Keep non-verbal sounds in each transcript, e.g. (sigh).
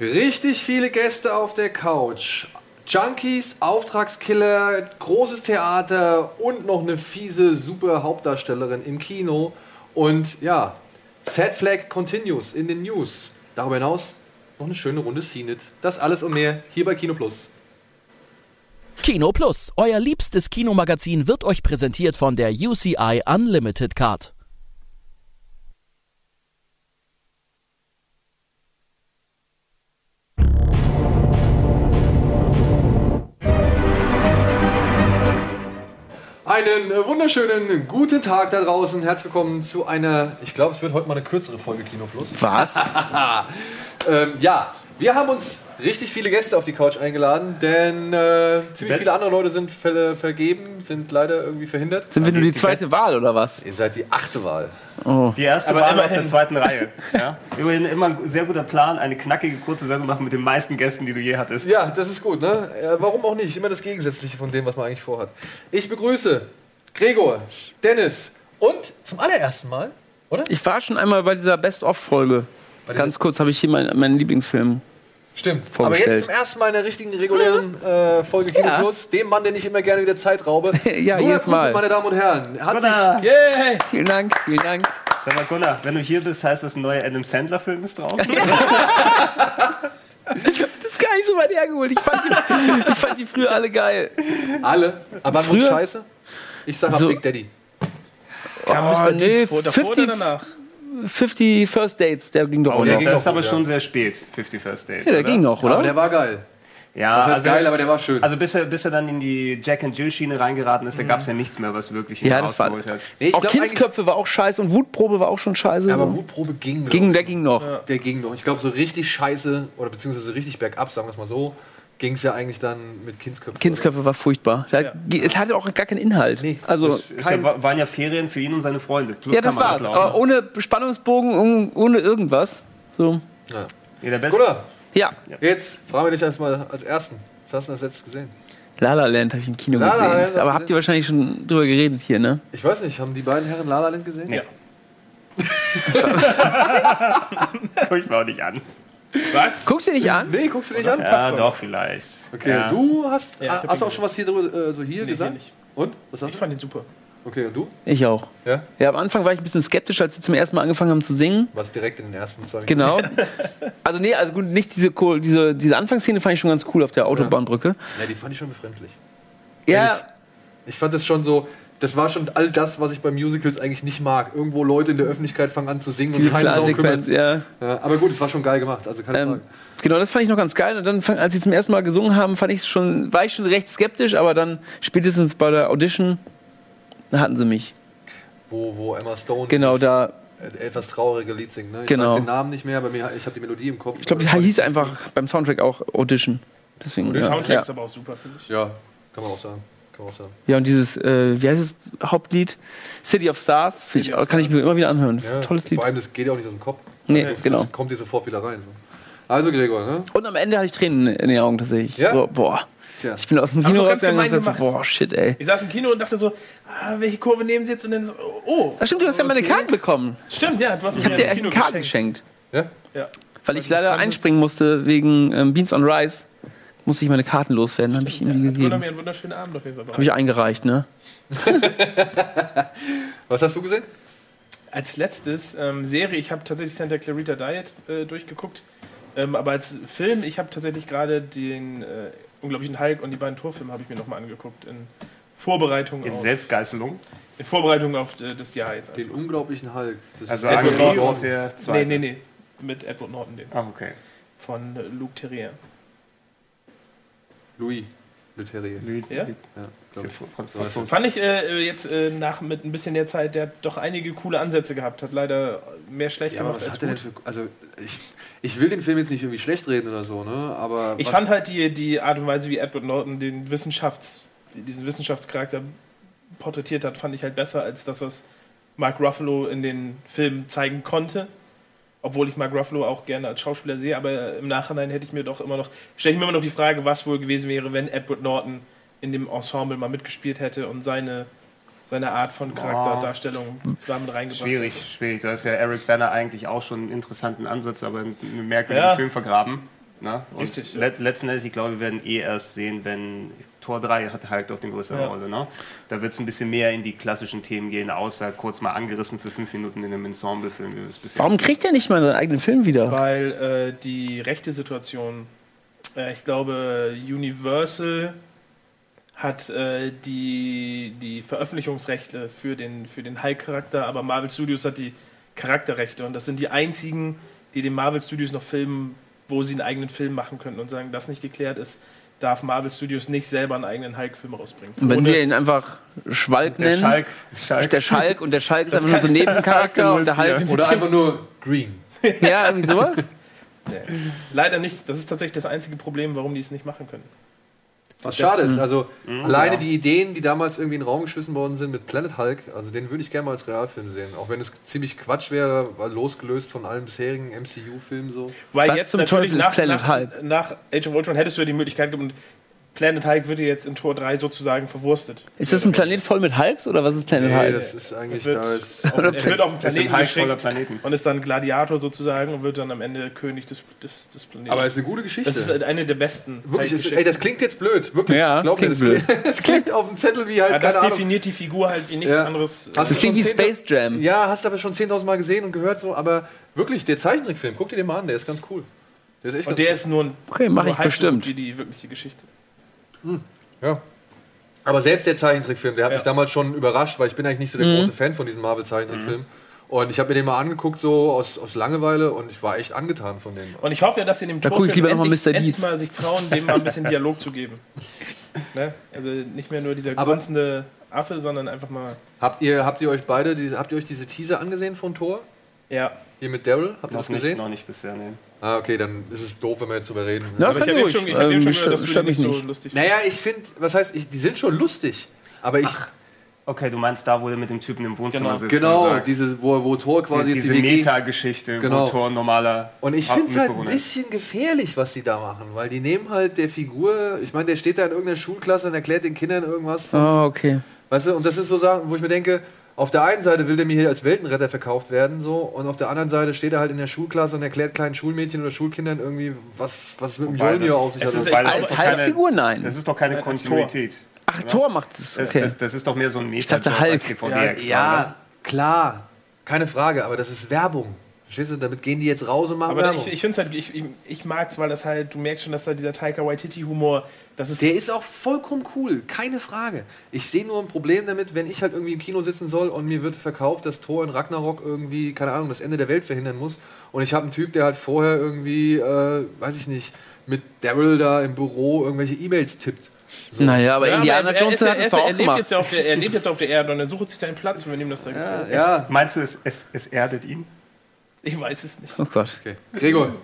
Richtig viele Gäste auf der Couch. Junkies, Auftragskiller, großes Theater und noch eine fiese, super Hauptdarstellerin im Kino. Und ja, Sad Flag continues in den News. Darüber hinaus noch eine schöne Runde CNET. Das alles und mehr hier bei Kino Plus. Kino Plus, euer liebstes Kinomagazin, wird euch präsentiert von der UCI Unlimited Card. Einen äh, wunderschönen guten Tag da draußen. Herzlich willkommen zu einer, ich glaube, es wird heute mal eine kürzere Folge Kino Plus. Was? (laughs) Ähm, ja, wir haben uns richtig viele Gäste auf die Couch eingeladen, denn äh, ziemlich viele andere Leute sind ver vergeben, sind leider irgendwie verhindert. Sind wir nur die zweite Wahl oder was? Ihr seid die achte Wahl. Die erste Aber Wahl aus der zweiten Reihe. Ja? Immerhin immer ein sehr guter Plan, eine knackige, kurze Sendung machen mit den meisten Gästen, die du je hattest. Ja, das ist gut, ne? Äh, warum auch nicht? Immer das Gegensätzliche von dem, was man eigentlich vorhat. Ich begrüße Gregor, Dennis und zum allerersten Mal, oder? Ich war schon einmal bei dieser Best-of-Folge. Ganz kurz habe ich hier meinen, meinen Lieblingsfilm. Stimmt. Aber jetzt zum ersten Mal in der richtigen, regulären äh, Folge Kino Ja. Plus, dem Mann, den ich immer gerne wieder Zeit raube. (laughs) Ja, Gunnar jedes Mal. meine Damen und Herren. Hat sich, Yay! Vielen Dank, vielen Dank. sag mal Gunnar, wenn du hier bist, heißt das ein neuer Adam Sandler-Film ist draußen? (laughs) Das ist gar nicht so weit hergeholt. Ich fand die, ich fand die früher alle geil. alle. Aber Früher- scheiße? Ich sag mal So- Big Daddy. Kam Oh, Mr. nee, Deeds vor, davor 50 oder danach? 50 First Dates, der ging doch auch der noch. ging Das ist noch aber gut, schon sehr spät, 50 First Dates. Ja, der oder? ging noch, Aber oder? der war geil. Ja, Das heißt also, geil, aber der war schön. also bis er, bis er dann in die Jack and Jill Schiene reingeraten ist, da gab es ja nichts mehr, was wirklich ihn Ja, das war- rausgeholt hat. Nee, ich auch glaub Kindsköpfe war auch scheiße und Wutprobe war auch schon scheiße. eigentlich- aber so. Wutprobe ging. ging, glaub der ging noch. ich. der ging noch. Ich glaube, so richtig scheiße oder beziehungsweise richtig bergab, sagen wir es mal so, ging es ja eigentlich dann mit Kindsköpfen. Kindsköpfe war furchtbar. Da, Es hatte auch gar keinen Inhalt. Nee. also, Ist ja, wa- waren ja Ferien für ihn und seine Freunde. Plus ja, das war's. Aber ohne Spannungsbogen, un- ohne irgendwas. So. Ja. Ja, der Beste. Ja, jetzt fragen wir dich erstmal als Ersten. Was hast du als letztes gesehen? La La Land habe ich im Kino La Land gesehen. du Aber habt ihr wahrscheinlich schon drüber geredet hier, ne? Ich weiß nicht, haben die beiden Herren La La Land gesehen? Ja. (laughs) (laughs) Guck ich mir auch nicht an. Was? Guckst du nicht an? Nee, guckst du nicht an? Ja, schon. doch, vielleicht. Okay, ja. du hast, Ja, ich hab hast auch schon was hier drüber, äh, so hier Nee, gesagt? hier nicht. Und? Was sagst Ich du? fand ihn super. Okay, und du? Ich auch. Ja? Ja, am Anfang war ich ein bisschen skeptisch, als sie zum ersten Mal angefangen haben zu singen. Was direkt in den ersten zwei Minuten. Genau. (laughs) Also nee, also gut, nicht diese, cool- diese, diese Anfangsszene fand ich schon ganz cool auf der Autobahnbrücke. Ja, die fand ich schon befremdlich. Ja, Ich fand das schon so, das war schon all das, was ich bei Musicals eigentlich nicht mag. Irgendwo Leute in der Öffentlichkeit fangen an zu singen diese und keine Sau kümmert. ja. Ja, aber gut, es war schon geil gemacht, also keine Ähm, Frage. genau, das fand ich noch ganz geil. Und dann, als sie zum ersten Mal gesungen haben, fand ich schon, war ich schon recht skeptisch, aber dann spätestens bei der Audition, da hatten sie mich. Wo, wo Emma Stone Genau, da, äh, etwas traurige Lied singt. Ne? Ich Genau. weiß den Namen nicht mehr, aber mir, ich habe die Melodie im Kopf. ich glaube, die hieß einfach beim Soundtrack auch Audition. Deswegen, Der ja, Soundtrack ja. ist aber auch super, finde ich. Ja, kann man auch sagen. Sagen. ja, und dieses, äh, wie heißt das Hauptlied? City of Stars, Find ich, of kann ich mir immer wieder anhören. Ja, Tolles Lied. Vor allem, das geht ja auch nicht aus dem Kopf. Nee, Das genau. kommt dir sofort wieder rein. Also, Gregor, ne? Und am Ende hatte ich Tränen in den Augen tatsächlich. Ja? So, boah. Tja. Ich bin aus dem Kino rausgegangen und dachte so, boah, shit, ey. Ich saß im Kino und dachte so, ah, welche Kurve nehmen sie jetzt? Und dann so, oh. Ach stimmt, du hast ja meine okay. Karten bekommen. Stimmt, ja, du hast mir Ich die dir Karten geschenkt. Ja? Ja. Weil ich leider einspringen musste wegen ähm, Beans on Rice. Musste ich meine Karten loswerden, habe ich ihm die gegeben. mir einen wunderschönen Abend auf jeden Fall. Habe ich eingereicht, ne? (laughs) Was hast du gesehen? Als letztes ähm, Serie, ich habe tatsächlich Santa Clarita Diet äh, durchgeguckt. Ähm, aber als Film, ich habe tatsächlich gerade den äh, unglaublichen Hulk und die beiden Torfilme habe ich mir nochmal angeguckt. In Vorbereitung, In auf, Selbstgeißelung. in Vorbereitung auf äh, das Jahr jetzt. Den unglaublichen Hulk. Das Also ist Edward Norton. der nee, zweite. nee, nee. Mit Edward Norton, den. Ah, okay. Von äh, Luke Terrier. Louis Leterrier. Lü- Ja? Lü- Ja, ja So. Fand ich äh, jetzt äh, nach mit ein bisschen der Zeit, der hat doch einige coole Ansätze gehabt. Hat leider mehr schlecht Ja, aber gemacht was als hat der denn gut. für. Also, ich, ich will den Film jetzt nicht irgendwie schlecht reden oder so, ne? Aber. Ich fand halt die, die Art und Weise, wie Edward Norton den Wissenschafts, diesen Wissenschaftscharakter porträtiert hat, fand ich halt besser als das, was Mark Ruffalo in den Filmen zeigen konnte. Obwohl ich Mark Ruffalo auch gerne als Schauspieler sehe, aber im Nachhinein hätte ich mir doch immer noch, stelle ich mir immer noch die Frage, was wohl gewesen wäre, wenn Edward Norton in dem Ensemble mal mitgespielt hätte und seine, seine Art von Charakterdarstellung damit reingebracht Schwierig, schwierig. Du hast ja Eric Banner eigentlich auch schon einen interessanten Ansatz, aber einen merkwürdigen Ja. Film vergraben. Ne? Und Richtig, ja. let, letzten Endes, ich glaube, wir werden eh erst sehen, wenn Tor 3 hat halt doch die größere Ja. Rolle. Ne? Da wird es ein bisschen mehr in die klassischen Themen gehen, außer kurz mal angerissen für fünf Minuten in einem Ensemble-Film. wie wir es bisher Warum kriegt er nicht mal seinen eigenen Film wieder? Weil äh, die rechte Situation, äh, ich glaube, Universal hat äh, die, die Veröffentlichungsrechte für den, für den Hulk-Charakter, aber Marvel Studios hat die Charakterrechte und das sind die einzigen, die den Marvel Studios noch filmen, wo sie einen eigenen Film machen könnten und sagen, das nicht geklärt ist, darf Marvel Studios nicht selber einen eigenen Hulk-Film rausbringen. Und wenn Ohne- sie ihn einfach Schwalk Der nennen, Schalk, Schalk. der Schalk und der Schalk ist einfach nur so ein Nebencharakter (laughs) und der Hulk Oder einfach nur Green. Ja, irgendwie sowas. (laughs) Nee. Leider nicht. Das ist tatsächlich das einzige Problem, warum die es nicht machen können. Was schade ist, also Mhm. alleine ja. die Ideen, die damals irgendwie in den Raum geschmissen worden sind mit Planet Hulk, also den würde ich gerne mal als Realfilm sehen. Auch wenn es ziemlich Quatsch wäre, weil losgelöst von allen bisherigen MCU-Filmen so. Weil Was jetzt zum natürlich Teufel ist nach, Planet nach, Hulk? nach Age of Ultron hättest du ja die Möglichkeit gehabt, Planet Hulk wird ja jetzt in Tor 3 sozusagen verwurstet. Ist das ein Planet voll mit Hulks oder was ist Planet Nee, Hulk? das ist eigentlich wird, da ist. auf, er wird auf sind Planeten Hulk voller Planeten. und ist dann Gladiator sozusagen und wird dann am Ende König des, des, des Planeten. Aber es ist eine gute Geschichte. das ist halt eine der besten. Wirklich, es, Hulk-Geschichten. ey, das klingt jetzt blöd, wirklich. Ja, Glaub mir, klingt das, klingt, (laughs) das klingt auf dem Zettel wie halt, ja, das keine Ahnung. definiert die Figur halt wie nichts Ja. anderes. Hast Das klingt wie Space Jam. Ja, hast du aber schon 10.000 Mal gesehen und gehört so, aber wirklich, der Zeichentrickfilm, guck dir den mal an, der ist ganz cool. Der ist echt Und ganz der cool. ist nur, ein- Okay, mach ich bestimmt. wie die wirkliche Geschichte. Ja. Aber selbst der Zeichentrickfilm, der hat Ja. mich damals schon überrascht, weil ich bin eigentlich nicht so der große Fan von diesen Marvel-Zeichentrickfilmen. Und ich habe mir den mal angeguckt, so aus, aus Langeweile, und ich war echt angetan von dem. Und ich hoffe ja, dass sie in dem Da guck ich Torfilm lieber noch mal endlich, Mr. endlich mal sich trauen, dem mal ein bisschen Dialog zu geben. (laughs) Ne? Also nicht mehr nur dieser Aber- grunzende Affe, sondern einfach mal. Habt ihr, habt ihr euch beide, diese, habt ihr euch diese Teaser angesehen von Thor? Ja. Hier mit Daryl? Habt ihr das Noch nicht, gesehen? noch nicht bisher, nee. Ah, okay, dann ist es doof, wenn wir jetzt drüber reden. Ja, Aber ich habe schon, ich hab Ähm, schon stört- gehört, dass du nicht mich so nicht. lustig Naja, ich finde, was heißt, ich, die sind schon lustig. Aber ich, Okay, du meinst da, wo er mit dem Typen im Wohnzimmer Genau. sitzt. genau, sagt, diese, wo, wo Thor quasi die, diese Meta-Geschichte, Genau. wo Thor ein normaler Und ich finde es halt ein bisschen gefährlich, was die da machen, weil die nehmen halt der Figur, ich meine, der steht da in irgendeiner Schulklasse und erklärt den Kindern irgendwas. Von, Oh, okay. Weißt du, und das ist so Sachen, wo ich mir denke, auf der einen Seite will der mir hier als Weltenretter verkauft werden, so, und auf der anderen Seite steht er halt in der Schulklasse und erklärt kleinen Schulmädchen oder Schulkindern irgendwie, was, was mit dem das- auf sich hat. ist das Als ist doch keine- Halbfigur? Nein. Das ist doch keine Nein, Kontinuität. Ach, Tor macht es. Das, Okay. das, das ist doch mehr so ein meta dachte, Hulk. DVD ja, klar, keine Frage, aber das ist Werbung. Verstehst du, damit gehen die jetzt raus und machen Aber Werbung. ich, ich finde es halt, ich, ich, ich mag es, weil das halt, du merkst schon, dass da dieser Taika Waititi-Humor, das ist. Der ist auch vollkommen cool, keine Frage. Ich sehe nur ein Problem damit, wenn ich halt irgendwie im Kino sitzen soll und mir wird verkauft, dass Thor in Ragnarok irgendwie, keine Ahnung, das Ende der Welt verhindern muss. Und ich habe einen Typ, der halt vorher irgendwie, äh, weiß ich nicht, mit Daryl da im Büro irgendwelche E-Mails tippt. Naja, aber Ja, Indiana er, er, Jones ist ja- hat er, es doch ja- auch er, lebt jetzt ja auf der, er lebt jetzt auf der Erde und er sucht sich seinen Platz, und wenn ihm das da Ja, ja. Meinst du, es, es, es erdet ihn? Ich weiß es nicht. Oh Gott. Okay. Gregor,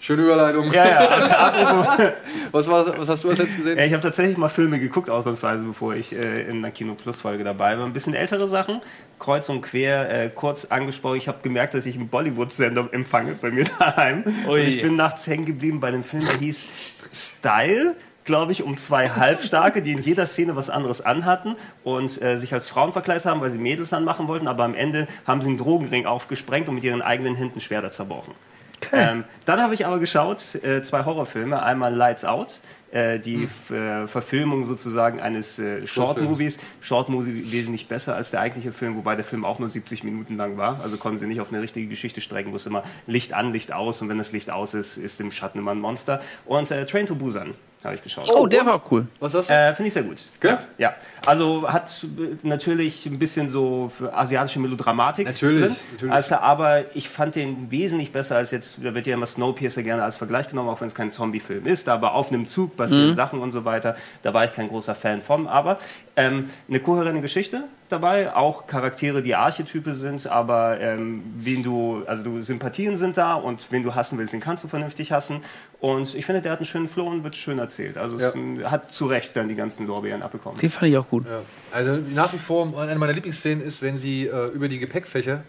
schöne Überleitung. Ja, ja. (laughs) Was, war, was hast du als letztes gesehen? Ja, ich habe tatsächlich mal Filme geguckt, ausnahmsweise, bevor ich äh, in einer Kino Plus Folge dabei war. Ein bisschen ältere Sachen, kreuz und quer, äh, kurz angesprochen. Ich habe gemerkt, dass ich einen Bollywood-Sender empfange bei mir daheim. Ui. Und ich bin nachts hängen geblieben bei einem Film, der hieß Style glaube ich, um zwei (laughs) Halbstarke, die in jeder Szene was anderes anhatten und äh, sich als Frauen verkleidet haben, weil sie Mädels anmachen wollten, aber am Ende haben sie einen Drogenring aufgesprengt und mit ihren eigenen Händen Schwerter zerbrochen. Ähm, dann habe ich aber geschaut, äh, zwei Horrorfilme. Einmal Lights Out, äh, die F- äh, Verfilmung sozusagen eines äh, Short-Movies. Short-Movie wesentlich besser als der eigentliche Film, wobei der Film auch nur 70 Minuten lang war. Also konnten sie nicht auf eine richtige Geschichte strecken, wo es immer Licht an, Licht aus und wenn das Licht aus ist, ist im Schatten immer ein Monster. Und äh, Train to Busan habe ich geschaut. Oh, der war cool. Was hast du? Äh, Finde ich sehr gut. Gell? Ja, ja. Also hat natürlich ein bisschen so für asiatische Melodramatik Natürlich, drin. natürlich. Also, aber ich fand den wesentlich besser als jetzt, da wird ja immer Snowpiercer gerne als Vergleich genommen, auch wenn es kein Zombie-Film ist, aber auf einem Zug passieren Sachen und so weiter. Da war ich kein großer Fan von. Aber ähm, eine kohärente Geschichte dabei, auch Charaktere, die Archetype sind, aber ähm, wen du, also du Sympathien sind da und wen du hassen willst, den kannst du vernünftig hassen. Und ich finde, der hat einen schönen Flow und wird schön erzählt. Also Ja. es hat zu Recht dann die ganzen Lorbeeren abbekommen. Den fand ich auch gut. Ja. Also nach wie vor eine meiner Lieblingsszenen ist, wenn sie äh, über die Gepäckfächer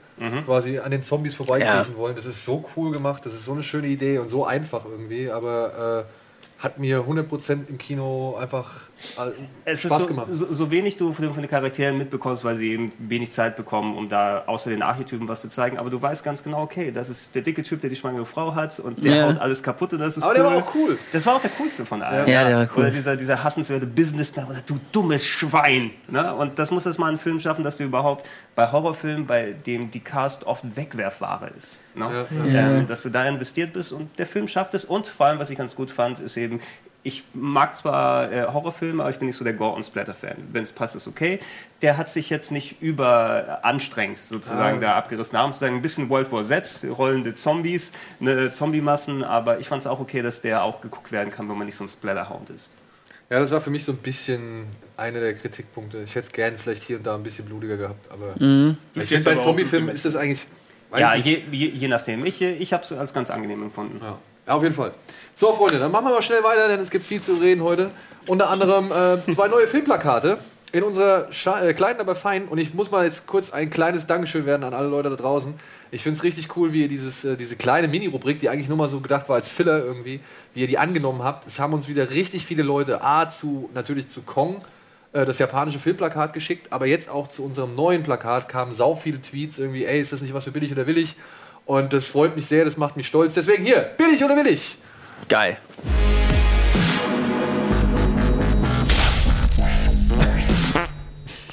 quasi an den Zombies vorbeikriechen wollen. Das ist so cool gemacht, das ist so eine schöne Idee und so einfach irgendwie, aber hat mir 100% im Kino einfach äh, Es ist Spaß so, gemacht. so, so wenig du von den, von den Charakteren mitbekommst, weil sie eben wenig Zeit bekommen, um da außer den Archetypen was zu zeigen. Aber du weißt ganz genau, okay, das ist der dicke Typ, der die schwangere Frau hat und der Ja. haut alles kaputt und das ist Aber cool. der war auch cool. Das war auch der coolste von allen. Ja, der war cool. Oder dieser, dieser hassenswerte Businessman, oder du dummes Schwein. Ne? Und das muss es mal einen Film schaffen, dass du überhaupt bei Horrorfilmen, bei dem die Cast oft Wegwerfware ist. Ne? Ja. Ähm, dass du da investiert bist und der Film schafft es. Und vor allem, was ich ganz gut fand, ist eben, ich mag zwar äh, Horrorfilme, aber ich bin nicht so der Gore- und Splatter-Fan. Wenn es passt, ist okay. Der hat sich jetzt nicht über anstrengend sozusagen Ah. da abgerissen. Haben sozusagen ein bisschen World War Z, rollende Zombies, ne, Zombie-Massen, aber ich fand es auch okay, dass der auch geguckt werden kann, wenn man nicht so ein Splatterhound ist. Ja, das war für mich so ein bisschen einer der Kritikpunkte. Ich hätte es gerne vielleicht hier und da ein bisschen blutiger gehabt, aber Mhm. ich finde, bei Zombie-Filmen ist das eigentlich. weiß Ja, je, je, je nachdem. Ich, ich habe es als ganz angenehm empfunden. Ja. Auf jeden Fall. So, Freunde, dann machen wir mal schnell weiter, denn es gibt viel zu reden heute. Unter anderem äh, zwei neue Filmplakate in unserer Scha äh, kleinen, aber feinen. Und ich muss mal jetzt kurz ein kleines Dankeschön werden an alle Leute da draußen. Ich finde es richtig cool, wie ihr dieses, äh, diese kleine Mini-Rubrik, die eigentlich nur mal so gedacht war als Filler irgendwie, wie ihr die angenommen habt. Es haben uns wieder richtig viele Leute, A, zu, natürlich zu Kong, äh, das japanische Filmplakat geschickt, aber jetzt auch zu unserem neuen Plakat kamen sau viele Tweets irgendwie, ey, ist das nicht was für billig oder willig? Und das freut mich sehr, das macht mich stolz. Deswegen hier, billig oder willig? Geil.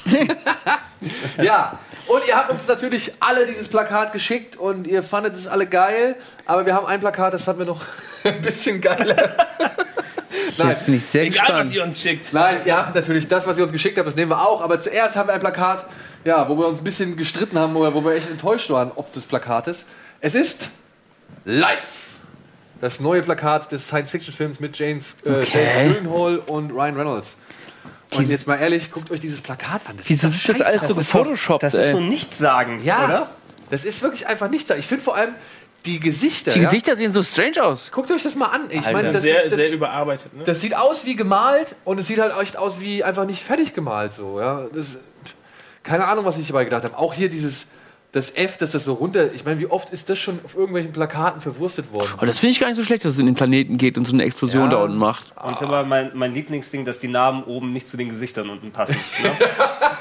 (laughs) Ja, und ihr habt uns natürlich alle dieses Plakat geschickt und ihr fandet es alle geil, aber wir haben ein Plakat, das fanden wir noch (laughs) ein bisschen geiler. Nein, Jetzt bin ich sehr Egal, was gespannt. ihr uns schickt. nein, ihr habt natürlich das, was ihr uns geschickt habt, das nehmen wir auch, aber zuerst haben wir ein Plakat, ja, wo wir uns ein bisschen gestritten haben oder wo wir echt enttäuscht waren, ob des Plakates. Es ist Live. Das neue Plakat des Science-Fiction-Films mit James äh, Okay. Gyllenhaal und Ryan Reynolds. Und Dieses- jetzt mal ehrlich, guckt euch dieses Plakat an. Das Dieses ist jetzt scheiße alles so aus. gefotoshoppt, Das ist so nichtssagend, Ja, oder? das ist wirklich einfach nichts. Ich finde vor allem die Gesichter. Die ja? Gesichter sehen so strange aus. Guckt euch das mal an. Ich Alter. meine, das, sehr, ist- das, sehr überarbeitet. Ne? das sieht aus wie gemalt und es sieht halt echt aus wie einfach nicht fertig gemalt. So, ja? das, keine Ahnung, was ich dabei gedacht habe. Auch hier dieses das F, dass das so runter. Ich meine, wie oft ist das schon auf irgendwelchen Plakaten verwurstet worden? Aber das finde ich gar nicht so schlecht, dass es in den Planeten geht und so eine Explosion Ja. da unten macht. Und aber mein, mein Lieblingsding, dass die Namen oben nicht zu den Gesichtern unten passen. Ne?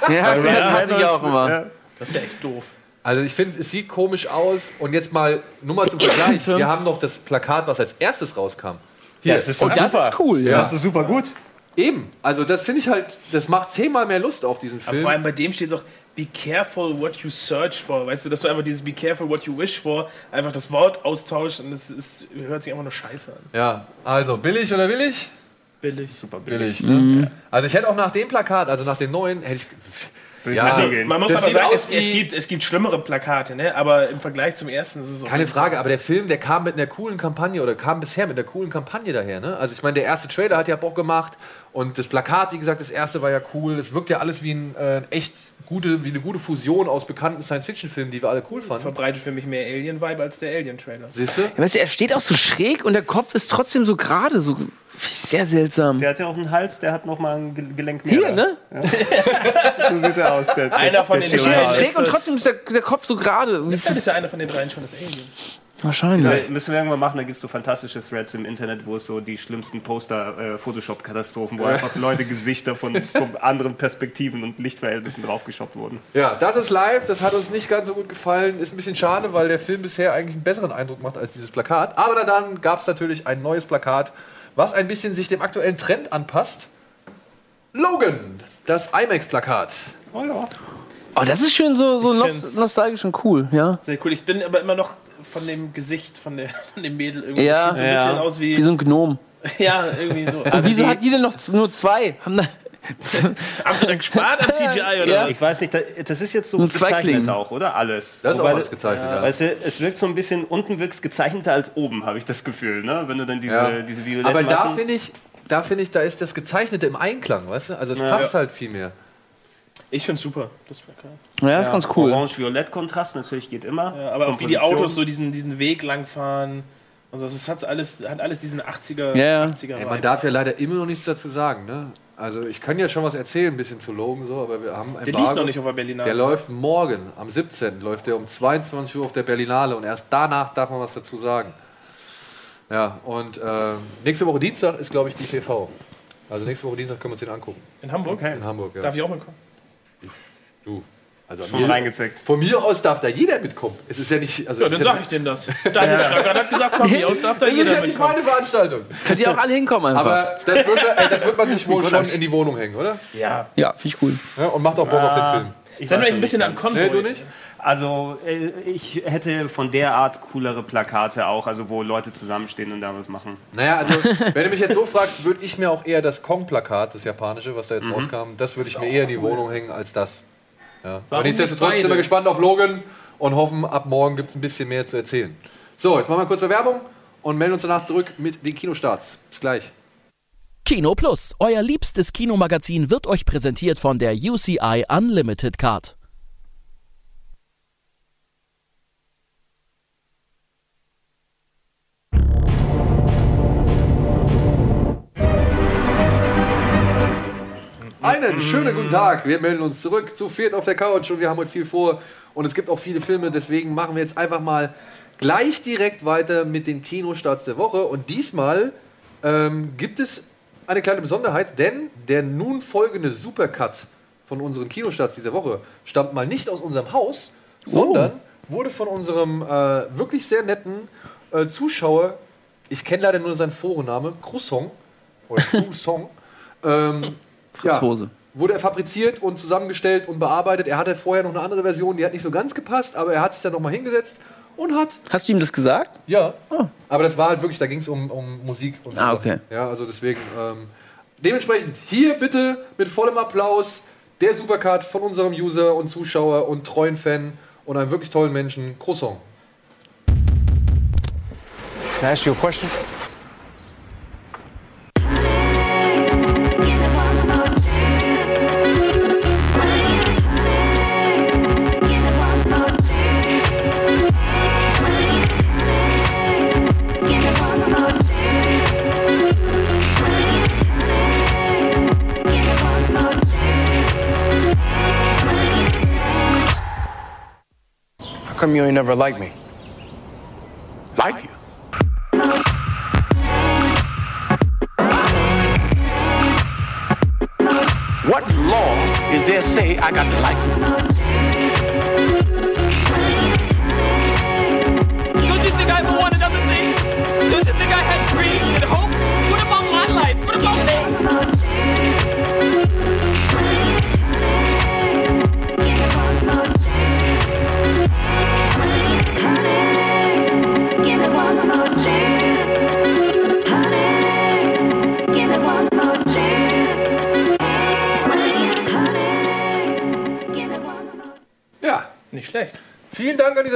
(laughs) Ja, das hasse ich auch immer. Ja. Das ist ja echt doof. Also ich finde, es sieht komisch aus. Und jetzt mal, nur mal zum Vergleich. Wir haben noch das Plakat, was als erstes rauskam. Ja, es ist Und das ist cool, ja. Das ist super gut. Eben. Also das finde ich halt, das macht zehnmal mehr Lust auf diesen Aber Film. vor allem bei dem steht es auch, be careful what you search for. Weißt du, dass du einfach dieses be careful what you wish for, einfach das Wort austauscht und es ist, hört sich einfach nur scheiße an. Ja, also billig oder willig? Billig. Super Billig, ne? Also ich hätte auch nach dem Plakat, also nach den neuen, hätte ich. Ja, Also, Man muss Das aber sagen, es, es, gibt, es gibt schlimmere Plakate, ne? aber im Vergleich zum ersten ist es auch. keine Frage, aber der Film, der kam mit einer coolen Kampagne oder kam bisher mit einer coolen Kampagne daher. Ne? Also ich meine, der erste Trailer hat ja Bock gemacht und das Plakat, wie gesagt, das erste war ja cool. Es wirkt ja alles wie ein äh, echt gute, wie eine gute Fusion aus bekannten Science-Fiction-Filmen, die wir alle cool fanden. verbreitet für mich mehr Alien-Vibe als der Alien-Trailer. Siehst du? Ja, weißt du, er steht auch so schräg und der Kopf ist trotzdem so gerade, so sehr seltsam. Der hat ja auch einen Hals, der hat noch mal ein Ge- Gelenk mehr. Hier, ne? (laughs) So sieht er aus. Der, Einer von der den Der steht Ja, halt ist schräg und trotzdem ist der, der Kopf so gerade. Ist das? ist ja einer von den dreien schon das Alien. Wahrscheinlich. Ja, müssen wir irgendwann machen, da gibt es so fantastische Threads im Internet, wo es so die schlimmsten Poster-Photoshop-Katastrophen, wo einfach Leute Gesichter von, von anderen Perspektiven und Lichtverhältnissen draufgeschoppt wurden. Ja, das ist live. Das hat uns nicht ganz so gut gefallen. Ist ein bisschen schade, weil der Film bisher eigentlich einen besseren Eindruck macht als dieses Plakat. Aber dann gab es natürlich ein neues Plakat, was ein bisschen sich dem aktuellen Trend anpasst. Logan, das IMAX-Plakat. Oh ja. Oh, das ist schön so, so nostalgisch und cool, ja. Sehr cool. Ich bin aber immer noch von dem Gesicht von, der, von dem Mädel irgendwie. Ja. Das sieht so ein Ja. bisschen aus wie. Wie so ein Gnom. (laughs) ja, irgendwie so. Und Also wieso die- hat die denn noch nur zwei? Haben da (laughs) haben sie dann gespart an CGI oder Ja. was? Ich weiß nicht, da- das ist jetzt so Nur zwei gezeichnet auch, oder? Alles. Das ist Wobei auch alles gezeichnet, ja. Weißt du, es wirkt so ein bisschen, unten wirkt es gezeichneter als oben, habe ich das Gefühl, ne? Wenn du dann diese, Ja. diese violetten Aber da finde ich, da finde ich, da ist das Gezeichnete im Einklang, weißt du? Also es Ja. passt halt viel mehr. Ich finde super, das Plakat. Ja, ist ganz cool. Orange-Violett-Kontrast natürlich geht immer. Ja, aber auch wie die. Autos so diesen, diesen Weg lang fahren. Also es hat alles, hat alles diesen 80er, Ja, ja. 80er Ey, man darf ja leider immer noch nichts dazu sagen, ne? Also ich kann ja schon was erzählen, ein bisschen zu Logan so, aber wir haben ein Der lief noch nicht auf der Berlinale. Der läuft morgen, am 17. läuft der um 22 Uhr auf der Berlinale und erst danach darf man was dazu sagen. Ja, und äh, nächste Woche Dienstag ist, glaube ich, die TV. Also nächste Woche Dienstag können wir uns den angucken. In Hamburg? Okay. In Hamburg, ja. Darf ich auch mitkommen? Du. Also Schon mir- reingezeckt. Von mir aus darf da jeder mitkommen. Es ist ja nicht. Also Ja, dann ist ja, sag ich denen das. (laughs) Daniel Schröckert hat gesagt, von mir aus darf da ist jeder ja nicht mitkommen. meine Veranstaltung. Könnt ihr auch alle hinkommen einfach. Aber das wird, man- ey, das wird man sich (laughs) wohl schon in die Wohnung hängen, oder? Ja. ja, finde ich cool. Ja, und macht auch Bock auf den Film. Ich nur noch ein bisschen ganz. Konvoi. Nee, du nicht? Also, äh, ich hätte von der Art coolere Plakate auch, also wo Leute zusammenstehen und da was machen. Naja, also, (laughs) wenn du mich jetzt so fragst, würde ich mir auch eher das Kong-Plakat, das japanische, was da jetzt rauskam, das würde ich mir eher in die Wohnung hängen als das. Ja. Aber nichtsdestotrotz nicht sind wir gespannt auf Logan und hoffen, ab morgen gibt es ein bisschen mehr zu erzählen. So, jetzt machen wir kurz Werbung und melden uns danach zurück mit den Kinostarts. Bis gleich. Kino Plus, euer liebstes Kinomagazin, wird euch präsentiert von der UCI Unlimited Card. Einen schönen guten Tag. Wir melden uns zurück zu viert auf der Couch und wir haben heute viel vor. Und es gibt auch viele Filme, deswegen machen wir jetzt einfach mal gleich direkt weiter mit den Kinostarts der Woche. Und diesmal ähm, gibt es eine kleine Besonderheit, denn der nun folgende Supercut von unseren Kinostarts dieser Woche stammt mal nicht aus unserem Haus, sondern wurde von unserem äh, wirklich sehr netten äh, Zuschauer, ich kenne leider nur seinen Vorname, Croissant oder (laughs) Croissant, ähm, ja, Hose. wurde er fabriziert und zusammengestellt und bearbeitet. Er hatte vorher noch eine andere Version, die hat nicht so ganz gepasst, aber er hat sich dann nochmal hingesetzt und hat, Hast du ihm das gesagt? ja, aber das war halt wirklich, da ging es um, um Musik und so. Ah, okay. Ja, also deswegen, ähm, dementsprechend hier bitte mit vollem Applaus der Supercard von unserem User und Zuschauer und treuen Fan und einem wirklich tollen Menschen, Croissant. Can I ask you a question? How come you ain't never liked me? Like you? What law is there say I got to like you? Don't you think I ever wanted other things? Don't you think I had dreams and hope?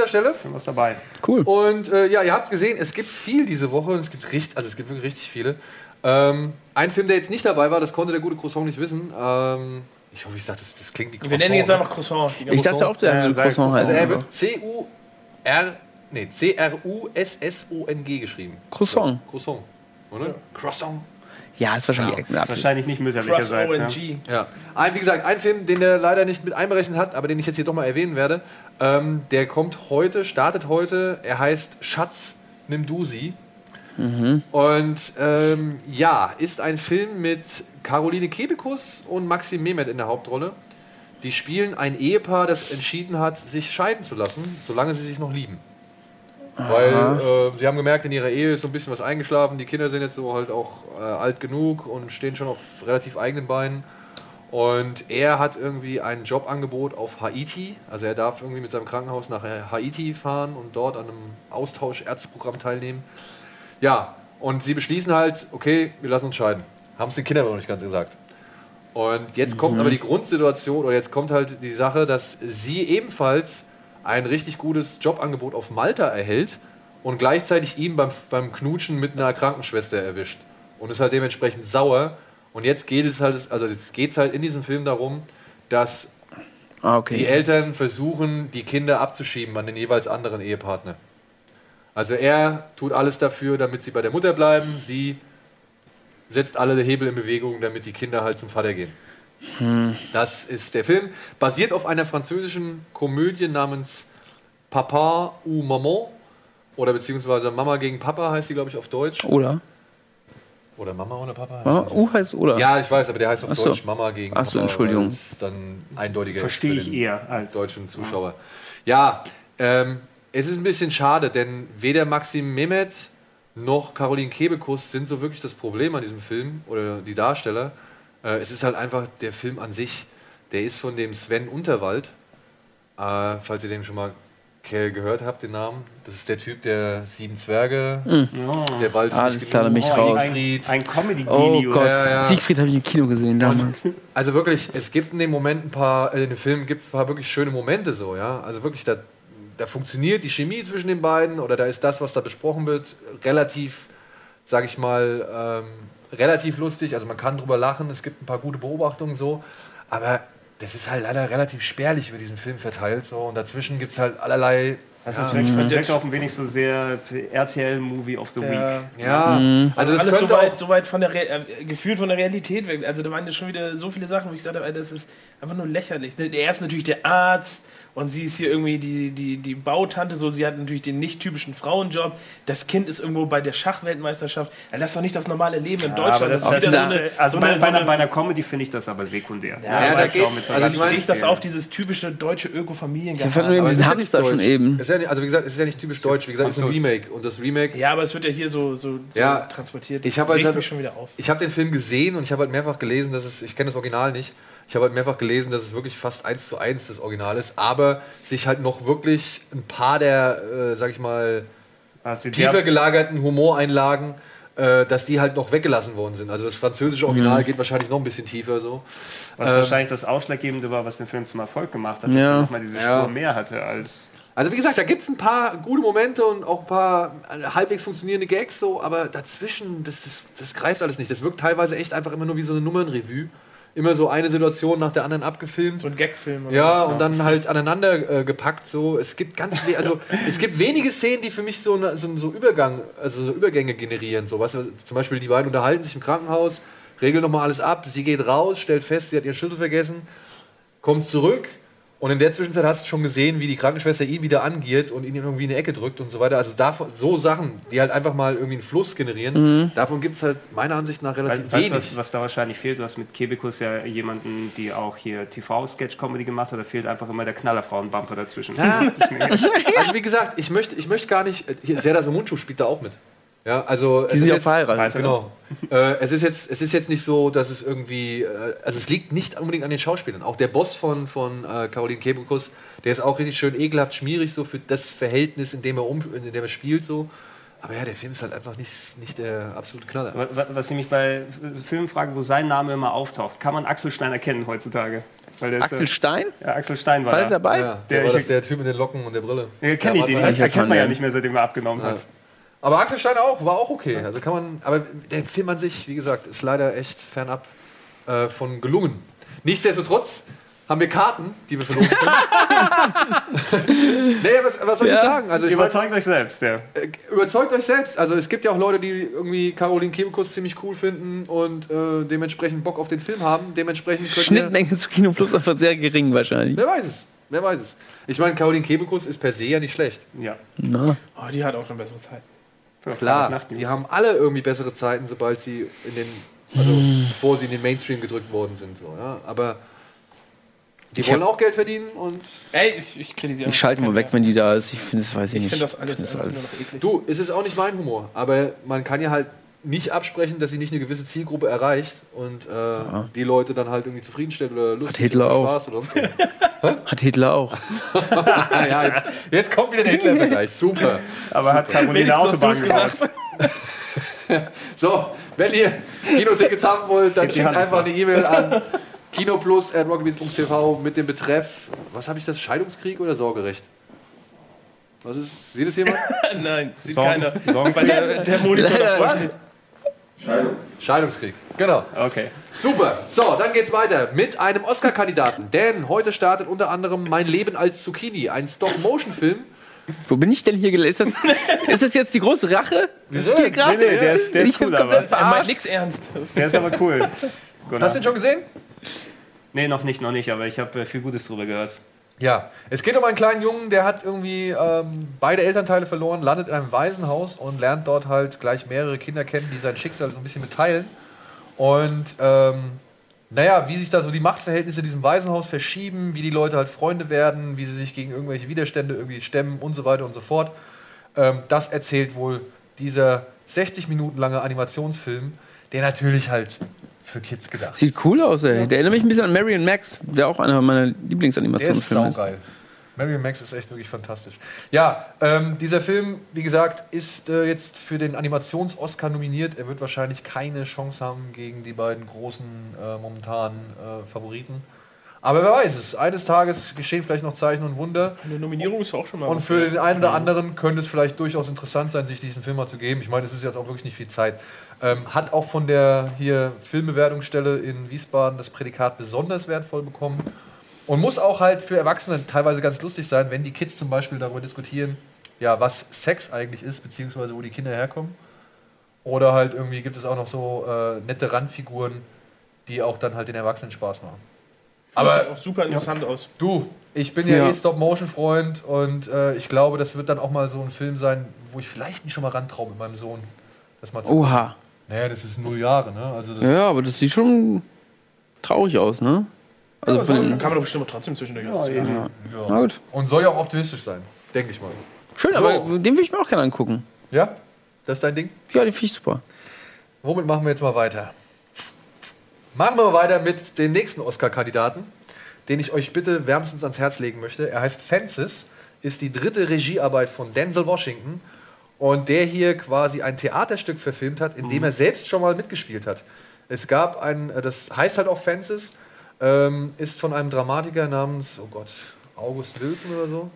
Stelle. Schon was dabei. Cool. Und äh, ja, ihr habt gesehen, es gibt viel diese Woche und es gibt richtig, also es gibt wirklich richtig viele. Ähm, ein Film, der jetzt nicht dabei war, das konnte der gute Croissant nicht wissen. Ähm, ich hoffe, ich sage, das, das klingt wie Croissant. Wir nennen ihn jetzt ne? einfach Croissant. Ich dachte auch, der Ja, sei Croissant Also heißen. er wird C-U-R, nee, C-R-U-S-S-O-N-G geschrieben. Croissant. Croissant, oder? Croissant. Ja, ist wahrscheinlich Ja, ja, Ist wahrscheinlich nicht mütterlicherseits. Ja. Ja. Ein, wie gesagt, ein Film, den der leider nicht mit einberechnet hat, aber den ich jetzt hier doch mal erwähnen werde. Ähm, der kommt heute, startet heute. Er heißt Schatz, nimm du sie. Und ähm, ja, ist ein Film mit Caroline Kebekus und Maxim Mehmet in der Hauptrolle. Die spielen ein Ehepaar, das entschieden hat, sich scheiden zu lassen, solange sie sich noch lieben. Weil äh, sie haben gemerkt, in ihrer Ehe ist so ein bisschen was eingeschlafen. Die Kinder sind jetzt so halt auch äh, alt genug und stehen schon auf relativ eigenen Beinen. Und er hat irgendwie ein Jobangebot auf Haiti. Also er darf irgendwie mit seinem Krankenhaus nach Haiti fahren und dort an einem Austausch-Ärzteprogramm teilnehmen. Ja, und sie beschließen halt, okay, wir lassen uns scheiden. Haben es den Kindern aber noch nicht ganz gesagt. Und jetzt kommt aber die Grundsituation, oder jetzt kommt halt die Sache, dass sie ebenfalls ein richtig gutes Jobangebot auf Malta erhält und gleichzeitig ihn beim, beim Knutschen mit einer Krankenschwester erwischt. Und ist halt dementsprechend sauer. Und jetzt geht es halt, also jetzt geht es halt in diesem Film darum, dass Ah, die okay. Eltern versuchen, die Kinder abzuschieben an den jeweils anderen Ehepartner. Also er tut alles dafür, damit sie bei der Mutter bleiben. Sie setzt alle Hebel in Bewegung, damit die Kinder halt zum Vater gehen. Das ist der Film. Basiert auf einer französischen Komödie namens Papa ou Maman. Oder beziehungsweise Mama gegen Papa heißt die, glaube ich, auf Deutsch. Oder? Oder Mama oder Papa? Ah, U heißt oder? Ja, ich weiß, aber der heißt auf Ach so. Deutsch Mama gegen Ach so, Papa. Entschuldigung. dann eindeutiger Verstehe ich eher als. deutschen Zuschauer. Ja, ähm, es ist ein bisschen schade, denn weder Maxim Mehmet noch Caroline Kebekus sind so wirklich das Problem an diesem Film oder die Darsteller. Äh, es ist halt einfach der Film an sich, der ist von dem Sven Unterwald, äh, falls ihr den schon mal gehört habt, den Namen. Das ist der Typ der Sieben Zwerge, der bald Alles nicht klar, da bin ich genug- raus. ein, ein Oh Comedy-Genius. Gott, Ja, ja. Siegfried habe ich im Kino gesehen damals. Also wirklich, es gibt in dem Moment ein paar, äh, in dem Film gibt es ein paar wirklich schöne Momente so, ja. Also wirklich, da, da funktioniert die Chemie zwischen den beiden oder da ist das, was da besprochen wird, relativ, sag ich mal, ähm, relativ lustig. Also man kann drüber lachen, es gibt ein paar gute Beobachtungen so, aber das ist halt leider relativ spärlich über diesen Film verteilt so und dazwischen gibt es halt allerlei. Das ja, ist wirklich, das wirkt auf ein wenig so sehr RTL-Movie of the Ja. Week. ja, also das alles so könnte weit, auch, so weit von der Re äh, gefühlt von der Realität weg. Also da waren ja schon wieder so viele Sachen, wo ich sagte, Alter, das ist einfach nur lächerlich. Er ist natürlich der Arzt und sie ist hier irgendwie die, die, die Bautante, so sie hat natürlich den nicht typischen Frauenjob. Das Kind ist irgendwo bei der Schachweltmeisterschaft. Ja, das ist doch nicht das normale Leben in Deutschland. aber das, ist das, wieder das, so eine- also so bei, eine- bei, einer, eine- bei einer Comedy finde ich das aber sekundär. Ja, Ja, da geht's. auch mit Also ich meine, das auf dieses typische deutsche Öko-Familiengehabe. Ich fand nur diesen ist Hamster schon eben. Es ist ja nicht, also wie gesagt, es ist ja nicht typisch deutsch, wie gesagt, es ist ein. Remake und das Remake Ja, aber es wird ja hier so, so, so Ja, transportiert. ich Das hab halt regt halt- mich schon wieder auf. Ich habe den Film gesehen und ich habe halt mehrfach gelesen, dass es, ich kenne das Original nicht, ich habe halt mehrfach gelesen, dass es wirklich fast eins zu eins das Original ist, aber sich halt noch wirklich ein paar der, äh, sag ich mal, Also tiefer gelagerten Humoreinlagen, äh, dass die halt noch weggelassen worden sind. Also das französische Original geht wahrscheinlich noch ein bisschen tiefer so. was ähm, wahrscheinlich das Ausschlaggebende war, was den Film zum Erfolg gemacht hat, dass Ja. er nochmal diese Ja. Spur mehr hatte als. Also wie gesagt, da gibt es ein paar gute Momente und auch ein paar äh, halbwegs funktionierende Gags so, aber dazwischen, das, das, das greift alles nicht. Das wirkt teilweise echt einfach immer nur wie so eine Nummernrevue. Immer so eine Situation nach der anderen abgefilmt. So ein Gagfilm. oder Ja, und dann halt aneinander äh, gepackt. So, es gibt ganz, also (laughs) es gibt wenige Szenen, die für mich so, eine, so, so Übergang, also so Übergänge generieren. So, weißt du, zum Beispiel die beiden unterhalten sich im Krankenhaus, regeln nochmal alles ab. Sie geht raus, stellt fest, sie hat ihren Schlüssel vergessen, kommt zurück. Und in der Zwischenzeit hast du schon gesehen, wie die Krankenschwester ihn wieder angeht und ihn irgendwie in die Ecke drückt und so weiter. Also davon, so Sachen, die halt einfach mal irgendwie einen Fluss generieren, davon gibt es halt meiner Ansicht nach relativ Weißt du, wenig. was, was da wahrscheinlich fehlt? Du hast mit Kebekus ja jemanden, die auch hier TV-Sketch-Comedy gemacht hat. Da fehlt einfach immer der Knallerfrauen-Bumper dazwischen. Ja. (laughs) Also wie gesagt, ich möchte, ich möchte gar nicht. Hier, Serdar Mundschuh spielt da auch mit. Ja, also es Die sind ist ja jetzt, verheiratet. Er genau. (laughs) äh, es ist jetzt, es ist jetzt nicht so, dass es irgendwie, äh, also es liegt nicht unbedingt an den Schauspielern. Auch der Boss von von äh, Caroline Kebekus, der ist auch richtig schön ekelhaft schmierig so für das Verhältnis, in dem er um, in dem er spielt so. Aber ja, der Film ist halt einfach nicht, nicht der absolute Knaller. Wa- wa- Was ich mich bei Filmen frage, wo sein Name immer auftaucht, kann man Axel Stein erkennen heutzutage? Weil der ist, Axel Stein? ja, Axel Stein war War der da. dabei? Ja, der, Der- war ich- das der Typ mit den Locken und der Brille. Ja, kenn ich Ja, den, den Ja, erkennt man ja ja. nicht mehr, seitdem er abgenommen hat. Aber Axel Stein auch, war auch okay. Also kann man, aber der Film an sich, wie gesagt, ist leider echt fernab äh, von gelungen. Nichtsdestotrotz haben wir Karten, die wir verloren können. (laughs) naja, was, was soll ich Ja. jetzt sagen? Also ich mein, Überzeugt euch selbst, ja. äh, überzeugt euch selbst. Also es gibt ja auch Leute, die irgendwie Caroline Kebekus ziemlich cool finden und äh, dementsprechend Bock auf den Film haben. Dementsprechend Schnittmenge zu Kino Plus einfach sehr gering wahrscheinlich. Wer weiß es? Wer weiß es? Ich meine, Caroline Kebekus ist per se ja nicht schlecht. ja. Na. Oh, die hat auch schon bessere Zeit. Klar, die haben alle irgendwie bessere Zeiten, sobald sie in den, also bevor sie in den Mainstream gedrückt worden sind. So, ja? Aber die wollen auch Geld verdienen und Ey, ich, ich kritisiere. Ich schalte mal weg, wenn die da ist. Ich finde das weiß ich, Ich nicht. finde das alles, Ich find das nur alles. noch eklig. du, es ist auch nicht mein Humor, aber man kann ja halt nicht absprechen, dass sie nicht eine gewisse Zielgruppe erreicht und äh, die Leute dann halt irgendwie zufriedenstellt oder lustig Hitler oder auch. Spaß oder sonst was. (laughs) Hat Hitler auch. (laughs) ja, jetzt, jetzt kommt wieder der Hitler-Vergleich. Super. Aber hat Caroline Autobahn gesagt. (laughs) So, wenn ihr Kinotickets haben wollt, dann schickt einfach eine E-Mail an kinoplus.rockbeats.tv mit dem Betreff, was habe ich das, Scheidungskrieg oder Sorgerecht? Was ist, sieht es jemand? Nein, sieht Sorgen- keiner. Sorgen- Weil der, der Monitor davor Was? Steht. Scheidungskrieg, genau. Okay. Super. So, dann geht's weiter mit einem Oscar-Kandidaten. Denn heute startet unter anderem Mein Leben als Zucchini, ein Stop-Motion-Film. Wo bin ich denn hier gelandet? Ist das, ist das jetzt die große Rache? Wieso? Hier gerade? Nee, nee, der ist- der ist cool, aber- Er meint nichts ernst. Der ist aber cool. (laughs) Hast du ihn schon gesehen? Nee, noch nicht, noch nicht, aber ich habe äh, viel Gutes drüber gehört. Ja, es geht um einen kleinen Jungen, der hat irgendwie ähm, beide Elternteile verloren, landet in einem Waisenhaus und lernt dort halt gleich mehrere Kinder kennen, die sein Schicksal so ein bisschen mitteilen. Und ähm, naja, wie sich da so die Machtverhältnisse in diesem Waisenhaus verschieben, wie die Leute halt Freunde werden, wie sie sich gegen irgendwelche Widerstände irgendwie stemmen und so weiter und so fort. Ähm, das erzählt wohl dieser 60 Minuten lange Animationsfilm, der natürlich halt für Kids gedacht. Sieht cool aus, ey. Der erinnert mich ein bisschen an Marion Max, der auch einer meiner Der ist Lieblingsanimationsfilme ist. saugeil. Marion Max ist echt wirklich fantastisch. Ja, ähm, dieser Film, wie gesagt, ist äh, jetzt für den Animations-Oscar nominiert. Er wird wahrscheinlich keine Chance haben gegen die beiden großen äh, momentanen äh, Favoriten. Aber wer weiß es. Eines Tages geschehen vielleicht noch Zeichen und Wunder. Eine Nominierung ist auch schon mal Und für den einen oder anderen könnte es vielleicht durchaus interessant sein, sich diesen Film mal zu geben. Ich meine, es ist jetzt auch wirklich nicht viel Zeit. Ähm, hat auch von der hier Filmbewertungsstelle in Wiesbaden das Prädikat besonders wertvoll bekommen. Und muss auch halt für Erwachsene teilweise ganz lustig sein, wenn die Kids zum Beispiel darüber diskutieren, ja, was Sex eigentlich ist, beziehungsweise wo die Kinder herkommen. Oder halt irgendwie gibt es auch noch so äh, nette Randfiguren, die auch dann halt den Erwachsenen Spaß machen. Aber Aber auch super interessant aus. Du, ich bin ja, Ja. eh Stop-Motion-Freund und äh, ich glaube, das wird dann auch mal so ein Film sein, wo ich vielleicht nicht schon mal rantraue mit meinem Sohn. Das mal zu Oha. Naja, das ist null Jahre, ne? Also das, Ja, aber das sieht schon traurig aus, ne? Also von Da den, kann man doch bestimmt trotzdem zwischendurch was zu ja. Na gut. Und soll ja auch optimistisch sein, denke ich mal. Schön, So. aber den will ich mir auch gerne angucken. Ja? Das ist dein Ding? Ja, den finde ich super. Womit machen wir jetzt mal weiter? Machen wir weiter mit dem nächsten Oscar-Kandidaten, den ich euch bitte wärmstens ans Herz legen möchte. Er heißt Fences, ist die dritte Regiearbeit von Denzel Washington und der hier quasi ein Theaterstück verfilmt hat, in dem er selbst schon mal mitgespielt hat. Es gab ein, äh, das heißt halt auch Fences, ähm, ist von einem Dramatiker namens, oh Gott, August Wilson oder so.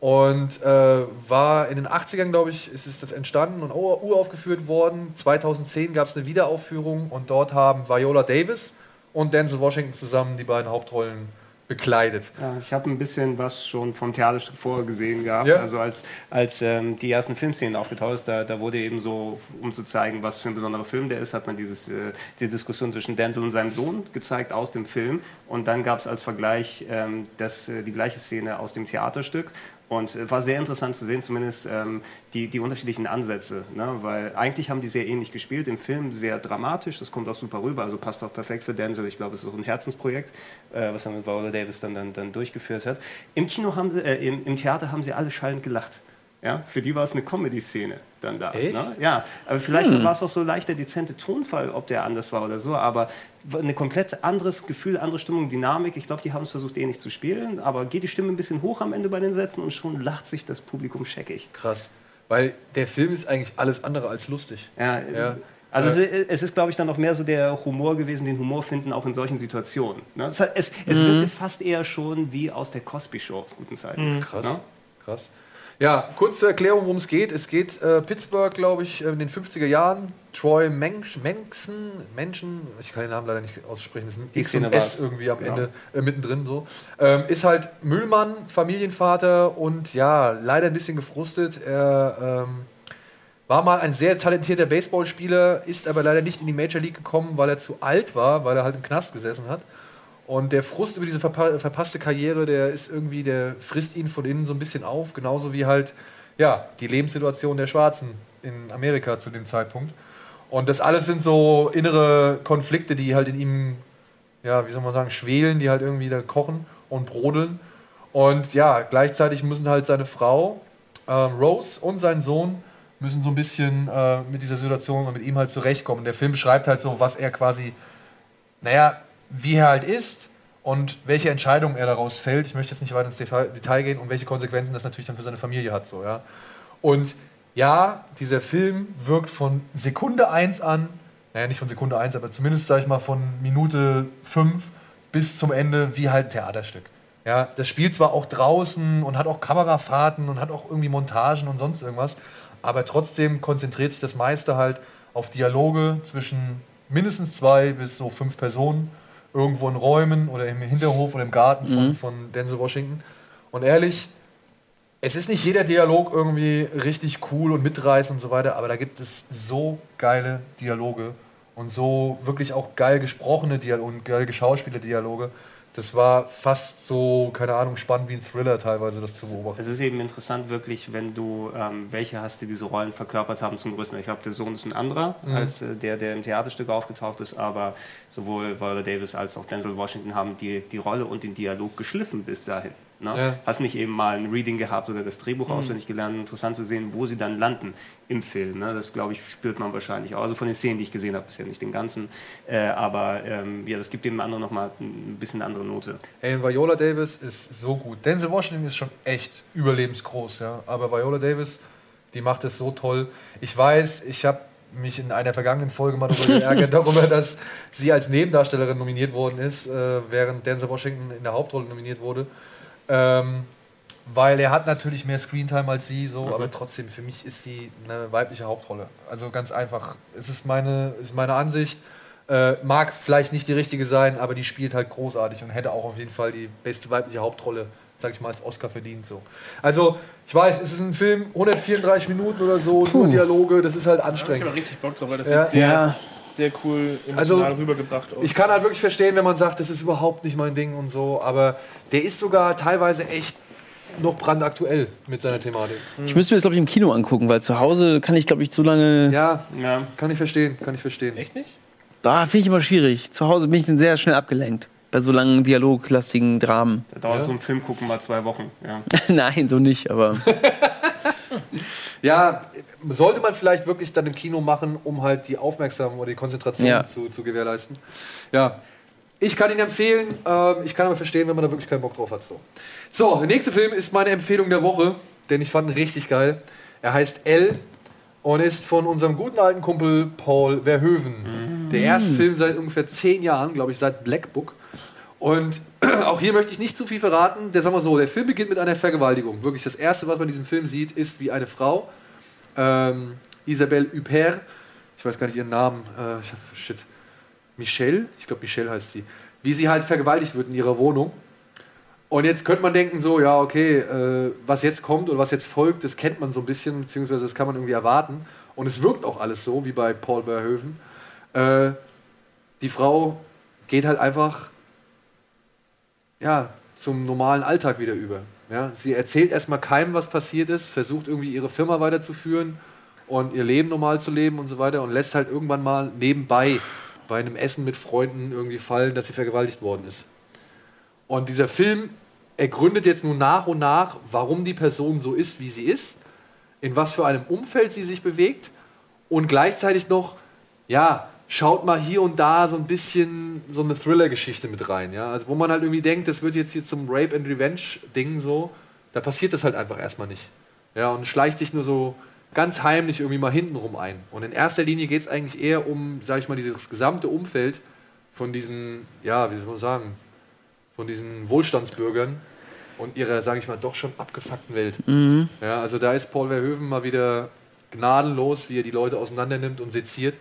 Und äh, war in den 80ern, glaube ich, ist es das entstanden und ur- uraufgeführt worden. 2010 gab es eine Wiederaufführung und dort haben Viola Davis und Denzel Washington zusammen die beiden Hauptrollen bekleidet. Ja, ich habe ein bisschen was schon vom Theaterstück vorher gesehen gehabt. Ja. Also als, als ähm, die ersten Filmszenen aufgetaucht ist, da, da wurde eben so, um zu zeigen, was für ein besonderer Film der ist, hat man dieses, äh, die Diskussion zwischen Denzel und seinem Sohn gezeigt aus dem Film. Und dann gab es als Vergleich ähm, das, äh, die gleiche Szene aus dem Theaterstück. Und äh, war sehr interessant zu sehen, zumindest ähm, die, die unterschiedlichen Ansätze. Ne? Weil eigentlich haben die sehr ähnlich gespielt. Im Film sehr dramatisch, das kommt auch super rüber, also passt auch perfekt für Denzel. Ich glaube, es ist auch ein Herzensprojekt, äh, was er mit Viola Davis dann, dann, dann durchgeführt hat. Im Kino haben äh, im, im Theater haben sie alle schallend gelacht. Ja, für die war es eine Comedy-Szene dann da. Echt? Ne? Ja, aber vielleicht war es auch so leicht der dezente Tonfall, ob der anders war oder so, aber eine komplett anderes Gefühl, andere Stimmung, Dynamik. Ich glaube, die haben es versucht ähnlich zu spielen, aber geht die Stimme ein bisschen hoch am Ende bei den Sätzen und schon lacht sich das Publikum scheckig. Krass. Weil der Film ist eigentlich alles andere als lustig. Ja, Ja. Also es- ist, glaube ich, dann noch mehr so der Humor gewesen, den Humor finden auch in solchen Situationen. Ne? Es, es, es wirkte fast eher schon wie aus der Cosby-Show aus guten Zeiten. Krass. Ne? Krass. Ja, kurz zur Erklärung, worum es geht. Es geht äh, Pittsburgh, glaube ich, äh, in den 50er Jahren. Troy Mensch, Menckson, Menschen, ich kann den Namen leider nicht aussprechen, das ist ein Die X und Szene S war's. irgendwie am Genau. Ende äh, mittendrin so. Ähm, ist halt Müllmann, Familienvater und ja, leider ein bisschen gefrustet. Er ähm, war mal ein sehr talentierter Baseballspieler, ist aber leider nicht in die Major League gekommen, weil er zu alt war, weil er halt im Knast gesessen hat. Und der Frust über diese verpa verpasste Karriere, der ist irgendwie, der frisst ihn von innen so ein bisschen auf, genauso wie halt, ja, die Lebenssituation der Schwarzen in Amerika zu dem Zeitpunkt. Und das alles sind so innere Konflikte, die halt in ihm, ja, wie soll man sagen, schwelen, die halt irgendwie da kochen und brodeln. Und ja, gleichzeitig müssen halt seine Frau, ähm, Rose und sein Sohn müssen so ein bisschen äh, mit dieser Situation und mit ihm halt zurechtkommen. Der Film beschreibt halt so, was er quasi, naja, wie er halt ist und welche Entscheidungen er daraus fällt. Ich möchte jetzt nicht weiter ins Detail, Detail gehen und welche Konsequenzen das natürlich dann für seine Familie hat. So, ja. Und ja, dieser Film wirkt von Sekunde 1 an, naja, nicht von Sekunde 1, aber zumindest, sag ich mal, von Minute 5 bis zum Ende wie halt ein Theaterstück. Ja, das spielt zwar auch draußen und hat auch Kamerafahrten und hat auch irgendwie Montagen und sonst irgendwas, aber trotzdem konzentriert sich das meiste halt auf Dialoge zwischen mindestens zwei bis so fünf Personen, irgendwo in Räumen oder im Hinterhof oder im Garten von, von Denzel Washington. Und ehrlich, es ist nicht jeder Dialog irgendwie richtig cool und mitreißend und so weiter, aber da gibt es so geile Dialoge und so wirklich auch geil gesprochene Dialoge und geil geschauspielte Dialoge. Das war fast so, keine Ahnung, spannend wie ein Thriller teilweise, das zu beobachten. Es ist eben interessant, wirklich, wenn du ähm, welche hast, die diese Rollen verkörpert haben zum größten. Ich glaube, der Sohn ist ein anderer als äh, der, der im Theaterstück aufgetaucht ist, aber sowohl Viola Davis als auch Denzel Washington haben die, die Rolle und den Dialog geschliffen bis dahin. Ne? Ja. Hast nicht eben mal ein Reading gehabt oder das Drehbuch auswendig gelernt. Interessant zu sehen, wo sie dann landen im Film. Ne? Das, glaube ich, spürt man wahrscheinlich auch. Also von den Szenen, die ich gesehen habe, bisher nicht den ganzen. Äh, aber ähm, ja, das gibt dem anderen nochmal ein bisschen eine andere Note. Ey, Viola Davis ist so gut. Denzel Washington ist schon echt überlebensgroß, ja. Aber Viola Davis, die macht es so toll. Ich weiß, ich habe mich in einer vergangenen Folge mal darüber (laughs) geärgert, darüber, dass sie als Nebendarstellerin nominiert worden ist, äh, während Denzel Washington in der Hauptrolle nominiert wurde. Ähm, weil er hat natürlich mehr Screentime als sie, so, aber trotzdem, für mich ist sie eine weibliche Hauptrolle. Also ganz einfach. Es ist meine, ist meine Ansicht. Äh, mag vielleicht nicht die richtige sein, aber die spielt halt großartig und hätte auch auf jeden Fall die beste weibliche Hauptrolle, sag ich mal, als Oscar verdient. So. Also, ich weiß, es ist ein Film, 134 Minuten oder so, nur Dialoge, das ist halt Ich habe anstrengend. richtig Bock drauf, weil das Ja. wird sehr, Ja. Sehr cool Also, emotional rübergebracht. auch. Ich kann halt wirklich verstehen, wenn man sagt, das ist überhaupt nicht mein Ding und so, aber der ist sogar teilweise echt noch brandaktuell mit seiner Thematik. Ich müsste mir das, glaube ich, im Kino angucken, weil zu Hause kann ich, glaube ich, so lange. Ja, Ja. kann ich verstehen, kann ich verstehen. Echt nicht? Da finde ich immer schwierig. Zu Hause bin ich dann sehr schnell abgelenkt. Bei so langen dialoglastigen Dramen. Da dauert so ein Film gucken mal zwei Wochen. Ja. (laughs) Nein, so nicht, aber. (laughs) Ja, sollte man vielleicht wirklich dann im Kino machen, um halt die Aufmerksamkeit oder die Konzentration Ja. zu, zu gewährleisten. Ja, ich kann ihn empfehlen. Ähm, ich kann aber verstehen, wenn man da wirklich keinen Bock drauf hat. So. so, der nächste Film ist meine Empfehlung der Woche, denn ich fand ihn richtig geil. Er heißt L und ist von unserem guten alten Kumpel Paul Verhoeven. Der erste Film seit ungefähr zehn Jahren, glaube ich, seit Black Book. Und (clears throat) auch hier möchte ich nicht zu viel verraten. Der, sagen wir so, der Film beginnt mit einer Vergewaltigung. Wirklich das Erste, was man in diesem Film sieht, ist, wie eine Frau, ähm, Isabelle Huppert, ich weiß gar nicht ihren Namen, äh, shit, Michelle, ich glaube Michelle heißt sie, wie sie halt vergewaltigt wird in ihrer Wohnung. Und jetzt könnte man denken, so, ja, okay, äh, was jetzt kommt oder was jetzt folgt, das kennt man so ein bisschen, beziehungsweise das kann man irgendwie erwarten. Und es wirkt auch alles so, wie bei Paul Verhoeven. Äh, die Frau geht halt einfach ja, zum normalen Alltag wieder über. Ja, sie erzählt erstmal keinem, was passiert ist, versucht irgendwie ihre Firma weiterzuführen und ihr Leben normal zu leben und so weiter und lässt halt irgendwann mal nebenbei bei einem Essen mit Freunden irgendwie fallen, dass sie vergewaltigt worden ist. Und dieser Film ergründet jetzt nun nach und nach, warum die Person so ist, wie sie ist, in was für einem Umfeld sie sich bewegt und gleichzeitig noch, ja, schaut mal hier und da so ein bisschen so eine Thriller-Geschichte mit rein, ja. Also wo man halt irgendwie denkt, das wird jetzt hier zum Rape and Revenge-Ding so, da passiert das halt einfach erstmal nicht. Ja, und schleicht sich nur so ganz heimlich irgendwie mal hintenrum ein. Und in erster Linie geht es eigentlich eher um, sag ich mal, dieses gesamte Umfeld von diesen, ja, wie soll man sagen, von diesen Wohlstandsbürgern und ihrer, sage ich mal, doch schon abgefuckten Welt. Ja, also da ist Paul Verhoeven mal wieder gnadenlos, wie er die Leute auseinander nimmt und seziert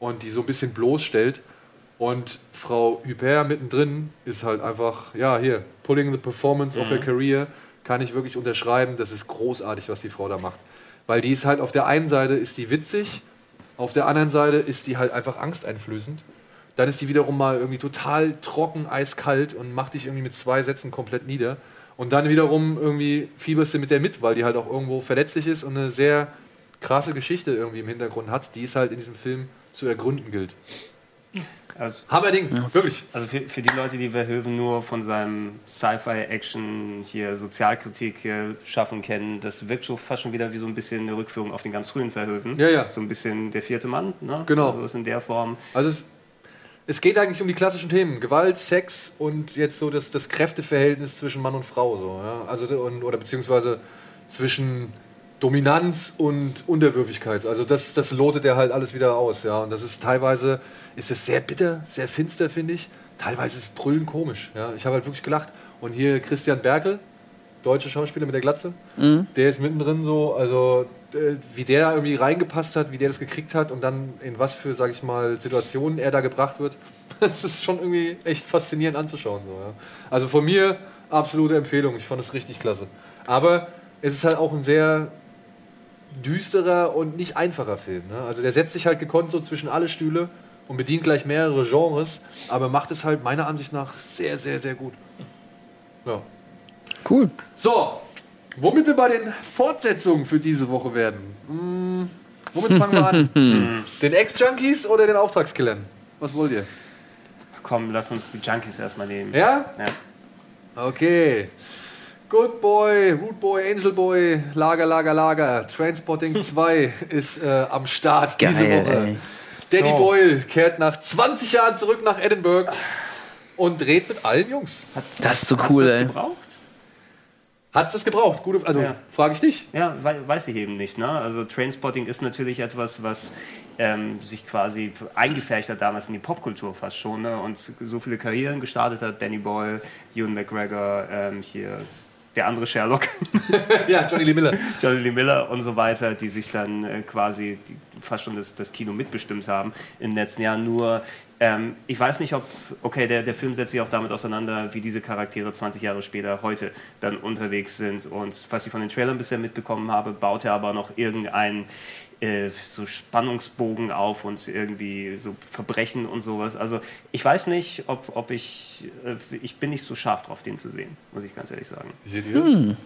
und die so ein bisschen bloßstellt. Und Frau Huppert mittendrin ist halt einfach, ja, hier, pulling the performance of her career, kann ich wirklich unterschreiben. Das ist großartig, was die Frau da macht. Weil die ist halt auf der einen Seite ist die witzig, auf der anderen Seite ist die halt einfach angsteinflößend. Dann ist die wiederum mal irgendwie total trocken, eiskalt und macht dich irgendwie mit zwei Sätzen komplett nieder. Und dann wiederum irgendwie fieberst du mit der mit, weil die halt auch irgendwo verletzlich ist und eine sehr krasse Geschichte irgendwie im Hintergrund hat, die es halt in diesem Film zu ergründen gilt. Also, Hammerding, wirklich. also für, für die Leute, die Verhoeven nur von seinem Sci-Fi-Action, hier Sozialkritik äh, schaffen kennen, das wirkt so fast schon wieder wie so ein bisschen eine Rückführung auf den ganz frühen Verhoeven. Ja, ja. So ein bisschen der vierte Mann, ne? Genau. Also ist in der Form. Also es, es geht eigentlich um die klassischen Themen. Gewalt, Sex und jetzt so das, das Kräfteverhältnis zwischen Mann und Frau. So, ja? also, und, oder beziehungsweise zwischen Dominanz und Unterwürfigkeit. Also das, das lotet er halt alles wieder aus. Ja? Und das ist teilweise ist es sehr bitter, sehr finster, finde ich. Teilweise ist es brüllend komisch. Ja? Ich habe halt wirklich gelacht. Und hier Christian Berkel, deutscher Schauspieler mit der Glatze, der ist mittendrin so, also äh, wie der da irgendwie reingepasst hat, wie der das gekriegt hat und dann in was für, sag ich mal, Situationen er da gebracht wird. (laughs) Das ist schon irgendwie echt faszinierend anzuschauen. So, ja. Also von mir absolute Empfehlung. Ich fand es richtig klasse. Aber es ist halt auch ein sehr düsterer und nicht einfacher Film. Ne? Also der setzt sich halt gekonnt so zwischen alle Stühle und bedient gleich mehrere Genres, aber macht es halt meiner Ansicht nach sehr, sehr, sehr gut. Ja. Cool. So, womit wir bei den Fortsetzungen für diese Woche werden. Hm, womit fangen wir an? (laughs) den Ex-Junkies oder den Auftragskillern? Was wollt ihr? Komm, lass uns die Junkies erstmal nehmen. Ja? Ja. Okay. Good Boy, Root Boy, Angel Boy, Lager, Lager, Lager. Transporting (laughs) 2 ist äh, am Start diese Geil, Woche. ey. Danny So. Boyle kehrt nach 20 Jahren zurück nach Edinburgh und dreht mit allen Jungs. Das ist so Hat's cool, das ey. gebraucht? Hat's das gebraucht? Gute, also Ja. frage ich dich. Ja, wei- weiß ich eben nicht. Ne? Also Trainspotting ist natürlich etwas, was ähm, sich quasi eingefärcht hat damals in die Popkultur fast schon ne? und so viele Karrieren gestartet hat. Danny Boyle, Ewan McGregor, ähm, hier der andere Sherlock, (laughs) ja, Johnny Lee Miller. Johnny Lee Miller und so weiter, die sich dann äh, quasi die, fast schon das, das Kino mitbestimmt haben den letzten Jahren. Nur, ähm, ich weiß nicht, ob, okay, der, der Film setzt sich auch damit auseinander, wie diese Charaktere 20 Jahre später heute dann unterwegs sind. Und was ich von den Trailern bisher mitbekommen habe, baut er aber noch irgendeinen äh, so Spannungsbogen auf und irgendwie so Verbrechen und sowas. Also ich weiß nicht, ob, ob ich, äh, ich bin nicht so scharf drauf, den zu sehen, muss ich ganz ehrlich sagen. Seht ihr?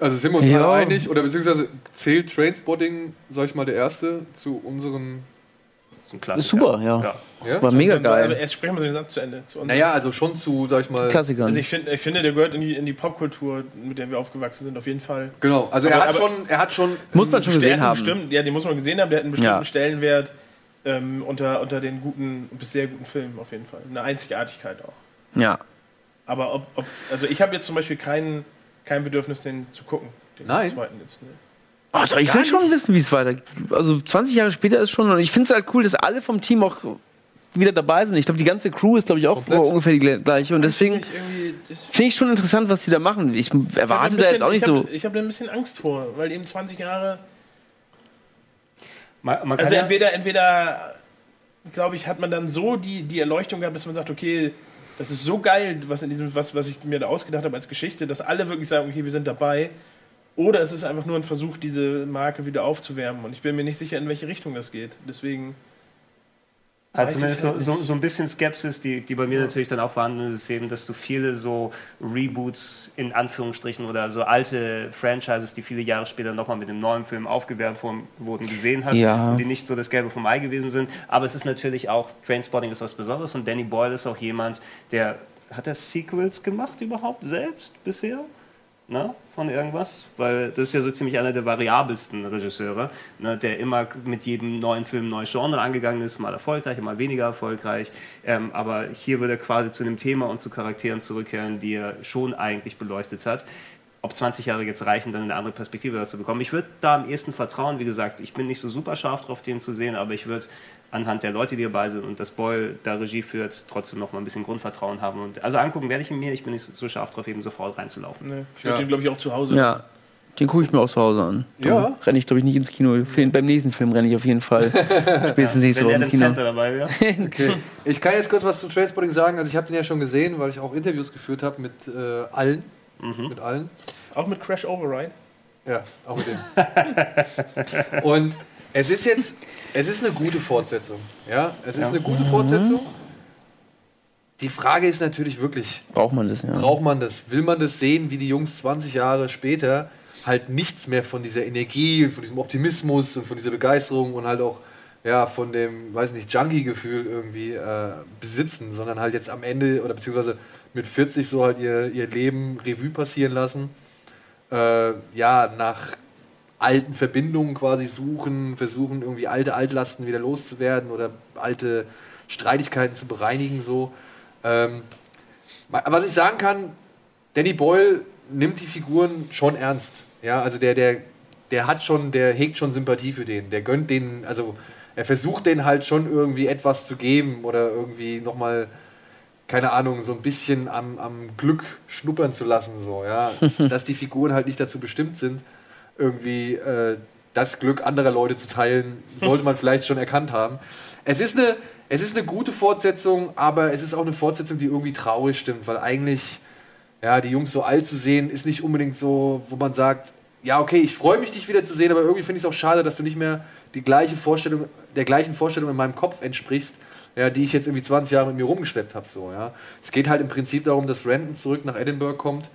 Also sind wir uns Ja. alle einig, oder beziehungsweise zählt Trainspotting, sag ich mal, der erste zu unseren. So ein Klassiker. Super, ja. Ja? War mega Dann- Aber geil. erst sprechen wir den Satz zu Ende. Zu. Naja, also schon zu, sag ich mal. Klassiker. Also ich, find, ich finde, der gehört in die, in die Popkultur, mit der wir aufgewachsen sind, auf jeden Fall. Genau, also er Aber- hat aber- schon, er hat schon. Muss man schon gesehen hat haben. bestimmten- ja, den muss man gesehen haben, der hat einen bestimmten Ja. Stellenwert ähm, unter, unter den guten, bis sehr guten Filmen auf jeden Fall. Eine Einzigartigkeit auch. Ja. Aber ob, ob also ich habe jetzt zum Beispiel kein, kein Bedürfnis, den zu gucken. Den Nein. zweiten jetzt. Ne. Ach, doch, ich will schon wissen, wie es weitergeht. Also 20 Jahre später ist schon. Und ich finde es halt cool, dass alle vom Team auch wieder dabei sind. Ich glaube, die ganze Crew ist, glaube ich, auch Komplett. ungefähr die gle- gleiche. Und deswegen Finde ich ich schon interessant, was die da machen. Ich Ich erwarte ein da jetzt bisschen- auch nicht ich so. hab, Ich habe da ein bisschen Angst vor, weil eben 20 Jahre. Man, man Also ja- entweder, entweder glaube ich, hat man dann so die, die Erleuchtung gehabt, dass man sagt, okay, das ist so geil, was in diesem, was, was ich mir da ausgedacht habe als Geschichte, dass alle wirklich sagen, okay, wir sind dabei. Oder es ist einfach nur ein Versuch, diese Marke wieder aufzuwärmen. Und ich bin mir nicht sicher, in welche Richtung das geht. Deswegen. Also zumindest es so, halt so, nicht. so ein bisschen Skepsis, die, die bei mir natürlich dann auch vorhanden ist, ist eben, dass du viele so Reboots in Anführungsstrichen oder so alte Franchises, die viele Jahre später nochmal mit einem neuen Film aufgewärmt wurden- wurden, gesehen hast Ja. und die nicht so das Gelbe vom Ei gewesen sind. Aber es ist natürlich auch, Trainspotting ist was Besonderes und Danny Boyle ist auch jemand, der, hat er Sequels gemacht überhaupt selbst bisher? Ne, von irgendwas, weil das ist ja so ziemlich einer der variabelsten Regisseure, ne, der immer mit jedem neuen Film neues Genre angegangen ist, mal erfolgreich, mal weniger erfolgreich, ähm, aber hier wird er quasi zu einem Thema und zu Charakteren zurückkehren, die er schon eigentlich beleuchtet hat. Ob 20 Jahre jetzt reichen, dann eine andere Perspektive dazu bekommen. Ich würde da am ehesten vertrauen, wie gesagt, ich bin nicht so super scharf drauf, den zu sehen, aber ich würde anhand der Leute, die dabei sind und dass Boyle da Regie führt, trotzdem noch mal ein bisschen Grundvertrauen haben. Und, also angucken werde ich ihn mir, ich bin nicht so scharf drauf, eben sofort reinzulaufen. Ne, ich würde Ja. den, glaube ich, auch zu Hause. Ja, den gucke ich mir auch zu Hause an. Da Ja. Renne ich, glaube ich, nicht ins Kino. Beim nächsten Film renne ich auf jeden Fall. (laughs) Spätestens nächste Wenn Woche er ins den Kino. Center dabei wäre. (laughs) Okay. Ich kann jetzt kurz was zu Trainspotting sagen. Also ich habe den ja schon gesehen, weil ich auch Interviews geführt habe mit äh, allen. Mit allen. Auch mit Crash Override. Ja, auch mit dem. (laughs) Und es ist jetzt, es ist eine gute Fortsetzung. Ja, es ist eine gute Fortsetzung. Die Frage ist natürlich wirklich, Braucht man das, ja. braucht man das? Will man das sehen, wie die Jungs 20 Jahre später halt nichts mehr von dieser Energie und von diesem Optimismus und von dieser Begeisterung und halt auch ja, von dem, weiß nicht, Junkie-Gefühl irgendwie äh, besitzen, sondern halt jetzt am Ende oder beziehungsweise mit 40 so halt ihr, ihr Leben Revue passieren lassen. Äh, ja, nach alten Verbindungen quasi suchen, versuchen irgendwie alte Altlasten wieder loszuwerden oder alte Streitigkeiten zu bereinigen so. Ähm, was ich sagen kann, Danny Boyle nimmt die Figuren schon ernst. Ja, also der, der, der hat schon, der hegt schon Sympathie für den. Der gönnt denen, also er versucht denen halt schon irgendwie etwas zu geben oder irgendwie nochmal, keine Ahnung, so ein bisschen am, am Glück schnuppern zu lassen, so, ja. (laughs) Dass die Figuren halt nicht dazu bestimmt sind, irgendwie äh, das Glück anderer Leute zu teilen, sollte man vielleicht schon erkannt haben. Es ist eine, es ist eine gute Fortsetzung, aber es ist auch eine Fortsetzung, die irgendwie traurig stimmt, weil eigentlich, ja, die Jungs so alt zu sehen, ist nicht unbedingt so, wo man sagt, ja, okay, ich freue mich, dich wieder zu sehen, aber irgendwie finde ich es auch schade, dass du nicht mehr die gleiche Vorstellung der gleichen Vorstellung in meinem Kopf entsprichst, ja, die ich jetzt irgendwie 20 Jahre mit mir rumgeschleppt habe. So, ja. Es geht halt im Prinzip darum, dass Renton zurück nach Edinburgh kommt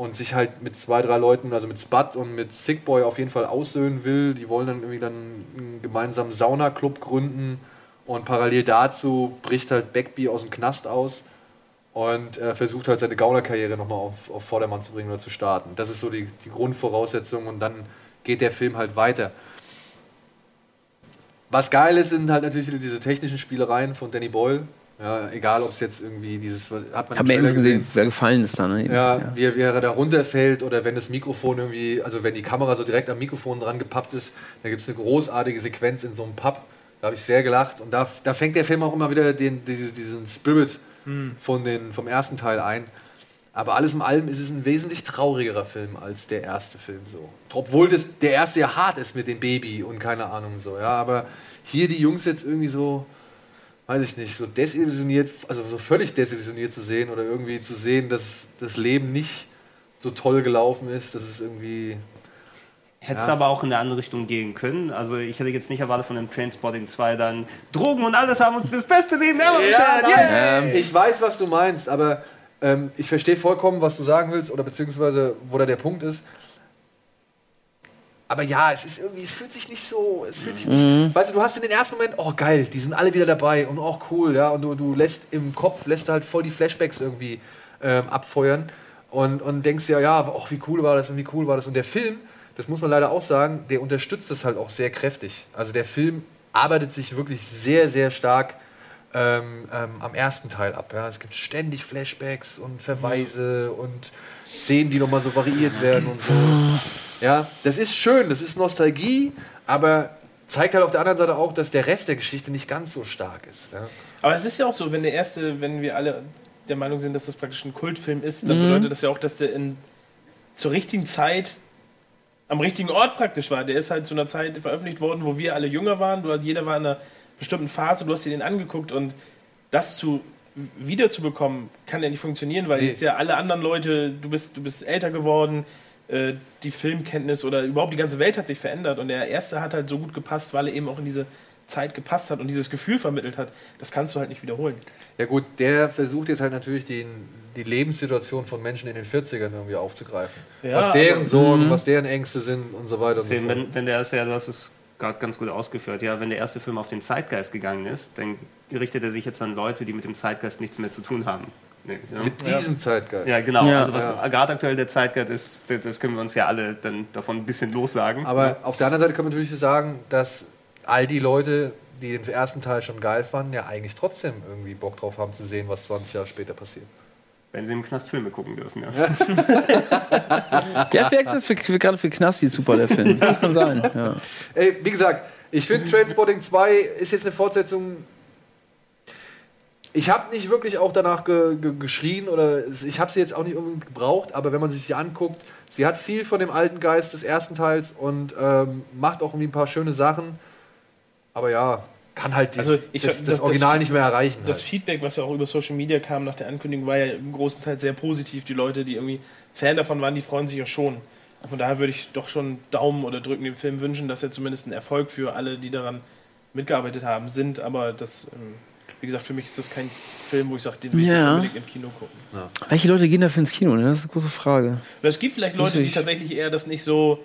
und sich halt mit zwei, drei Leuten, also mit Spud und mit Sick Boy auf jeden Fall aussöhnen will. Die wollen dann irgendwie dann einen gemeinsamen Saunaclub gründen und parallel dazu bricht halt Beckby aus dem Knast aus und äh, versucht halt seine Gaunerkarriere nochmal auf, auf Vordermann zu bringen oder zu starten. Das ist so die, die Grundvoraussetzung und dann geht der Film halt weiter. Was geil ist, sind halt natürlich diese technischen Spielereien von Danny Boyle. Ja, egal, ob es jetzt irgendwie dieses, hat man Hab eben Trailer gesehen, wer gefallen ist da, ne? ja, Wie, wie er da runterfällt oder wenn das Mikrofon irgendwie, also wenn die Kamera so direkt am Mikrofon dran gepappt ist, da gibt es eine großartige Sequenz in so einem Pub. Da habe ich sehr gelacht und da, da fängt der Film auch immer wieder den, diesen, diesen Spirit von den, vom ersten Teil ein. Aber alles in allem ist es ein wesentlich traurigerer Film als der erste Film so. Obwohl das, der erste ja hart ist mit dem Baby und keine Ahnung so, ja. Aber hier die Jungs jetzt irgendwie so, weiß ich nicht, so desillusioniert, also so völlig desillusioniert zu sehen oder irgendwie zu sehen, dass das Leben nicht so toll gelaufen ist, dass es irgendwie. Hätte es Ja. aber auch in eine andere Richtung gehen können. Also ich hätte jetzt nicht erwartet von dem Trainspotting 2 dann Drogen und alles haben uns das beste Leben ever nein, Yeah! Ich weiß, was du meinst, aber ähm, ich verstehe vollkommen, was du sagen willst oder beziehungsweise wo da der Punkt ist. Aber ja, es ist irgendwie, es fühlt sich nicht so, es fühlt sich nicht, weißt du, du hast in den ersten Moment, oh geil, die sind alle wieder dabei und auch cool, ja, und du, du lässt im Kopf, lässt du halt voll die Flashbacks irgendwie ähm, abfeuern und, und denkst ja, ja, oh, wie cool war das und wie cool war das und der Film, das muss man leider auch sagen, der unterstützt das halt auch sehr kräftig. Also der Film arbeitet sich wirklich sehr, sehr stark ähm, ähm, am ersten Teil ab. Ja. Es gibt ständig Flashbacks und Verweise und Szenen, die nochmal so variiert werden und so. (clears throat) Ja, das ist schön, das ist Nostalgie, aber zeigt halt auf der anderen Seite auch, dass der Rest der Geschichte nicht ganz so stark ist. Ja. Aber es ist ja auch so, wenn der erste, wenn wir alle der Meinung sind, dass das praktisch ein Kultfilm ist, Mhm. dann bedeutet das ja auch, dass der in, zur richtigen Zeit am richtigen Ort praktisch war. Der ist halt zu einer Zeit veröffentlicht worden, wo wir alle jünger waren. Du hast, jeder war in einer bestimmten Phase, du hast dir den angeguckt und das zu wiederzubekommen, kann ja nicht funktionieren, weil Nee. jetzt ja alle anderen Leute, du bist, du bist älter geworden, äh, die Filmkenntnis oder überhaupt die ganze Welt hat sich verändert und der erste hat halt so gut gepasst, weil er eben auch in diese Zeit gepasst hat und dieses Gefühl vermittelt hat. Das kannst du halt nicht wiederholen. ja gut, der versucht jetzt halt natürlich den, die Lebenssituation von Menschen in den 40ern irgendwie aufzugreifen. Ja, was deren Sorgen, was deren Ängste sind und so weiter. Und so fort. wenn, wenn der erste, ja, du hast es gerade ganz gut ausgeführt, ja, wenn der erste Film auf den Zeitgeist gegangen ist, dann richtet er sich jetzt an Leute, die mit dem Zeitgeist nichts mehr zu tun haben. Nee, ja. Mit diesem Zeitgeist. ja, genau. Ja. also was Ja. gerade aktuell der Zeitgeist ist, das, das können wir uns ja alle dann davon ein bisschen lossagen. Aber auf der anderen Seite kann man natürlich sagen, dass all die Leute, die den ersten Teil schon geil fanden, ja eigentlich trotzdem irgendwie Bock drauf haben zu sehen, was 20 Jahre später passiert. wenn sie im Knast Filme gucken dürfen, ja. Ja, (laughs) vielleicht ist für, gerade für Knasti super, der Film. Das kann sein. Ja. Ey, wie gesagt, ich finde Trainspotting 2 ist jetzt eine Fortsetzung. Ich habe nicht wirklich auch danach ge ge geschrien oder ich habe sie jetzt auch nicht unbedingt gebraucht, aber wenn man sich sie anguckt, sie hat viel von dem alten Geist des ersten Teils und ähm, macht auch irgendwie ein paar schöne Sachen. Aber ja, kann halt die, Also ich- das, das, das- Original das- nicht mehr erreichen. Das halt. Feedback, was ja auch über Social Media kam nach der Ankündigung, war ja im großen Teil sehr positiv. Die Leute, die irgendwie Fan davon waren, die freuen sich ja schon. Von daher würde ich doch schon Daumen oder drücken dem Film wünschen, dass er zumindest ein Erfolg für alle, die daran mitgearbeitet haben, sind. Aber das, ähm, wie gesagt, für mich ist das kein Film, wo ich sage, den will ich Ja. unbedingt im Kino gucken. Welche Leute gehen dafür ins Kino? Ne? Das ist eine große Frage. Und es gibt vielleicht Leute, die tatsächlich eher das nicht so,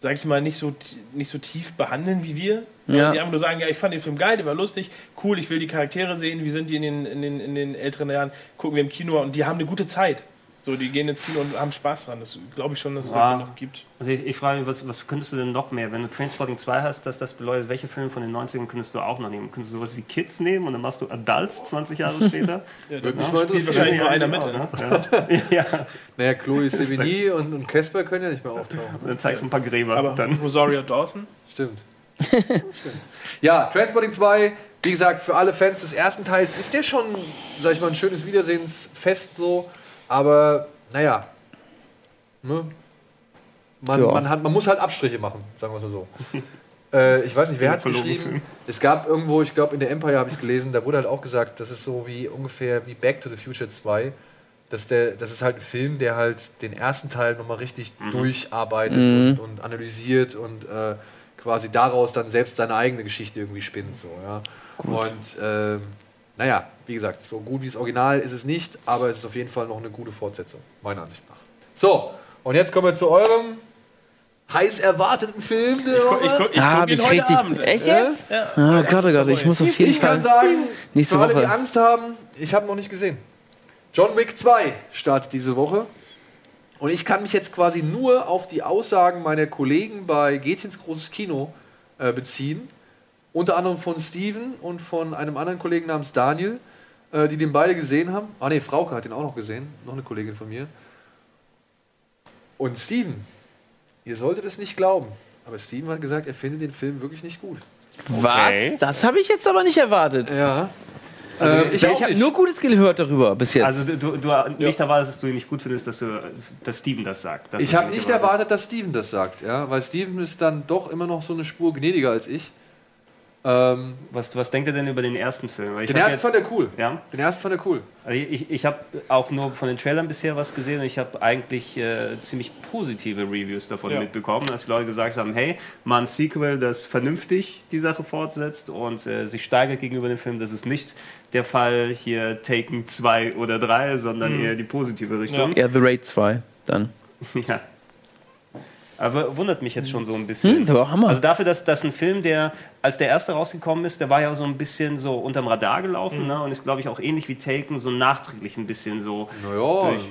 sag ich mal, nicht so, nicht so tief behandeln wie wir. Ja. Die einfach nur sagen, ja, ich fand den Film geil, der war lustig, cool, ich will die Charaktere sehen, wie sind die in den, in den, in den älteren Jahren, gucken wir im Kino und die haben eine gute Zeit. So, die gehen ins Kino und haben Spaß dran. Das glaube ich schon, dass es Ja. noch gibt. Also ich, ich frage mich, was, was könntest du denn noch mehr? Wenn du Trainspotting 2 hast, dass das bedeutet, welche Filme von den 90ern könntest du auch noch nehmen? Könntest du sowas wie Kids nehmen und dann machst du Adults 20 Jahre (laughs) später? Ja, Würde da mich mal spielt wahrscheinlich nur Ja, einer mit. genau, ne? ne? Ja. (laughs) ja. Naja, Chloe Sevigny und, und Casper können ja nicht mehr auftauchen. Dann zeigst du ein paar Gräber. Aber dann. Rosario Dawson, Stimmt. (laughs) Stimmt. Ja, Transporting 2, wie gesagt, für alle Fans des ersten Teils ist der schon, sag ich mal, ein schönes Wiedersehensfest so. Aber naja. Ne? Man, Ja. man, hat, man muss halt Abstriche machen, sagen wir es mal so. (laughs) äh, ich weiß nicht, wer hat es geschrieben? Film. Es gab irgendwo, ich glaube in der Empire habe ich gelesen, da wurde halt auch gesagt, das ist so wie ungefähr wie Back to the Future 2. Dass der, das ist halt ein Film, der halt den ersten Teil nochmal richtig durcharbeitet und, und analysiert und äh, quasi daraus dann selbst seine eigene Geschichte irgendwie spinnt. So, ja. Und ähm, naja, wie gesagt, so gut wie das Original ist es nicht, aber es ist auf jeden Fall noch eine gute Fortsetzung, meiner Ansicht nach. So, und jetzt kommen wir zu eurem heiß erwarteten Film. Ich, Woche. guck, ich Ah, guck ihn ich heute richtig. Abend. Echt Ja? jetzt? Ah, Gott, oh Gott, ich muss auf jeden Ich kann Fall. sagen, (laughs) nächste für alle, Woche. die Angst haben, ich habe noch nicht gesehen. John Wick 2 startet diese Woche. Und ich kann mich jetzt quasi nur auf die Aussagen meiner Kollegen bei Gätchens Großes Kino äh, beziehen. Unter anderem von Steven und von einem anderen Kollegen namens Daniel, äh, die den beide gesehen haben. Ah ne, Frauke hat den auch noch gesehen, noch eine Kollegin von mir. Und Steven, ihr solltet es nicht glauben, aber Steven hat gesagt, er findet den Film wirklich nicht gut. Was? Das habe ich jetzt aber nicht erwartet. Ja. Ähm, Ich, ich habe nur Gutes gehört darüber bis jetzt. Also du, du, du nicht erwartest, dass du ihn nicht gut findest, dass, du, dass Steven das sagt. Das Ich habe nicht erwartet, dass Steven das sagt, ja, weil Steven ist dann doch immer noch so eine Spur gnädiger als ich. Ähm, Was, was denkt ihr denn über den ersten Film? Weil ich den ersten fand er cool. Ja? Den ersten fand er cool. Also ich ich habe auch nur von den Trailern bisher was gesehen und ich habe eigentlich äh, ziemlich positive Reviews davon Ja. mitbekommen, dass Leute gesagt haben, hey, mal ein Sequel, das vernünftig die Sache fortsetzt und äh, sich steigert gegenüber dem Film. Das ist nicht der Fall hier Taken 2 oder 3, sondern eher die positive Richtung. ja, The Raid 2 dann. (laughs) Ja. Aber wundert mich jetzt schon so ein bisschen. Hm, der war auch Hammer. Also dafür, dass, dass ein Film, der als der erste rausgekommen ist, der war ja so ein bisschen so unterm Radar gelaufen ne? und ist, glaube ich, auch ähnlich wie Taken, so nachträglich ein bisschen so. Naja. Durch-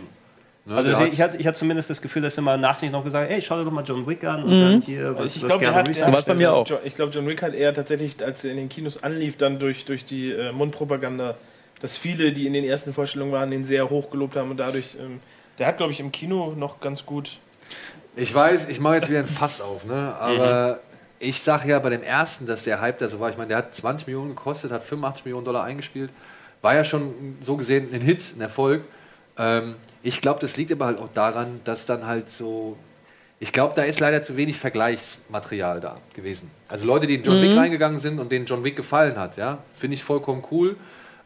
Ne, Also hat- ich hatte, ich hatte zumindest das Gefühl, dass immer nachträglich noch gesagt hey, schau dir doch mal John Wick an und dann hier, was, Ich was Keanu hat, So bei mir hat- auch. Ich glaube, John Wick hat eher tatsächlich, als er in den Kinos anlief, dann durch, durch die äh, Mundpropaganda, dass viele, die in den ersten Vorstellungen waren, den sehr hoch gelobt haben und dadurch, ähm, der hat, glaube ich, im Kino noch ganz gut. Ich weiß, ich mache jetzt wieder ein Fass auf, ne? aber ich sage ja bei dem ersten, dass der Hype da so war. Ich meine, der hat 20 Millionen gekostet, hat 85 Millionen Dollar eingespielt. War ja schon so gesehen ein Hit, ein Erfolg. Ähm, ich glaube, das liegt aber halt auch daran, dass dann halt so. Ich glaube, da ist leider zu wenig Vergleichsmaterial da gewesen. Also Leute, die in John Wick reingegangen sind und denen John Wick gefallen hat, ja, finde ich vollkommen cool.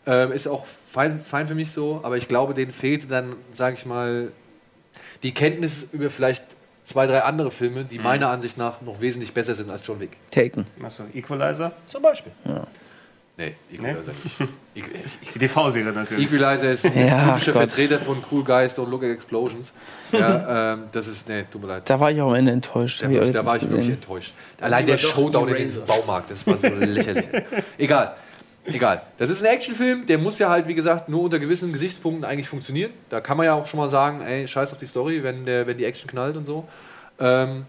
Ähm, ist auch fein, fein für mich so, aber ich glaube, denen fehlte dann, sage ich mal, die Kenntnis über vielleicht zwei, drei andere Filme, die meiner Ansicht nach noch wesentlich besser sind als John Wick. Taken. Achso, Equalizer? Zum Beispiel. Nee, Equalizer nicht. Equ- Die TV-Serie natürlich. Equalizer ist ein (laughs) Ja, typischer Gott. Vertreter von Cool Guys Don't Look at Explosions. Ja, (laughs) ähm, das ist, nee, tut mir leid. Da war ich auch am Ende enttäuscht. Da, da war ich wirklich enttäuscht. Allein der Showdown in diesem Baumarkt, das war so (laughs) lächerlich. Egal. Egal. Das ist ein Actionfilm, der muss ja halt, wie gesagt, nur unter gewissen Gesichtspunkten eigentlich funktionieren. Da kann man ja auch schon mal sagen, ey, scheiß auf die Story, wenn, der, wenn die Action knallt und so. Ähm,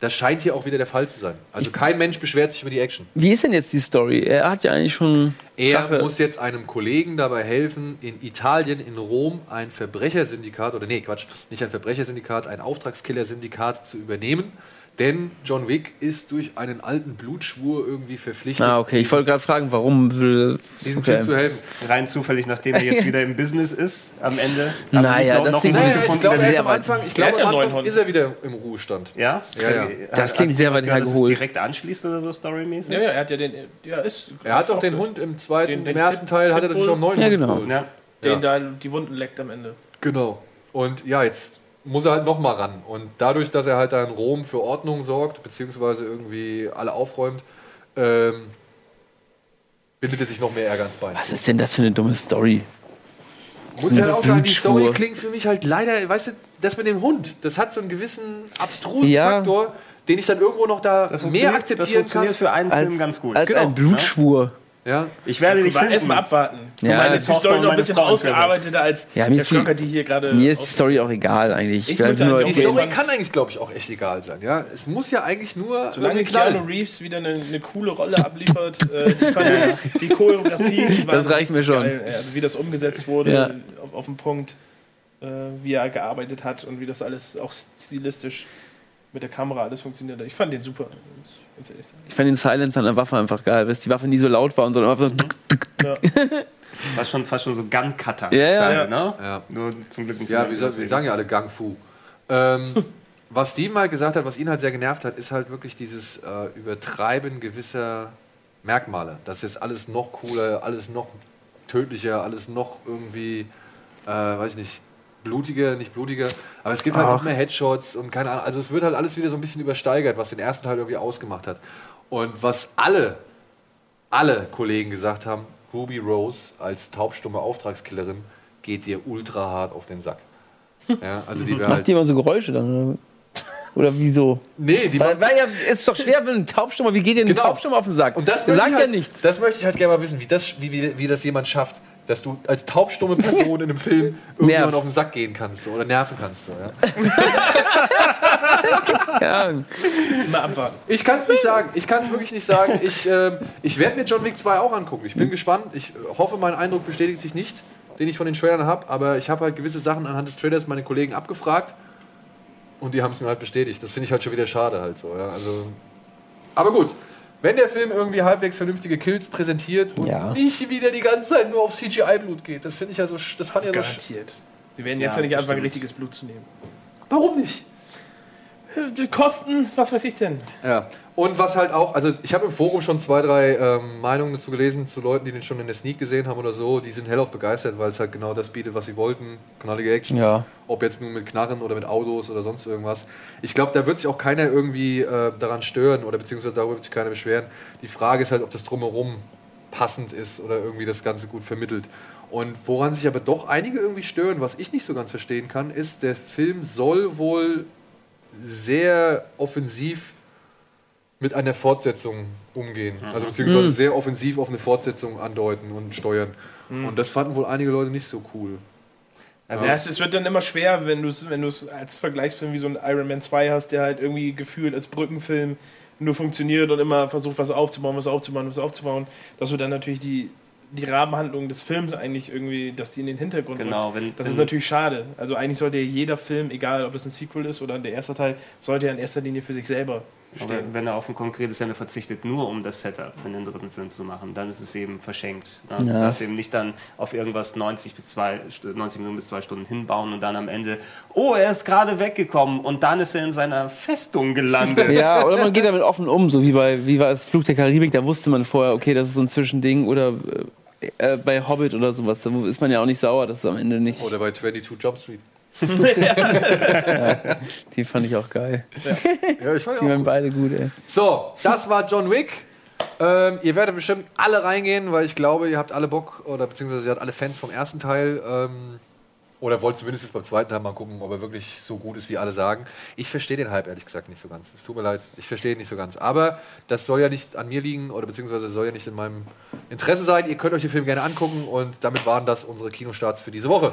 das scheint hier auch wieder der Fall zu sein. Also kein Mensch beschwert sich über die Action. Wie ist denn jetzt die Story? Er hat ja eigentlich schon. Er Sache- muss jetzt einem Kollegen dabei helfen, in Italien, in Rom, ein Verbrechersyndikat, oder nee, Quatsch, nicht ein Verbrechersyndikat, ein Auftragskiller-Syndikat zu übernehmen. Denn John Wick ist durch einen alten Blutschwur irgendwie verpflichtet, Ah, okay. Ich wollte gerade fragen, warum will. diesem okay. Typ zu helfen. Rein zufällig, nachdem er jetzt (laughs) wieder im Business ist, am Ende. Naja, das noch klingt- einen Naja, gefunden, ich glaube, am Anfang, ich glaube, am Anfang ist er wieder im Ruhestand. Ja? Ja, ja. Das klingt sehr weit hergeholt. direkt anschließt oder so storymäßig? Ja, ja, er hat ja den. Ja, ist. Er hat doch den Hund im zweiten, Den- den im ersten Teil hat er doch einen neuen Ja, genau. Den da die Wunden leckt am Ende. Genau. Und ja, jetzt muss er halt nochmal ran. Und dadurch, dass er halt da in Rom für Ordnung sorgt, beziehungsweise irgendwie alle aufräumt, ähm, bindet er sich noch mehr Ärger ins Bein. Was ist denn das für eine dumme Story? Muss ich halt auch sagen, die. Story klingt für mich halt leider, weißt du, das mit dem Hund, das hat so einen gewissen abstrusen Ja. Faktor, den ich dann irgendwo noch da Das mehr funktioniert, das akzeptieren kann. funktioniert für einen Als, Film ganz gut. als Genau. ein Blutschwur. Ja. Ich werde dich finden. Erstmal abwarten. Ja, meine, ist die Tochter Story noch ein bisschen Frau ausgearbeiteter als Ja, mir der ist die- hier gerade. Mir ist die Story auch egal eigentlich. Ich will möchte nur, Die. Story kann eigentlich, glaube ich, auch echt egal sein. Ja? Es muss ja eigentlich nur Solange Keanu. Reeves wieder eine, eine coole Rolle abliefert, äh, ich fand die, die Choreografie, die Das reicht mir schon. Geil, also wie das umgesetzt wurde, Ja. auf, auf den Punkt, äh, wie er gearbeitet hat und wie das alles auch stilistisch mit der Kamera alles funktioniert. hat. Ich fand den super, ich sagen. Fand den Silence an der Waffe einfach geil, dass die Waffe nie so laut war und sondern einfach so. Ja. (laughs) Fast schon, fast schon so Gun-Cutter-Style, Ja, ja. ne? Ja. Nur zum Glück nicht so Ja, wir, sa- wir sagen ja alle Gang Fu. Ähm, (laughs) was Steven halt gesagt hat, was ihn halt sehr genervt hat, ist halt wirklich dieses äh, Übertreiben gewisser Merkmale. Das ist alles noch cooler, alles noch tödlicher, alles noch irgendwie, äh, weiß ich nicht, blutiger, nicht blutiger, aber es gibt halt noch mehr Headshots und keine Ahnung. Also es wird halt alles wieder so ein bisschen übersteigert, was den ersten Teil irgendwie ausgemacht hat. Und was alle, alle Kollegen gesagt haben, Ruby Rose als taubstumme Auftragskillerin geht dir ultra hart auf den Sack. Ja, also die (laughs) Macht halt. die immer so Geräusche dann? Oder, oder wieso? Nee, die Weil, weil ja, es ist doch schwer, wenn ein Taubstummer, wie geht dir ein Genau. Taubstummer auf den Sack? und das sagt ich ja halt, nichts. Das möchte ich halt gerne mal wissen, wie das, wie, wie, wie das jemand schafft, dass du als taubstumme Person in einem Film (laughs) irgendwann Nervt. auf den Sack gehen kannst so, oder nerven kannst. So, ja. (laughs) Ja, abwarten. Ich kann es nicht sagen. Ich kann es wirklich nicht sagen. Ich, ähm, ich werde mir John Wick 2 auch angucken. Ich bin gespannt. Ich hoffe, mein Eindruck bestätigt sich nicht, den ich von den Trailern habe. Aber ich habe halt gewisse Sachen anhand des Trailers meine Kollegen abgefragt und die haben es mir halt bestätigt. Das finde ich halt schon wieder schade halt so. Ja? Also, aber gut. Wenn der Film irgendwie halbwegs vernünftige Kills präsentiert und Ja. nicht wieder die ganze Zeit nur auf CGI-Blut geht, das finde ich ja so, sch- das fand ich ja so. Garantiert. Wir werden jetzt Ja, ja, nicht anfangen, richtiges Blut zu nehmen. Warum nicht? Die Kosten, was weiß ich denn? Ja, und was halt auch, also ich habe im Forum schon zwei, drei ähm, Meinungen dazu gelesen, zu Leuten, die den schon in der Sneak gesehen haben oder so, die sind hellauf begeistert, weil es halt genau das bietet, was sie wollten. Knallige Action. Ja. Ob jetzt nun mit Knarren oder mit Autos oder sonst irgendwas. Ich glaube, da wird sich auch keiner irgendwie äh, daran stören oder beziehungsweise darüber wird sich keiner beschweren. Die Frage ist halt, ob das drumherum passend ist oder irgendwie das Ganze gut vermittelt. Und woran sich aber doch einige irgendwie stören, was ich nicht so ganz verstehen kann, ist, der Film soll wohl sehr offensiv mit einer Fortsetzung umgehen. Also beziehungsweise sehr offensiv auf eine Fortsetzung andeuten und steuern. Und das fanden wohl einige Leute nicht so cool. Ja, es, es wird dann immer schwer, wenn du es wenn du's als Vergleichsfilm wie so ein Iron Man 2 hast, der halt irgendwie gefühlt als Brückenfilm nur funktioniert und immer versucht, was aufzubauen, was aufzubauen, was aufzubauen, dass du dann natürlich die, die Rahmenhandlung des Films eigentlich irgendwie, dass die in den Hintergrund Genau, rückt. wenn- Das wenn- ist natürlich schade. Also eigentlich sollte ja jeder Film, egal ob es ein Sequel ist oder der erste Teil, sollte ja in erster Linie für sich selber Aber stehen. wenn er auf ein konkretes Ende verzichtet, nur um das Setup für den dritten Film zu machen, dann ist es eben verschenkt. Ne? Ja. Dass eben nicht dann auf irgendwas 90 bis zwei, St- 90 Minuten bis zwei Stunden hinbauen und dann am Ende, oh, er ist gerade weggekommen und dann ist er in seiner Festung gelandet. (laughs) Ja, oder man geht damit offen um, so wie bei wie war es Fluch der Karibik, da wusste man vorher, okay, das ist so ein Zwischending oder äh, bei Hobbit oder sowas, da ist man ja auch nicht sauer, dass es am Ende nicht. Oder bei 22 Jump Street. (laughs) Die fand ich auch geil. Ja, ich fand Die waren beide gut, ey. So, das war John Wick. Ähm, ihr werdet bestimmt alle reingehen, weil ich glaube, ihr habt alle Bock oder beziehungsweise ihr habt alle Fans vom ersten Teil. Ähm, oder wollt zumindest beim zweiten Teil mal gucken, ob er wirklich so gut ist, wie alle sagen. Ich verstehe den Hype ehrlich gesagt nicht so ganz. Es tut mir leid, ich verstehe ihn nicht so ganz. Aber das soll ja nicht an mir liegen oder beziehungsweise soll ja nicht in meinem Interesse sein. Ihr könnt euch den Film gerne angucken und damit waren das unsere Kinostarts für diese Woche.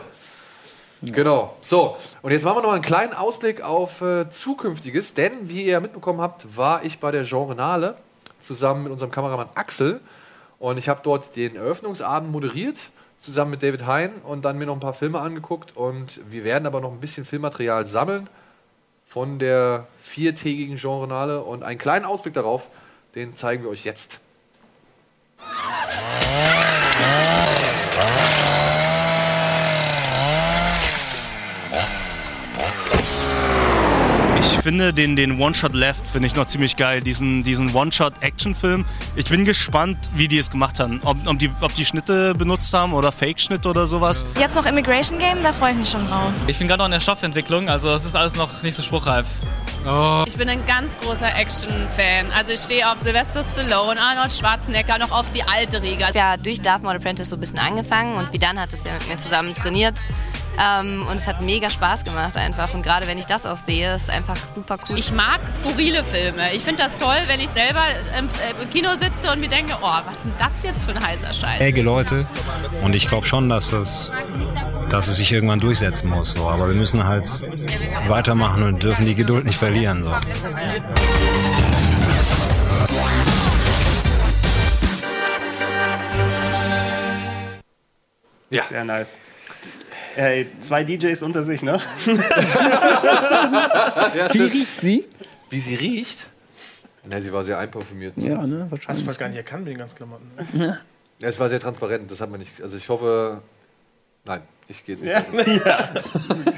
Genau. So, und jetzt machen wir noch einen kleinen Ausblick auf äh, Zukünftiges, denn wie ihr mitbekommen habt, war ich bei der Genrenale zusammen mit unserem Kameramann Axel und ich habe dort den Eröffnungsabend moderiert, zusammen mit David Hein und dann mir noch ein paar Filme angeguckt und wir werden aber noch ein bisschen Filmmaterial sammeln von der viertägigen Genrenale und einen kleinen Ausblick darauf, den zeigen wir euch jetzt. Finde den, den One-Shot Left finde ich noch ziemlich geil, diesen, diesen One-Shot-Action-Film. Ich bin gespannt, wie die es gemacht haben. Ob, ob, die, ob die Schnitte benutzt haben oder Fake-Schnitte oder sowas. Jetzt noch Immigration Game, da freue ich mich schon drauf. Ich bin gerade noch in der Stoffentwicklung, also es ist alles noch nicht so spruchreif. Ich bin ein ganz großer Action-Fan. Also ich stehe auf Sylvester Stallone, Arnold Schwarzenegger, noch auf die alte Riga. Ja, durch Darth Maul Apprentice so ein bisschen angefangen und wie dann hat es ja mit mir zusammen trainiert. Ähm, und es hat mega Spaß gemacht einfach. Und gerade wenn ich das auch sehe, ist einfach super cool. Ich mag skurrile Filme. Ich finde das toll, wenn ich selber im, äh, im Kino sitze und mir denke, oh, was ist denn das jetzt für ein heißer Scheiß? fähige Leute und ich glaube schon, dass es, dass es sich irgendwann durchsetzen muss. So. Aber wir müssen halt weitermachen und dürfen die Geduld nicht verlieren. So. Ja. Sehr nice. Äh, zwei DJs unter sich, ne? (laughs) Ja, Wie stimmt. riecht sie? Wie sie riecht? Na, sie war sehr einparfümiert. Ja, ne, Hast du wahrscheinlich. fast gar nicht erkannt mit den ganzen Klamotten. Ja, es war sehr transparent, das hat man nicht. Also ich hoffe, Nein, ich gehe nicht. Ja. (laughs) ja.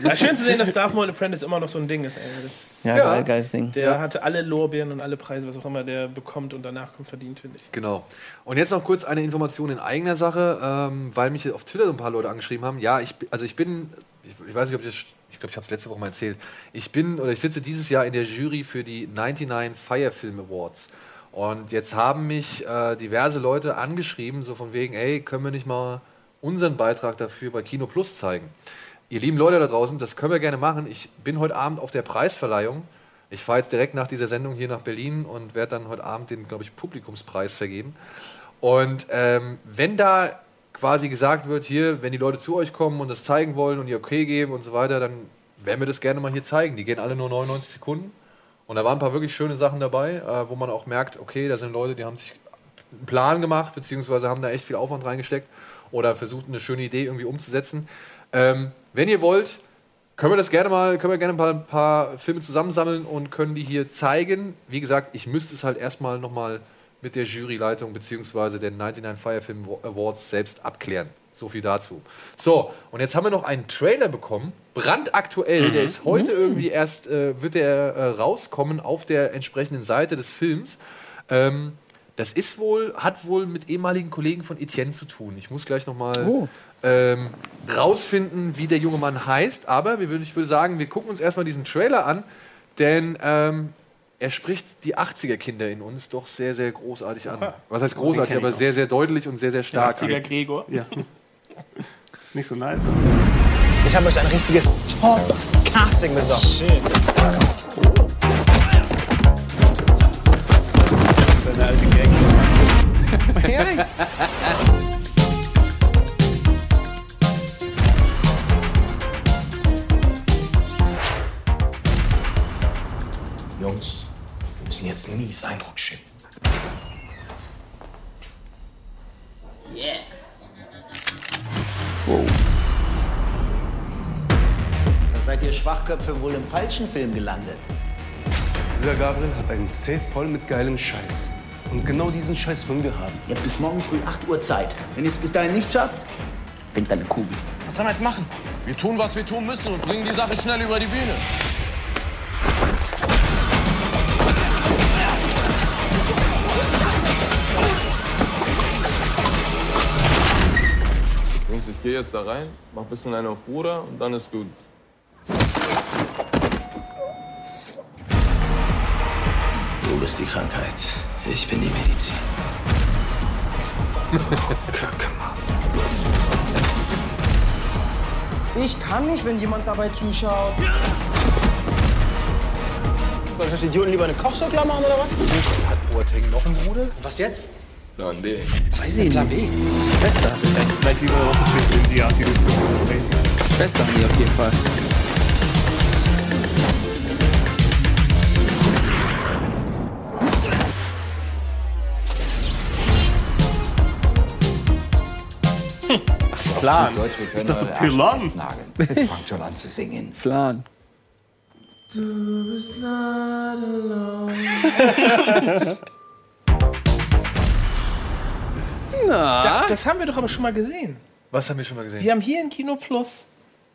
Ja, schön zu sehen, dass Darth Maul Apprentice immer noch so ein Ding ist. Ey. Das, Ja, geil, geiles Ding. Der Ja. hatte alle Lorbeeren und alle Preise, was auch immer der bekommt und danach kommt verdient, finde ich. Genau. Und jetzt noch kurz eine Information in eigener Sache, ähm, weil mich auf Twitter so ein paar Leute angeschrieben haben. Ja, ich, also ich bin, ich, ich weiß nicht, ob ich das, ich glaube, ich habe es letzte Woche mal erzählt. Ich bin oder ich sitze dieses Jahr in der Jury für die 99 Fire Film Awards. Und jetzt haben mich äh, diverse Leute angeschrieben, so von wegen, ey, können wir nicht mal unseren Beitrag dafür bei Kino Plus zeigen? Ihr lieben Leute da draußen, das können wir gerne machen. Ich bin heute Abend auf der Preisverleihung. Ich fahre jetzt direkt nach dieser Sendung hier nach Berlin und werde dann heute Abend den, glaube ich, Publikumspreis vergeben. Und ähm, wenn da quasi gesagt wird, hier, wenn die Leute zu euch kommen und das zeigen wollen und ihr okay geben und so weiter, dann werden wir das gerne mal hier zeigen. Die gehen alle nur 99 Sekunden. Und da waren ein paar wirklich schöne Sachen dabei, äh, wo man auch merkt, okay, da sind Leute, die haben sich einen Plan gemacht, beziehungsweise haben da echt viel Aufwand reingesteckt oder versucht, eine schöne Idee irgendwie umzusetzen. Ähm, wenn ihr wollt, können wir das gerne mal, können wir gerne ein paar, ein paar Filme zusammensammeln und können die hier zeigen. Wie gesagt, ich müsste es halt erstmal nochmal mit der Juryleitung beziehungsweise den 99 Fire Film Awards selbst abklären. So viel dazu. So, und jetzt haben wir noch einen Trailer bekommen, brandaktuell, der ist heute irgendwie erst, äh, wird der äh, rauskommen auf der entsprechenden Seite des Films. Ähm, das ist wohl, hat wohl mit ehemaligen Kollegen von Etienne zu tun. Ich muss gleich nochmal Oh. ähm, rausfinden, wie der junge Mann heißt. Aber wir würden- ich würde sagen, wir gucken uns erstmal diesen Trailer an, denn ähm, er spricht die 80er-Kinder in uns doch sehr, sehr großartig an. Was heißt großartig, aber sehr, sehr deutlich und sehr, sehr stark. 80er Gregor. ja. (laughs) Nicht so nice. Ich habe euch ein richtiges Top-Casting besorgt. Das Gang. Jungs, wir müssen jetzt einen mies Eindruck schicken. Da seid ihr Schwachköpfe wohl im falschen Film gelandet. Dieser Gabriel hat einen Safe voll mit geilem Scheiß. Und genau diesen Scheiß wollen wir haben. Ihr habt bis morgen früh 8 Uhr Zeit. Wenn ihr es bis dahin nicht schafft, fängt eine Kugel. Was sollen wir jetzt machen? Wir tun, was wir tun müssen und bringen die Sache schnell über die Bühne. Jungs, ich gehe jetzt da rein, mach ein bisschen einen auf Bruder und dann ist gut. Du bist die Krankheit. Ich bin die Medizin. (laughs) Ich kann nicht, wenn jemand dabei zuschaut. Soll ich euch Idioten lieber eine Kochshow klar machen oder was? Hat Boateng noch einen Bruder? Was jetzt? Plan B. Was ist denn Plan B? Schwester. Vielleicht lieber noch ein bisschen in die Art, die haben die auf jeden Fall. Plan. Deutsch, Ich dachte, festnageln. Jetzt (laughs) fangt schon an zu singen. Flan. Da, das haben wir doch aber schon mal gesehen. Was haben wir schon mal gesehen? Wir haben hier in Kino Plus,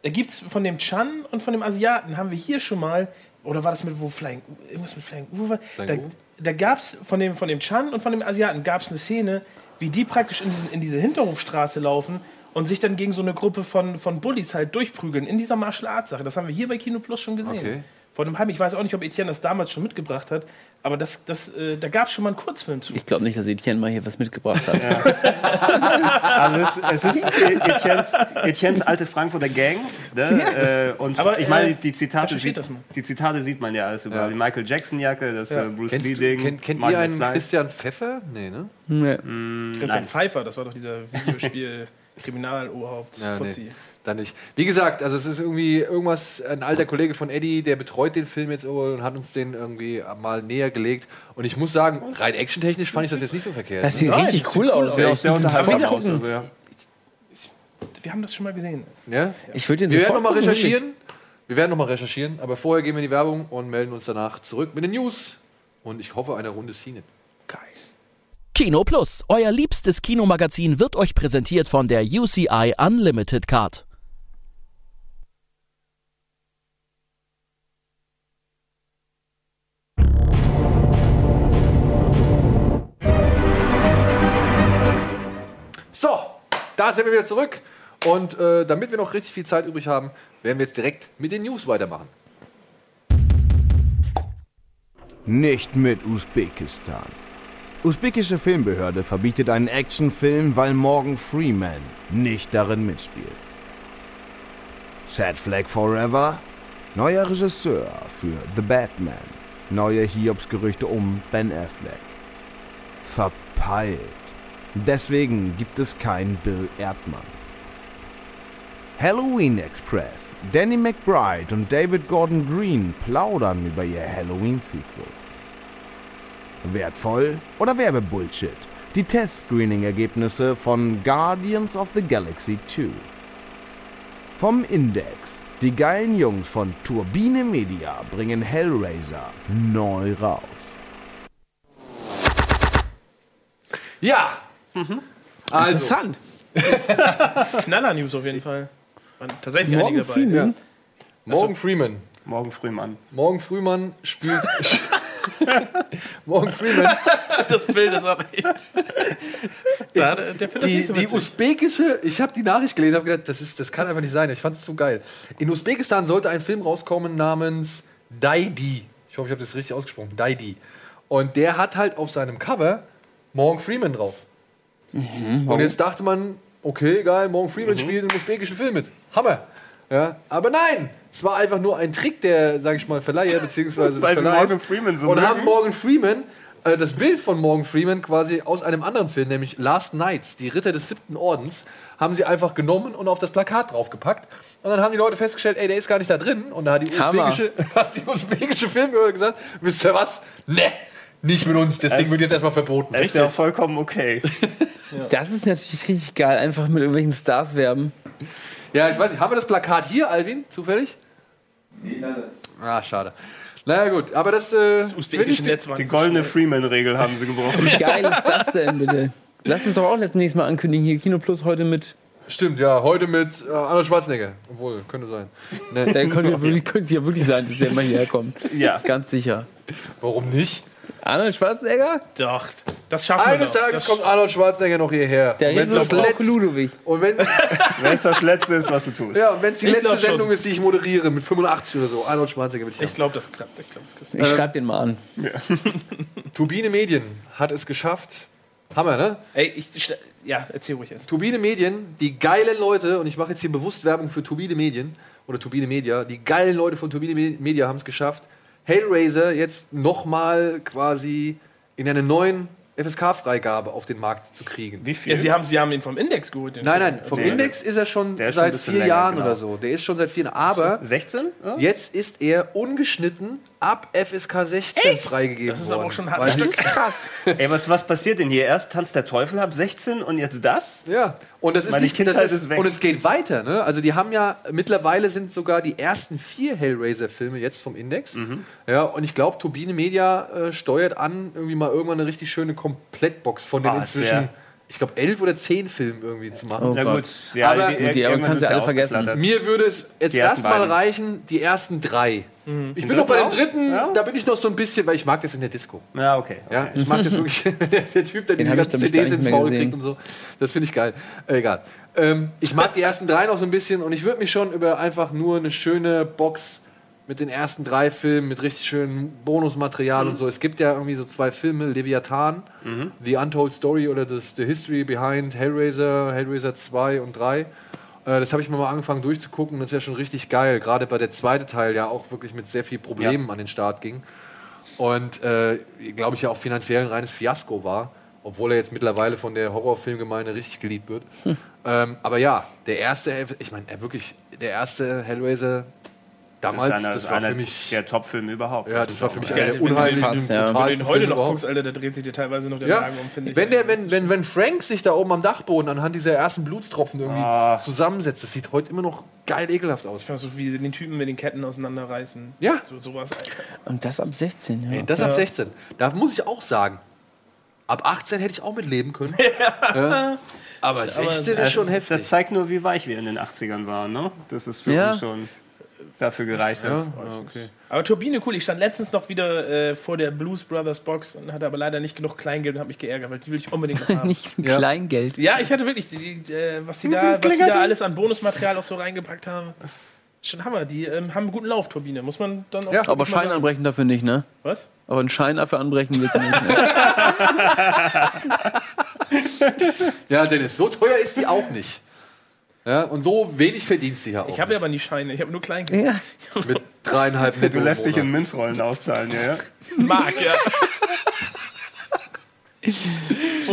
da gibt es von dem Chan und von dem Asiaten, haben wir hier schon mal, oder war das mit wo Flying, irgendwas mit Flying, wo war, da, da gab es von dem, von dem Chan und von dem Asiaten gab es eine Szene, wie die praktisch in, diesen, in diese Hinterhofstraße laufen und sich dann gegen so eine Gruppe von, von Bullies halt durchprügeln in dieser Martial Arts Sache. Das haben wir hier bei Kino Plus schon gesehen. Okay. Vor einem halben, ich weiß auch nicht, ob Etienne das damals schon mitgebracht hat, aber das, das, äh, da gab es schon mal einen Kurzfilm zu. Ich glaube nicht, dass Etienne mal hier was mitgebracht hat. (laughs) Also es, es ist Etiennes, Etiennes alte Frankfurter Gang. Ne? Äh, und Aber, ich meine, äh, die Zitate, sieht, die Zitate sieht man ja alles über Ja. die Michael Jackson Jacke, das Ja. äh, Bruce Lee Ding. kennt, kennt ihr einen. Christian Pfeffer? Nee, ne? Nee. Christian nein. Pfeiffer, das war doch dieser (laughs) Videospiel Kriminaloberhaupt. Ja, nee. Dann nicht. Wie gesagt, also es ist irgendwie irgendwas, ein alter Kollege von Eddie, der betreut den Film jetzt und hat uns den irgendwie mal näher gelegt. Und ich muss sagen, rein actiontechnisch fand ich das jetzt nicht so verkehrt. Das sieht Nein, richtig cool aus. aus. Ja, aus. Also, ja. Wir haben das schon mal gesehen. Ja? Ich würde den Wir werden nochmal recherchieren. Wir werden nochmal recherchieren, aber vorher gehen wir in die Werbung und melden uns danach zurück mit den News. Und ich hoffe, eine Runde Cine. Kino Plus, euer liebstes Kinomagazin, wird euch präsentiert von der UCI Unlimited Card. So, da sind wir wieder zurück. Und äh, damit wir noch richtig viel Zeit übrig haben, werden wir jetzt direkt mit den News weitermachen. Nicht mit Usbekistan. Usbekische Filmbehörde verbietet einen Actionfilm, weil Morgan Freeman nicht darin mitspielt. Sad Flag Forever? Neuer Regisseur für The Batman. Neue Hiobsgerüchte um Ben Affleck. Verpeilt. Deswegen gibt es keinen Bill Erdmann. Halloween Express. Danny McBride und David Gordon Green plaudern über ihr Halloween-Sequel. Wertvoll oder Werbebullshit? Die Test-Screening-Ergebnisse von Guardians of the Galaxy 2. Vom Index. Die geilen Jungs von Turbine Media bringen Hellraiser neu raus. Ja! Also. (laughs) Interessant. Knaller-News auf jeden Fall. Waren tatsächlich Morgan einige dabei. Freeman? Morgan Freeman. Morgan Freeman. Morgan Freeman spielt. (laughs) (laughs) Morgan Freeman. das Bild ist auch echt. Da, der findet das die, nicht so die usbekische, ich habe die Nachricht gelesen, habe gedacht, das, ist, das kann einfach nicht sein. Ich fand es so geil. In Usbekistan sollte ein Film rauskommen namens Daidi. Ich hoffe, ich habe das richtig ausgesprochen. Daidi. Und der hat halt auf seinem Cover Morgan Freeman drauf. Und jetzt dachte man, okay, geil, Morgan Freeman spielt im usbekischen Film mit. Hammer. Ja, aber nein, es war einfach nur ein Trick der, sag ich mal, Verleiher, beziehungsweise (laughs) des Verleihers. Morgan Freeman so Und mögen. haben Morgan Freeman, äh, das Bild von Morgan Freeman quasi aus einem anderen Film, nämlich Last Nights, die Ritter des siebten Ordens, haben sie einfach genommen und auf das Plakat draufgepackt. Und dann haben die Leute festgestellt, ey, der ist gar nicht da drin. Und da hat die usbekische, (laughs) hat die usbekische Filmbehörde gesagt, wisst ihr was? Ne, nicht mit uns, das Ding wird jetzt erstmal verboten. Ist ja vollkommen okay. Das ist natürlich richtig geil, einfach mit irgendwelchen Stars werben. Ja, ich weiß nicht, haben wir das Plakat hier, Alvin, zufällig? Nee, Ah, schade. Naja, gut, aber das, äh, das usbekische Netz war Die goldene. Freeman-Regel haben sie gebrochen. Wie geil ist das denn, bitte? Lass uns doch auch das nächste Mal ankündigen. Hier Kino Plus heute mit. Stimmt, ja, heute mit äh, Arnold Schwarzenegger. Obwohl, könnte sein. (laughs) Ne. Der könnte, könnte ja wirklich sein, dass der mal hierher kommt. Ja. Ganz sicher. Warum nicht? Arnold Schwarzenegger? Doch, das schaffen wir Eines. Tages Das- kommt Arnold Schwarzenegger noch hierher. Der Und wenn's das letzte- Ludwig. Und wenn (laughs) Wenn es das Letzte ist, was du tust. ja, und wenn's die Ich letzte glaub schon. Sendung ist, die ich moderiere, mit 85 oder so, Arnold Schwarzenegger will ich glaube, das klappt. Ich glaube, das kriegst du. Ich schreib den mal an. (laughs) Turbine Medien hat es geschafft. Hammer, ne? Ey, ich, ich, ja, erzähl ruhig erst. Turbine Medien, die geilen Leute, und ich mache jetzt hier bewusst Werbung für Turbine Medien oder Turbine Media, die geilen Leute von Turbine Me- Media haben es geschafft, Hellraiser jetzt nochmal quasi in einer neuen FSK-Freigabe auf den Markt zu kriegen. Wie viel? Ja, sie haben, sie haben ihn vom Index geholt. Nein, nein, vom Also, Index ist er schon ist schon seit bisschen vier länger, Jahren genau. oder so. Der ist schon seit vier Jahren. Aber 16? Ja? jetzt ist er ungeschnitten ab FSK 16 freigegeben Das ist worden. aber auch schon. Weil Das sie- ist krass. Ey, was, was passiert denn hier? Erst tanzt der Teufel ab 16 und jetzt das? Ja, und das ist Meine nicht, Kindheit das ist weg. Und es geht weiter, ne? Also die haben ja mittlerweile sind sogar die ersten vier Hellraiser-Filme jetzt vom Index. Mhm. Ja, und ich glaube, Turbine Media äh, steuert an, irgendwie mal irgendwann eine richtig schöne Komplettbox von den Ah, es wär- inzwischen, ich glaube, elf oder zehn Filmen irgendwie zu machen. Oh Na Gott. gut, ja, Aber- die, Gut, die- irgendwann kannst wird's ja alle vergessen. ausgeflattert. Mir würde es jetzt Die ersten erstmal beiden. reichen, die ersten drei. Ich Den bin noch bei dem dritten? Ja. da bin ich noch so ein bisschen, weil ich mag das in der Disco. Ja, okay. Ja, ich mag das wirklich, (laughs) (laughs) der Typ, der diese ich, ganzen ich, CDs ins Maul gesehen. kriegt und so. Das finde ich geil. Äh, egal. Ähm, ich mag die ersten drei noch so ein bisschen und ich würde mich schon über einfach nur eine schöne Box mit den ersten drei Filmen, mit richtig schönem Bonusmaterial und so. Es gibt ja irgendwie so zwei Filme, Leviathan, The Untold Story oder das, The History Behind Hellraiser, Hellraiser 2 und 3. Äh, das habe ich mir mal angefangen durchzugucken. Das ist ja schon richtig geil. Gerade bei der zweite Teil ja auch wirklich mit sehr viel Problemen an den Start ging. Und äh, glaube ich ja auch finanziell ein reines Fiasko war, obwohl er jetzt mittlerweile von der Horrorfilmgemeinde richtig geliebt wird. Ähm, aber ja, der erste, ich meine, wirklich, der erste Hellraiser damals, das ist einer, das war einer für mich, der Top-Film überhaupt. ja, das war für mich Ja, einer wenn der du den- unheimlichsten. Wenn du den heute noch überhaupt. guckst, Alter, da dreht sich dir teilweise noch der Ja, Magen um, finde ich. wenn, der, wenn, wenn, wenn Frank sich da oben am Dachboden anhand dieser ersten Blutstropfen irgendwie Ah. zusammensetzt, das sieht heute immer noch geil ekelhaft aus. schon- so wie sie den Typen mit den Ketten auseinanderreißen. Ja. So, sowas, Alter. Und das ab 16, ja. Ey, das ab Ja. 16. Da muss ich auch sagen, Ab 18 hätte ich auch mitleben können. (laughs) ja. Aber 16 das, ist schon heftig. Das zeigt nur, wie weich wir in den 80ern waren, ne? Das ist für Ja. uns schon dafür gereicht hat. okay. Aber Turbine, cool. Ich stand letztens noch wieder äh, vor der Blues Brothers Box und hatte aber leider nicht genug Kleingeld und habe mich geärgert, weil die will ich unbedingt noch (laughs) haben. Nicht Kleingeld. Ja, ich hatte wirklich, die, die, äh, was sie da, was sie da alles an Bonusmaterial auch so reingepackt haben. Schon Hammer. Die ähm, haben einen guten Lauf, Turbine. Muss man dann auch Ja, aber Schein sagen. anbrechen dafür nicht, ne? Was? Aber einen Schein dafür anbrechen willst du nicht. Ne? (laughs) Ja, Dennis, so teuer ist sie auch nicht. Ja, und so wenig verdient sie ja auch. Ich habe ja aber nie Scheine, ich habe nur Kleingeld. Ja. Mit dreieinhalb netto Du lässt dich in. Münzrollen auszahlen, ja? (laughs) ja? Mark, (laughs) ja.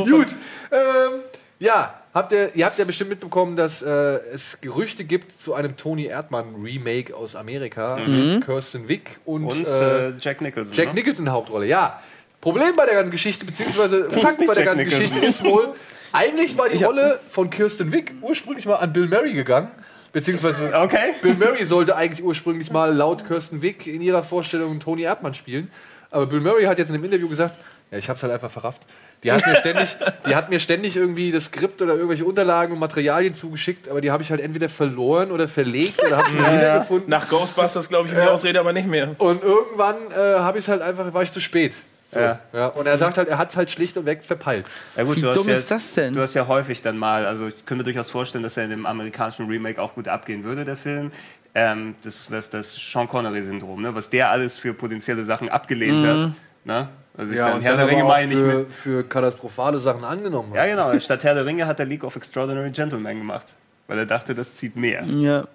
Gut. Ähm, ja, habt ihr, ihr habt ja bestimmt mitbekommen, dass äh, es Gerüchte gibt zu einem Tony Erdmann Remake aus Amerika Mhm. mit Kirsten Wick und, Und äh, äh, Jack Nicholson. Jack ne? Nicholson Hauptrolle. Ja. Problem bei der ganzen Geschichte, beziehungsweise Fakt bei der Jack ganzen Nicholson. Geschichte ist wohl, eigentlich war die Rolle von Kirsten Wick ursprünglich mal an Bill Murray gegangen. Beziehungsweise Okay. Bill Murray sollte eigentlich ursprünglich mal laut Kirsten Wick in ihrer Vorstellung Tony Erdmann spielen. Aber Bill Murray hat jetzt in einem Interview gesagt, ja, ich hab's halt einfach verrafft. Die hat mir ständig, (laughs) die hat mir ständig irgendwie das Skript oder irgendwelche Unterlagen und Materialien zugeschickt, aber die habe ich halt entweder verloren oder verlegt oder habe sie nicht wiedergefunden. Nach Ghostbusters, glaube ich, die Ja. Ausrede aber nicht mehr. Und irgendwann äh, habe ich es halt einfach, war ich zu spät. So. Ja. Ja. Und er sagt halt, er hat es halt schlicht und weg verpeilt. Ja gut, Wie du hast dumm ja, ist das denn? Du hast ja häufig dann mal, also ich könnte mir durchaus vorstellen, dass er in dem amerikanischen Remake auch gut abgehen würde, der Film. Ähm, das das, das Sean Connery-Syndrom, ne? was der alles für potenzielle Sachen abgelehnt Mhm. hat. Ne? Also ich Ja, dann Herr der Ringe meine ich für, für katastrophale Sachen angenommen Ja, hat. genau. Statt Herr der Ringe hat er League of Extraordinary Gentlemen gemacht. Weil er dachte, das zieht mehr. Ja. Ja,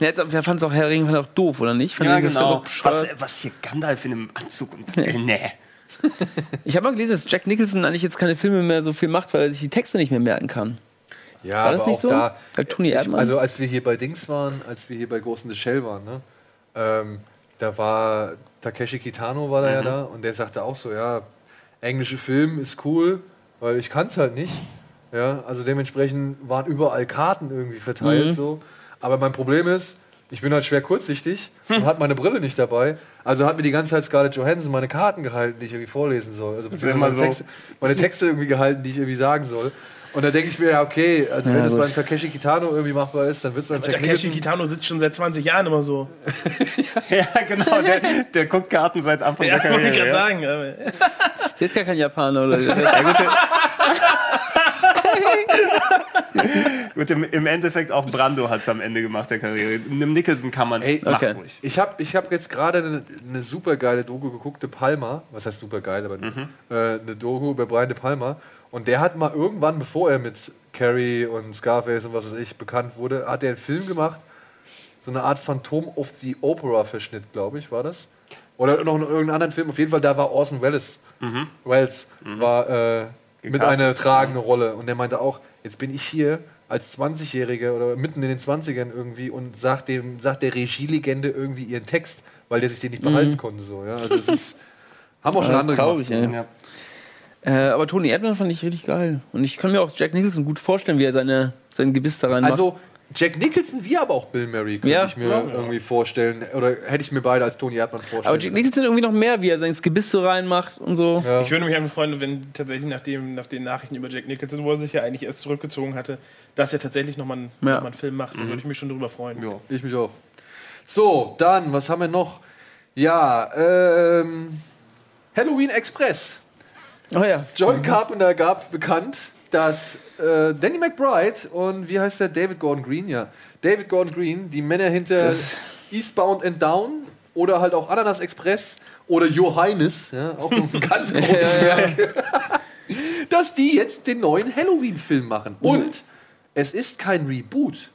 jetzt, wer fand es auch Herr Ring fand auch doof, oder nicht? Fand Ja, genau. Was, was hier Gandalf in einem Anzug und. Äh, nee. (laughs) Ich habe mal gelesen, dass Jack Nicholson eigentlich jetzt keine Filme mehr so viel macht, weil er sich die Texte nicht mehr merken kann. Ja, War das aber nicht auch so? Da, Tony ich, also als wir hier bei Dings waren, als wir hier bei in the Shell waren, ne, ähm, da war Takeshi Kitano war da ja Mhm. da und der sagte auch so, ja, englische Film ist cool, weil ich kann es halt nicht. Ja, also dementsprechend waren überall Karten irgendwie verteilt Mhm. so. Aber mein Problem ist, ich bin halt schwer kurzsichtig und hat meine Brille nicht dabei. Also hat mir die ganze Zeit Scarlett Johansson meine Karten gehalten, die ich irgendwie vorlesen soll. Also ist immer meine, so. Texte, meine Texte irgendwie gehalten, die ich irgendwie sagen soll. Und da denke ich mir, ja, okay, also Ja, wenn gut. beim Takeshi Kitano irgendwie machbar ist, dann wird es beim Jack Takeshi Nicholson. Kitano sitzt schon seit 20 Jahren immer so. (laughs) ja, genau. Der, der guckt Karten seit Anfang Ja, der wollte ich Karriere. gerade ja. sagen. aber- Sie ist gar kein Japaner, oder? (laughs) Ja, (laughs) gut, gut, im, im Endeffekt auch Brando hat es am Ende gemacht der Karriere. Einem Nicholson kann man es okay. ruhig. Ich habe ich hab jetzt gerade eine, eine super geile Doku geguckt, De Palma. Was heißt super geil, aber äh, eine Doku über Brian De Palma. Und der hat mal irgendwann, bevor er mit Carrie und Scarface und was weiß ich bekannt wurde, hat er einen Film gemacht. So eine Art Phantom of the Opera-Verschnitt, glaube ich, war das. Oder noch in irgendeinem anderen Film. Auf jeden Fall, da war Orson Welles. Welles war äh, mit einer tragenden Rolle. Und der meinte auch, jetzt bin ich hier als 20-Jähriger oder mitten in den 20ern irgendwie und sagt, dem, sagt der Regielegende irgendwie ihren Text, weil der sich den nicht behalten konnte. So, ja? Also es ist, (laughs) haben auch schon Das ist andere traurig, gemacht. ey. Ja. Äh, aber Tony Erdmann fand ich richtig geil. Und ich kann mir auch Jack Nicholson gut vorstellen, wie er seine, sein Gebiss da rein macht. Also Jack Nicholson wie aber auch Bill Murray könnte Ja. ich mir Ja. irgendwie vorstellen. Oder hätte ich mir beide als Tony Erdmann vorstellen. aber Jack Nicholson irgendwie noch mehr, wie er sein Gebiss so reinmacht und so. Ja. Ich würde mich einfach freuen, wenn tatsächlich nach, dem, nach den Nachrichten über Jack Nicholson, wo er sich ja eigentlich erst zurückgezogen hatte, dass er tatsächlich nochmal einen, Ja. noch mal einen Film macht. Da würde ich mich schon drüber freuen. Ja. Ich mich auch. So, dann, was haben wir noch? Ja, ähm, Halloween Express. Oh ja. John Carpenter gab bekannt, dass äh, Danny McBride und wie heißt der? David Gordon Green, ja. David Gordon Green, die Männer hinter Das- Eastbound and Down oder halt auch Ananas Express oder Johannes, ja, auch ein (laughs) ganz großes Werk, (laughs) dass die jetzt den neuen Halloween-Film machen. Und es ist kein Reboot,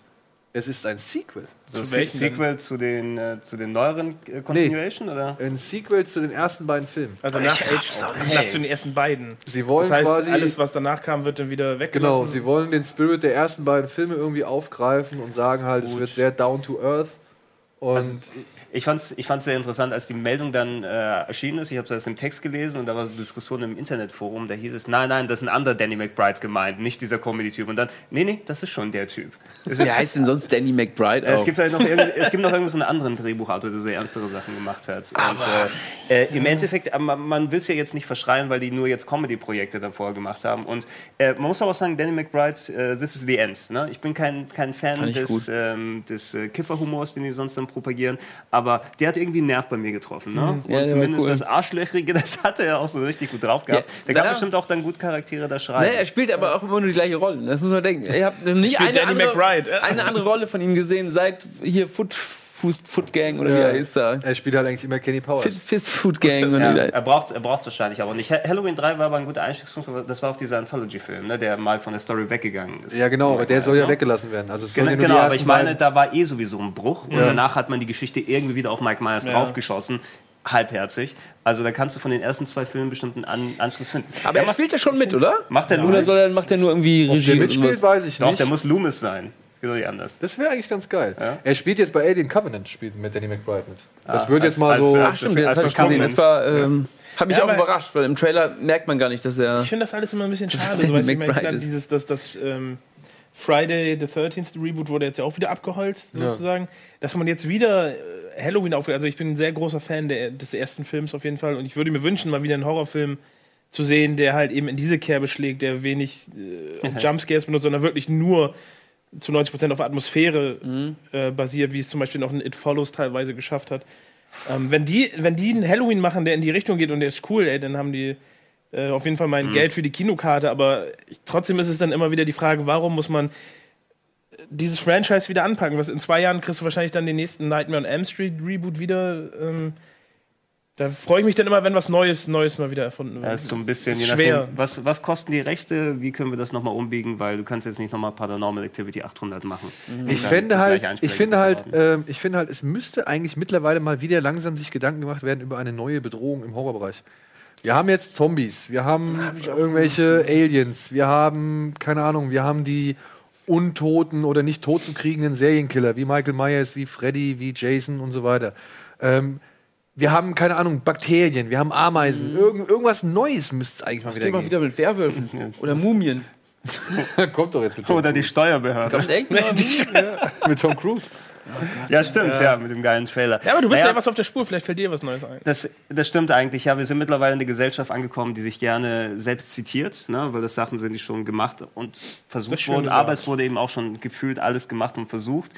es ist ein Sequel. So Zu welchen denn? Sequel zu den, äh, zu den neueren äh, Continuation, oder? Ein Sequel zu den ersten beiden Filmen. Also nach, Age, nach zu den ersten beiden. Sie wollen das heißt, quasi alles, was danach kam, wird dann wieder weggelassen. Genau, sie wollen den Spirit der ersten beiden Filme irgendwie aufgreifen und sagen halt, es wird sehr down to earth Und Ich fand es ich fand's sehr interessant, als die Meldung dann äh, erschienen ist. Ich habe das im Text gelesen und da war so eine Diskussion im Internetforum. Da hieß es, nein, nein, das ist ein anderer Danny McBride gemeint, nicht dieser Comedy-Typ. Und dann, nee, nee, das ist schon der Typ. (laughs) Wie heißt denn sonst Danny McBride Es auch? gibt halt noch, es gibt noch (laughs) irgendwo so einen anderen Drehbuchautor, der so ernstere Sachen gemacht hat. Und, äh, äh, Im Endeffekt, äh, man, man will es ja jetzt nicht verschreien, weil die nur jetzt Comedy-Projekte dann vorher gemacht haben. Und äh, man muss aber auch sagen, Danny McBride, äh, this is the end. Ne? Ich bin kein, kein Fan des, ähm, des äh, Kifferhumors, den die sonst dann propagieren, aber der hat irgendwie einen Nerv bei mir getroffen. Ne? Mhm. Und Ja, war zumindest cool. das Arschlöchrige, (laughs) das hatte er auch so richtig gut drauf gehabt. Ja, der ja. bestimmt auch dann gut Charaktere da schreiben. Nee, er spielt aber auch immer nur die gleiche Rolle. Das muss man denken. Ich habe (laughs) nicht Spielt eine Danny andere, McBride. eine andere Rolle von ihm gesehen seit hier Foot, Foot, Foot Gang oder wie er heißt da. Er spielt halt eigentlich immer Kenny Powers. Fist, Fist Food Gang. Ja, wie er braucht es er braucht's wahrscheinlich aber nicht. Ha- Halloween 3 war aber ein guter Einstiegspunkt, aber das war auch dieser Anthology-Film, ne, der mal von der Story weggegangen ist. Ja, genau, aber der soll ja ne? weggelassen werden. Also Genau, ja genau aber ich meine, da war eh sowieso ein Bruch und Ja. danach hat man die Geschichte irgendwie wieder auf Mike Myers Ja. draufgeschossen. Halbherzig. Also da kannst du von den ersten zwei Filmen bestimmt einen An Anschluss finden. Aber er spielt ja schon mit, oder? Macht der Oder Loomis? soll er, macht er nur irgendwie Ob Regie? der und mitspielt, weiß ich Doch, nicht. der muss Loomis sein. Geht doch nicht anders. Das wäre eigentlich ganz geil. Er spielt jetzt bei Alien Covenant spielt mit Danny McBride mit. Das Ah, wird als- jetzt mal als- so. Ach, stimmt, das war, ähm, hat mich Ja, auch überrascht, weil im Trailer merkt man gar nicht, dass er. Ich finde das alles immer ein bisschen schade. ist So, Danny weißt du, ich meine, klar, ist. dieses, das, das ähm, Friday the 13th Reboot wurde jetzt ja auch wieder abgeholzt, Ja. sozusagen. Dass man jetzt wieder äh, Halloween aufgeht. Also ich bin ein sehr großer Fan der, des ersten Films auf jeden Fall. Und ich würde mir wünschen, mal wieder einen Horrorfilm zu sehen, der halt eben in diese Kerbe schlägt, der wenig äh, (laughs) Jumpscares benutzt, sondern wirklich nur zu 90% auf Atmosphäre äh, basiert, wie es zum Beispiel noch ein It Follows teilweise geschafft hat. Ähm, wenn, die, wenn die einen Halloween machen, der in die Richtung geht und der ist cool, ey, dann haben die äh, auf jeden Fall mein Mhm. Geld für die Kinokarte, aber ich, trotzdem ist es dann immer wieder die Frage, warum muss man dieses Franchise wieder anpacken? Was in zwei Jahren kriegst du wahrscheinlich dann den nächsten Nightmare on Elm Street Reboot wieder. Ähm, da freue ich mich dann immer, wenn was Neues, Neues mal wieder erfunden wird. Ja, ist so ein bisschen, je schwer. nachdem, was, was kosten die Rechte, wie können wir das nochmal umbiegen, weil du kannst jetzt nicht nochmal Paranormal Activity 800 machen. Mhm. Ich das halt, ich finde halt, ähm, ich finde halt, es müsste eigentlich mittlerweile mal wieder langsam sich Gedanken gemacht werden über eine neue Bedrohung im Horrorbereich. Wir haben jetzt Zombies, wir haben irgendwelche Aliens, wir haben, keine Ahnung, wir haben die untoten oder nicht tot zu kriegenden Serienkiller, wie Michael Myers, wie Freddy, wie Jason und so weiter. Ähm, wir haben, keine Ahnung, Bakterien, wir haben Ameisen. Irgend, irgendwas Neues müsste es eigentlich mal Was wieder geht mal geben. wieder mit Werwölfen? (laughs) Oder Mumien? (laughs) Kommt doch jetzt mit Oder die Steuerbehörde. Kommt echt? (laughs) mit Tom Cruise. Ja, stimmt, Ja. ja, mit dem geilen Trailer. Ja, aber du bist Naja, ja was auf der Spur, vielleicht fällt dir was Neues ein. Das, das stimmt eigentlich, ja. Wir sind mittlerweile in eine Gesellschaft angekommen, die sich gerne selbst zitiert, ne, weil das Sachen sind, die schon gemacht und Das versucht wurden. Aber es wurde eben auch schon gefühlt alles gemacht und versucht.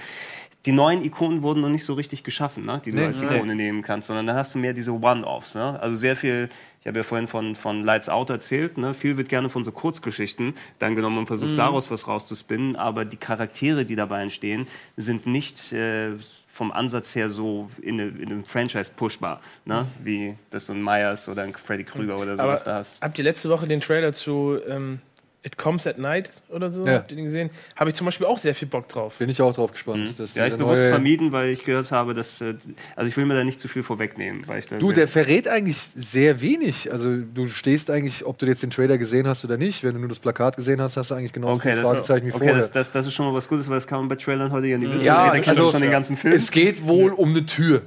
Die neuen Ikonen wurden noch nicht so richtig geschaffen, ne, die du Nee. als Nee. Ikone nehmen kannst, sondern dann hast du mehr diese One-Offs. Ne? Also sehr viel, ich habe ja vorhin von, von Lights Out erzählt, ne? viel wird gerne von so Kurzgeschichten dann genommen und versucht Mhm. daraus was rauszuspinnen, aber die Charaktere, die dabei entstehen, sind nicht äh, vom Ansatz her so in, eine, in einem Franchise pushbar, ne? wie das so ein Myers oder ein Freddy Krüger oder sowas Aber da hast. habt ihr letzte Woche den Trailer zu ähm, It Comes at Night oder so? Ja. Habt ihr den gesehen? Habe ich zum Beispiel auch sehr viel Bock drauf. Bin ich auch drauf gespannt. dass Mhm. Ja, ich bewusst vermieden, weil ich gehört habe, dass, äh, also ich will mir da nicht zu viel vorwegnehmen, weil ich da Du, der verrät eigentlich sehr wenig. Also du stehst eigentlich, ob du jetzt den Trailer gesehen hast oder nicht. Wenn du nur das Plakat gesehen hast, hast du eigentlich genau Okay, das Fragezeichen wie okay vorher. das, das, das ist schon mal was Gutes, weil das kann man bei Trailern heute ja nicht wissen. ja, Jeder kennt also, schon den ganzen Film. es geht wohl um eine Tür.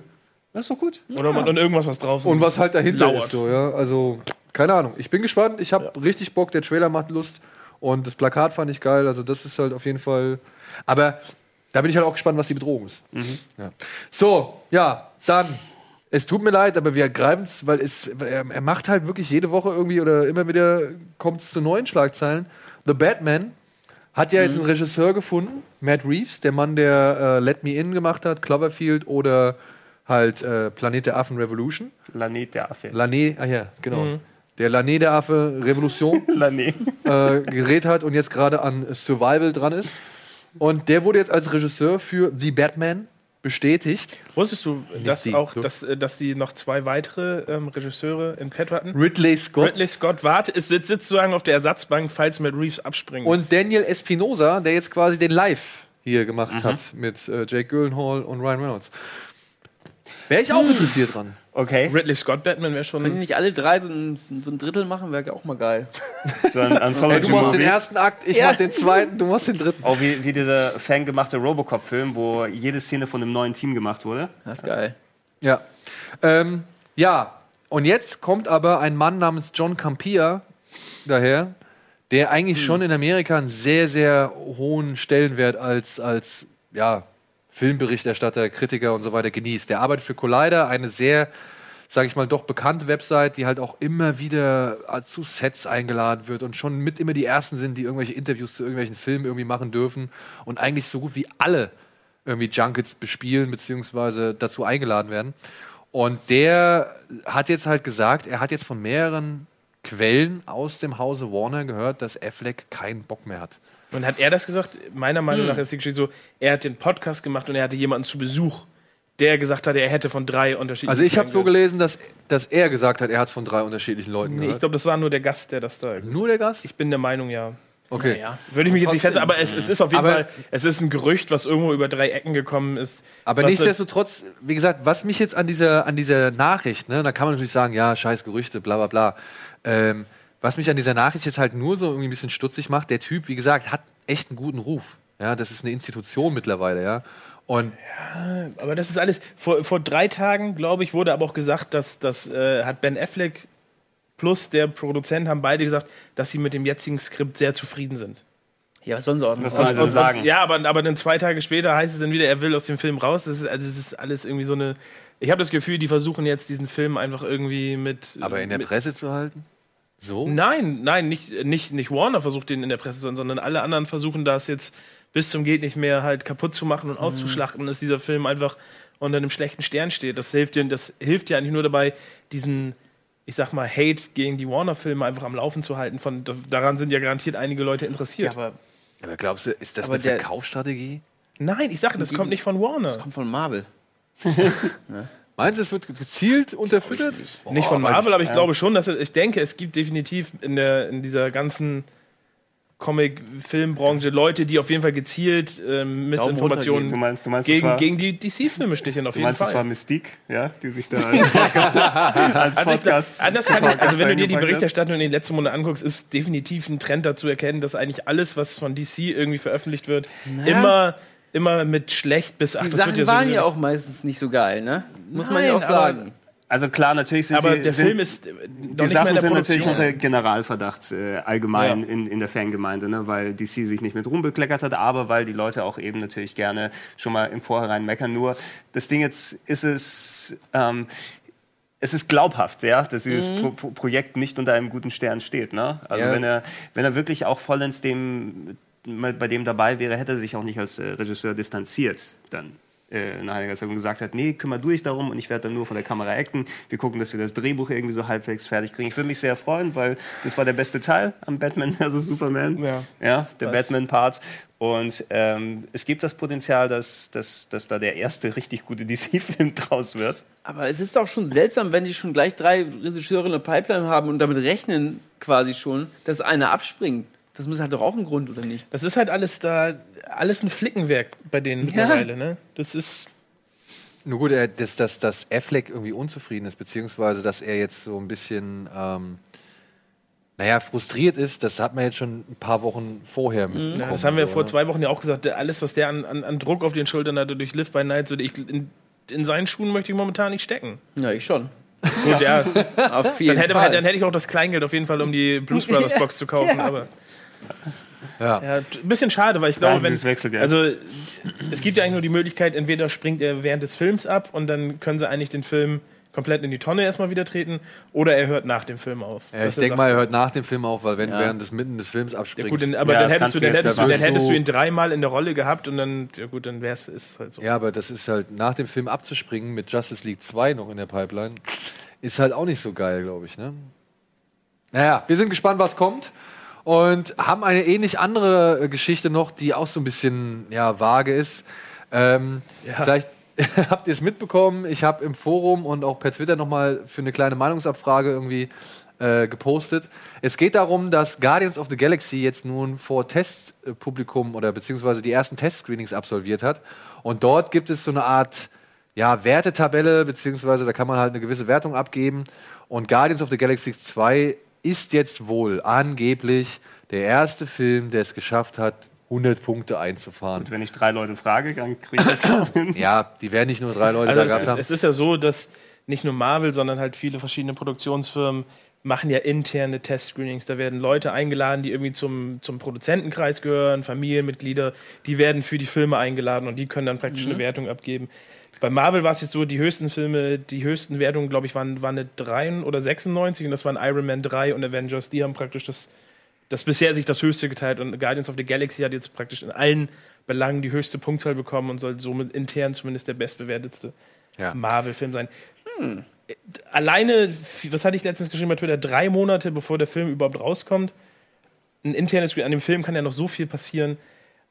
Das ist doch gut. Oder und irgendwas, was draußen Und was halt dahinter lauert. ist. So, ja? Also, keine Ahnung. Ich bin gespannt. Ich habe richtig Bock. Der Trailer macht Lust. Und das Plakat fand ich geil. Also, das ist halt auf jeden Fall. Aber da bin ich halt auch gespannt, was die Bedrohung ist. Mhm. Ja. So, ja, dann. Es tut mir leid, aber wir greifen es, weil es, er, er macht halt wirklich jede Woche irgendwie oder immer wieder kommt es zu neuen Schlagzeilen. The Batman hat ja jetzt Mhm. einen Regisseur gefunden, Matt Reeves, der Mann, der äh, Let Me In gemacht hat, Cloverfield oder halt äh, Planet der Affen Revolution. Planet der Affe. Lané, ah ja, genau. Mhm. Der Lané der Affe Revolution (laughs) äh, gerät hat und jetzt gerade an Survival dran ist. Und der wurde jetzt als Regisseur für The Batman bestätigt. Wusstest du, dass die, auch, dass, äh, dass sie noch zwei weitere ähm, Regisseure in petto hatten? Ridley Scott Ridley Scott warte, ist, sitzt sozusagen auf der Ersatzbank, falls Matt Reeves abspringt. und Daniel Espinosa, der jetzt quasi den Live hier Mhm. gemacht hat mit äh, Jake Gyllenhaal und Ryan Reynolds. Wäre ich auch interessiert dran. Okay. Ridley Scott Batman wäre schon. Können die nicht alle drei so ein, so ein Drittel machen? Wäre auch mal geil. (laughs) So ein Anthology du machst den ersten Akt, ich Ja. mach den zweiten, du machst den dritten. Auch wie, wie dieser fangemachte Robocop-Film, wo jede Szene von einem neuen Team gemacht wurde. Das ist geil. Ja. Ähm, ja, und jetzt kommt aber ein Mann namens John Campia daher, der eigentlich schon in Amerika einen sehr, sehr hohen Stellenwert als, als ja, Filmberichterstatter, Kritiker und so weiter genießt. Der arbeitet für Collider, eine sehr, sage ich mal, doch bekannte Website, die halt auch immer wieder zu Sets eingeladen wird und schon mit immer die ersten sind, die irgendwelche Interviews zu irgendwelchen Filmen irgendwie machen dürfen und eigentlich so gut wie alle irgendwie Junkets bespielen beziehungsweise dazu eingeladen werden. Und der hat jetzt halt gesagt, er hat jetzt von mehreren Quellen aus dem Hause Warner gehört, dass Affleck keinen Bock mehr hat. Und hat er das gesagt? Meiner Meinung Hm. nach ist die Geschichte so, er hat den Podcast gemacht und er hatte jemanden zu Besuch, der gesagt hat, er hätte von drei unterschiedlichen Also ich habe so gelesen, dass, dass er gesagt hat, er hat von drei unterschiedlichen Leuten Nee, ich gehört. glaube, das war nur der Gast, der das da. Nur der Gast? Ich bin der Meinung, ja. Okay. Naja, Würde ich mich jetzt nicht festhalten, aber es, es ist auf jeden Aber- Fall, es ist ein Gerücht, was irgendwo über drei Ecken gekommen ist. Aber was nichtsdestotrotz, wie gesagt, was mich jetzt an dieser, an dieser Nachricht, ne, da kann man natürlich sagen, ja, scheiß Gerüchte, bla bla bla. Ähm, was mich an dieser Nachricht jetzt halt nur so irgendwie ein bisschen stutzig macht, der Typ, wie gesagt, hat echt einen guten Ruf. Ja, das ist eine Institution mittlerweile, ja. Und Aber das ist alles. Vor, vor drei Tagen, glaube ich, wurde aber auch gesagt, dass das äh, hat Ben Affleck plus der Produzent haben beide gesagt, dass sie mit dem jetzigen Skript sehr zufrieden sind. Ja, was sollen sie auch noch Was sollen sie sagen? Und, ja, aber, aber dann zwei Tage später heißt es dann wieder, er will aus dem Film raus. Das ist, also es ist alles irgendwie so eine. Ich habe das Gefühl, die versuchen jetzt diesen Film einfach irgendwie mit. aber in der mit, Presse zu halten? So? Nein, nein, nicht, nicht, nicht Warner versucht den in der Presse sondern alle anderen versuchen das jetzt bis zum geht nicht mehr halt kaputt zu machen und auszuschlachten, dass dieser Film einfach unter einem schlechten Stern steht. Das hilft dir, das hilft dir eigentlich nur dabei, diesen, ich sag mal, Hate gegen die Warner-Filme einfach am Laufen zu halten. Von, daran sind ja garantiert einige Leute interessiert. aber, Aber glaubst du, ist das Aber eine der- Verkaufsstrategie? Nein, ich sage, das kommt nicht von Warner. Das kommt von Marvel. (laughs) (laughs) Meinst du, es wird gezielt unterfüttert? Nicht von Boah, Marvel, aber ich ja. glaube schon, dass es, ich denke, es gibt definitiv in, der, in dieser ganzen Comic-Filmbranche Leute, die auf jeden Fall gezielt ähm, Missinformationen Du meinst- du meinst, es gegen, war- gegen die DC-Filme sticheln, auf Du jeden meinst, das war Fall. Mystique, ja, die sich da (laughs) als, als Also, ich, Podcast. anders kann ich, also wenn du dir die? Berichterstattung in den letzten Monaten anguckst, ist definitiv ein Trend dazu erkennen, dass eigentlich alles, was von DC irgendwie veröffentlicht wird, Naja. immer, immer mit schlecht bis ach, Die das wird Sachen ja waren sowieso ja auch meistens nicht so geil, ne? Muss man ja Nein, auch aber- sagen. Also klar, natürlich sind Aber die, der sind, Film ist äh, die nicht mehr Sachen der sind natürlich Produktion. unter Generalverdacht äh, allgemein Ja. in, in der Fangemeinde, ne? weil DC sich nicht mit Ruhm bekleckert hat, aber weil die Leute auch eben natürlich gerne schon mal im Vorhinein meckern. Nur das Ding jetzt ist es, ähm, es ist glaubhaft, ja, dass dieses Pro Pro Projekt nicht unter einem guten Stern steht. Ne? Also Ja. wenn er wenn er wirklich auch vollends dem bei dem dabei wäre, hätte er sich auch nicht als äh, Regisseur distanziert dann äh, nach einiger Zeit und gesagt hat, nee, kümmer du dich darum und ich werde dann nur von der Kamera acten. Wir gucken, dass wir das Drehbuch irgendwie so halbwegs fertig kriegen. Ich würde mich sehr freuen, weil das war der beste Teil am Batman (laughs) vs. Superman. Ja. ja der? Batman-Part. Und ähm, es gibt das Potenzial, dass, dass, dass da der erste richtig gute (laughs) DC-Film draus wird. Aber es ist doch schon seltsam, wenn die schon gleich drei Regisseure in der Pipeline haben und damit rechnen quasi schon, dass einer abspringt. Das muss halt doch auch ein Grund, oder nicht? Das ist halt alles da, alles ein Flickenwerk bei denen Ja. mittlerweile, ne? Das ist. Nur gut, dass, dass, dass Affleck irgendwie unzufrieden ist, beziehungsweise dass er jetzt so ein bisschen, ähm, naja, frustriert ist, das hat man jetzt schon ein paar Wochen vorher mitbekommen. Mhm. Ja, das haben wir so, vor ne? zwei Wochen ja auch gesagt. Alles, was der an, an, an Druck auf den Schultern hatte durch Live by Night, so, ich, in, in seinen Schuhen möchte ich momentan nicht stecken. Ja, ich schon. Gut, ja. (laughs) Auf jeden dann, hätte, Fall. dann hätte ich auch das Kleingeld auf jeden Fall, um die Blues Brothers (laughs) Box zu kaufen. Ja. Aber Ja. ja, ein bisschen schade, weil ich glaube, Ja, wenn. Wechselgeld. Also, es gibt ja eigentlich nur die Möglichkeit, entweder springt er während des Films ab und dann können sie eigentlich den Film komplett in die Tonne erstmal wieder treten, oder er hört nach dem Film auf. Ja, ich denke mal, er hört nach dem Film auf, weil wenn Ja. während des mitten des Films Ja, abspringt. gut, dann, aber Ja, dann, hättest du, dann, hättest du, ja dann hättest du ihn dreimal in der Rolle gehabt und dann, ja gut, dann wäre es halt so. ja, aber das ist halt nach dem Film abzuspringen mit Justice League 2 noch in der Pipeline, ist halt auch nicht so geil, glaube ich. Ne? Naja, wir sind gespannt, was kommt. Und haben eine ähnlich andere äh, Geschichte noch, die auch so ein bisschen ja, vage ist. Ähm, Ja. Vielleicht (laughs) habt ihr es mitbekommen. Ich habe im Forum und auch per Twitter nochmal für eine kleine Meinungsabfrage irgendwie äh, gepostet. Es geht darum, dass Guardians of the Galaxy jetzt nun vor Testpublikum oder beziehungsweise die ersten Testscreenings absolviert hat. Und dort gibt es so eine Art ja, Wertetabelle, beziehungsweise da kann man halt eine gewisse Wertung abgeben. Und Guardians of the Galaxy 2 ist jetzt wohl angeblich der erste Film, der es geschafft hat, 100 Punkte einzufahren. Und wenn ich drei Leute frage, dann kriege ich das auch hin. Ja, die werden nicht nur drei Leute Also da es, gehabt ist, haben. es ist ja so, dass nicht nur Marvel, sondern halt viele verschiedene Produktionsfirmen machen ja interne Testscreenings. Da werden Leute eingeladen, die irgendwie zum, zum Produzentenkreis gehören, Familienmitglieder, die werden für die Filme eingeladen und die können dann praktisch Mhm. eine Wertung abgeben. Bei Marvel war es jetzt so, die höchsten Filme, die höchsten Wertungen, glaube ich, waren, waren eine 3 oder 96 und das waren Iron Man 3 und Avengers. Die haben praktisch das, das bisher sich das höchste geteilt und Guardians of the Galaxy hat jetzt praktisch in allen Belangen die höchste Punktzahl bekommen und soll somit intern zumindest der bestbewertetste Ja. Marvel-Film sein. Alleine, was hatte ich letztens geschrieben bei Twitter, drei Monate bevor der Film überhaupt rauskommt. Ein internes Screen, an dem Film kann ja noch so viel passieren.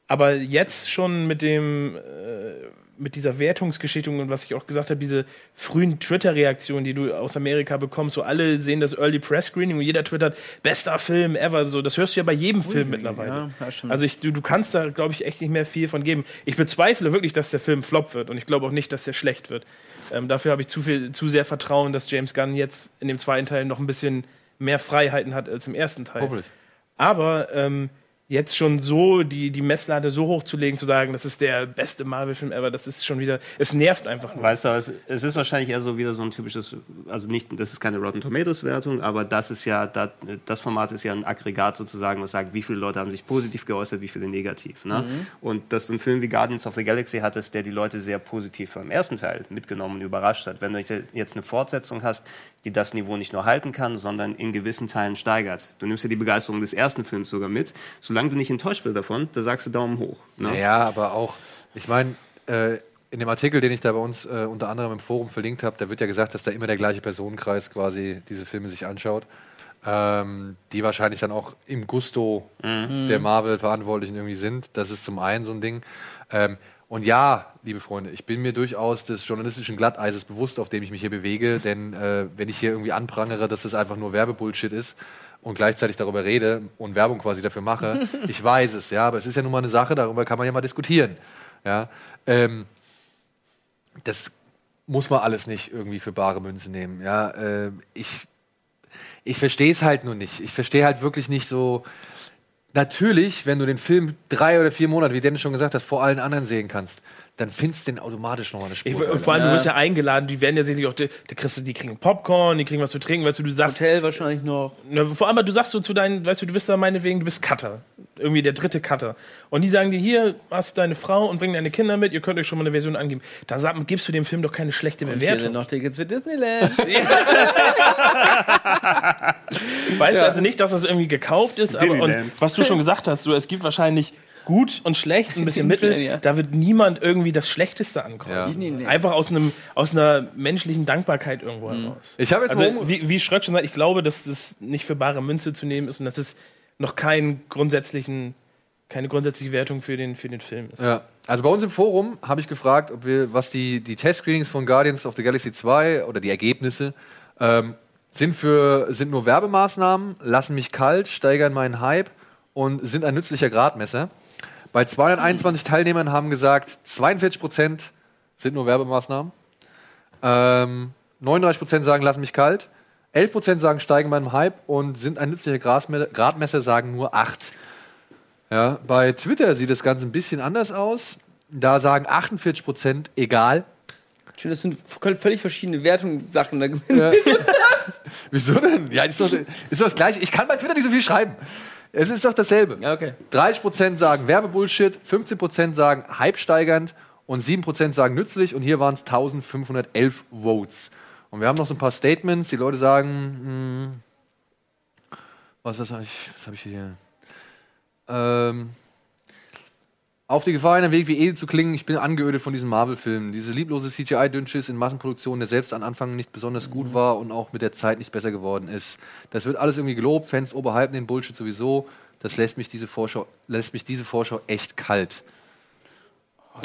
Aber jetzt schon mit dem, äh, mit dieser Wertungsgeschichte und was ich auch gesagt habe, diese frühen Twitter-Reaktionen, die du aus Amerika bekommst, so alle sehen das Early Press Screening und jeder twittert, bester Film ever, so, das hörst du ja bei jedem Film mittlerweile. ja, also ich, du, du kannst da, glaube ich, echt nicht mehr viel von geben. Ich bezweifle wirklich, dass der Film flop wird und ich glaube auch nicht, dass der schlecht wird. Ähm, dafür habe ich zu viel, zu sehr Vertrauen, dass James Gunn jetzt in dem zweiten Teil noch ein bisschen mehr Freiheiten hat als im ersten Teil. Hoffentlich. Aber ähm, jetzt schon so die, die Messlatte so hoch zu legen, zu sagen, das ist der beste Marvel-Film ever, das ist schon wieder, es nervt einfach nur. Weißt du, es, es ist wahrscheinlich eher so wieder so ein typisches, also nicht, das ist keine Rotten Tomatoes Wertung, aber das ist ja, das, das Format ist ja ein Aggregat sozusagen, was sagt, wie viele Leute haben sich positiv geäußert, wie viele negativ. Ne? Mhm. Und dass du einen Film wie Guardians of the Galaxy hattest, der die Leute sehr positiv beim ersten Teil mitgenommen und überrascht hat. Wenn du jetzt eine Fortsetzung hast, die das Niveau nicht nur halten kann, sondern in gewissen Teilen steigert. Du nimmst ja die Begeisterung des ersten Films sogar mit. Solange du nicht enttäuscht bist davon, da sagst du Daumen hoch. Ne? Ja, aber auch, ich meine, äh, in dem Artikel, den ich da bei uns äh, unter anderem im Forum verlinkt habe, da wird ja gesagt, dass da immer der gleiche Personenkreis quasi diese Filme sich anschaut. Ähm, die wahrscheinlich dann auch im Gusto Mhm. der Marvel-Verantwortlichen irgendwie sind. Das ist zum einen so ein Ding. Ähm, und ja, liebe Freunde, ich bin mir durchaus des journalistischen Glatteises bewusst, auf dem ich mich hier bewege, (laughs) denn äh, wenn ich hier irgendwie anprangere, dass das einfach nur Werbebullshit ist und gleichzeitig darüber rede und Werbung quasi dafür mache, (laughs) ich weiß es, ja, aber es ist ja nun mal eine Sache, darüber kann man ja mal diskutieren. Ja, ähm, das muss man alles nicht irgendwie für bare Münze nehmen. Ja, äh, ich, ich verstehe es halt nur nicht. Ich verstehe halt wirklich nicht so. Natürlich, wenn du den Film drei oder vier Monate, wie Dennis schon gesagt hat, vor allen anderen sehen kannst, dann findest du den automatisch nochmal eine Spur. Ich, und vor allem, du wirst ja eingeladen, die werden ja sicherlich auch, die, die, kriegst, die kriegen Popcorn, die kriegen was zu trinken, weißt du, du sagst. Hotel wahrscheinlich noch. Ne, vor allem, du sagst so zu deinen, weißt du, du bist da meinetwegen, du bist Cutter. Irgendwie der dritte Cutter. Und die sagen dir, hier hast deine Frau und bring deine Kinder mit, ihr könnt euch schon mal eine Version angeben. Da sag, gibst du dem Film doch keine schlechte Und Bewertung. sind noch Tickets für Disneyland. (laughs) Weißt Ja. du also nicht, dass das irgendwie gekauft ist, aber und was du schon gesagt hast, so, es gibt wahrscheinlich gut und schlecht, ein bisschen mittel. (laughs) Ja. Da wird niemand irgendwie das Schlechteste ankreuzen. Ja. Nee, nee. Einfach aus, einem, aus einer menschlichen Dankbarkeit irgendwo heraus. Ich habe jetzt also, wie, wie Schröck schon sagt, ich glaube, dass das nicht für bare Münze zu nehmen ist und dass es noch keinen grundsätzlichen, keine grundsätzliche Wertung für den, für den Film ist. Ja, also bei uns im Forum habe ich gefragt, ob wir, was die, die Test-Screenings von Guardians of the Galaxy 2 oder die Ergebnisse ähm, sind, für, sind nur Werbemaßnahmen, lassen mich kalt, steigern meinen Hype und sind ein nützlicher Gradmesser. Bei 221 Teilnehmern haben gesagt, 42% sind nur Werbemaßnahmen. Ähm, 39% sagen, lassen mich kalt. 11% sagen, steigen meinem Hype und sind ein nützlicher Gradmesser, sagen nur 8. Ja, bei Twitter sieht das Ganze ein bisschen anders aus. Da sagen 48% egal. Schön, das sind völlig verschiedene Wertungssachen. Da Ja. (laughs) Wieso denn? Ja, ist doch, ist das Gleiche. Ich kann bei Twitter nicht so viel schreiben. Es ist doch dasselbe. Ja, okay. 30% sagen Werbebullshit, 15% sagen Hype steigernd und 7% sagen nützlich. Und hier waren es 1511 Votes. Und wir haben noch so ein paar Statements. Die Leute sagen, hm, was, was habe ich, was hab ich hier? Ähm, auf die Gefahr, einen Weg wie edel zu klingen, ich bin angeödet von diesen Marvel-Filmen. Diese lieblose CGI-Dünnschiss in Massenproduktion, der selbst am Anfang nicht besonders gut war und auch mit der Zeit nicht besser geworden ist. Das wird alles irgendwie gelobt, Fans oberhalb den Bullshit sowieso. Das lässt mich diese Vorschau, lässt mich diese Vorschau echt kalt.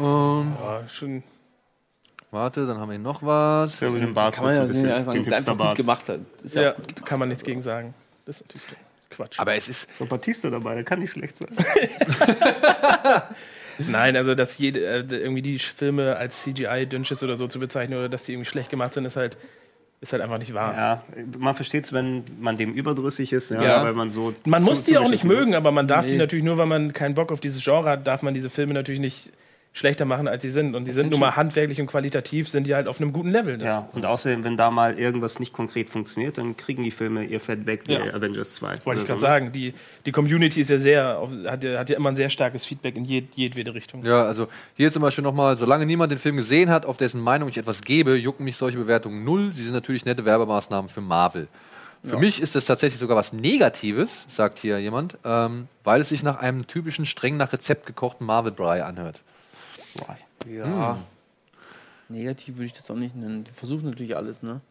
Ähm, Ja, schon. warte, dann haben wir hier noch was. Ja, mit dem Bart Kann man ja ein sehen, bisschen, einfach, gut gemacht hat. Ist ja, Ja, gut. kann man nichts gegen sagen. Das ist natürlich Quatsch. Aber es ist. So ein Batista dabei, der kann nicht schlecht sein. (laughs) Nein, also dass jede, äh, irgendwie die Filme als CGI-Dünnschiss oder so zu bezeichnen oder dass die irgendwie schlecht gemacht sind, ist halt, ist halt einfach nicht wahr. Ja, man versteht es, wenn man dem überdrüssig ist, ja, Ja. weil man so. Man zu- muss die auch nicht mögen, aber man darf die Nee. natürlich nur, weil man keinen Bock auf dieses Genre hat, darf man diese Filme natürlich nicht schlechter machen, als sie sind. Und die sind sind nun mal handwerklich und qualitativ, sind die halt auf einem guten Level. Ne? Ja, und außerdem, wenn da mal irgendwas nicht konkret funktioniert, dann kriegen die Filme ihr weg wie Ja. Avengers 2. Wollte ich gerade Also, sagen, die, die Community ist ja sehr, hat, ja, hat ja immer ein sehr starkes Feedback in jed, jedwede Richtung. Ja, also hier zum Beispiel nochmal, solange niemand den Film gesehen hat, auf dessen Meinung ich etwas gebe, jucken mich solche Bewertungen null. Sie sind natürlich nette Werbemaßnahmen für Marvel. Für Ja. mich ist das tatsächlich sogar was Negatives, sagt hier jemand, ähm, weil es sich nach einem typischen, streng nach Rezept gekochten Marvel-Brei anhört. Ja. Hm. Negativ würde ich das auch nicht nennen. Die versuchen natürlich alles, ne?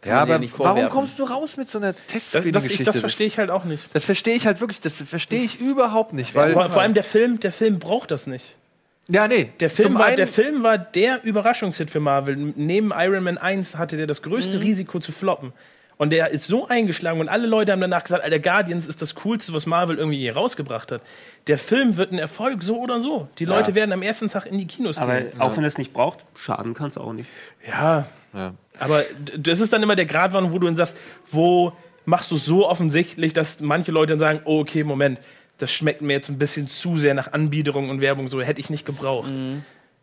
Kann Ja, aber warum kommst du raus mit so einer Das, Testscreening? das, ich, das verstehe ich halt auch nicht. Das verstehe ich halt wirklich, das verstehe ich überhaupt nicht. Weil vor, vor allem der Film, der Film braucht das nicht. Ja, nee. Der Film, Zum war, der Film war der Überraschungshit für Marvel. Neben Iron Man 1 hatte der das größte Mhm. Risiko zu floppen. Und der ist so eingeschlagen und alle Leute haben danach gesagt, Alter, Guardians ist das Coolste, was Marvel irgendwie je rausgebracht hat. Der Film wird ein Erfolg, so oder so. Die Leute werden am ersten Tag in die Kinos Aber gehen. auch wenn es nicht braucht, schaden kann es auch nicht. Ja, Ja. aber das ist dann immer der Gratwanderung, wo du dann sagst, wo machst du es so offensichtlich, dass manche Leute dann sagen, oh, okay, Moment, das schmeckt mir jetzt ein bisschen zu sehr nach Anbiederung und Werbung, so hätte ich nicht gebraucht.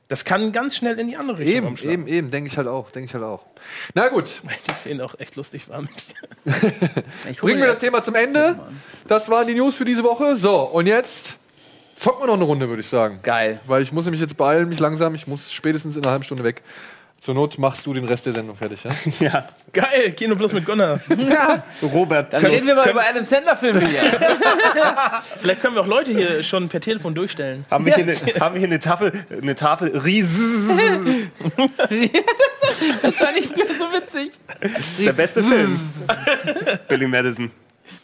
Das kann ganz schnell in die andere Richtung Eben, umschlagen. eben, eben, denke ich halt auch, denke ich halt auch. Na gut, (laughs) Die Szene auch echt lustig war mit (laughs) bringen wir das Thema zum Ende. Das waren die News für diese Woche. So, und jetzt zocken wir noch eine Runde, würde ich sagen. Geil. Weil ich muss nämlich jetzt beeilen, mich langsam, ich muss spätestens in einer halben Stunde weg. Zur Not machst du den Rest der Sendung fertig, ja? (laughs) Ja. Geil, Kino Plus mit Gunnar. (laughs) Robert, Dann reden wir mal über Adam Sandler-Filme hier. (laughs) Vielleicht können wir auch Leute hier schon per Telefon durchstellen. haben wir hier, eine, haben wir hier eine Tafel, eine Tafel Ries. Das war nicht früher so witzig. Das ist der beste Film. Billy Madison.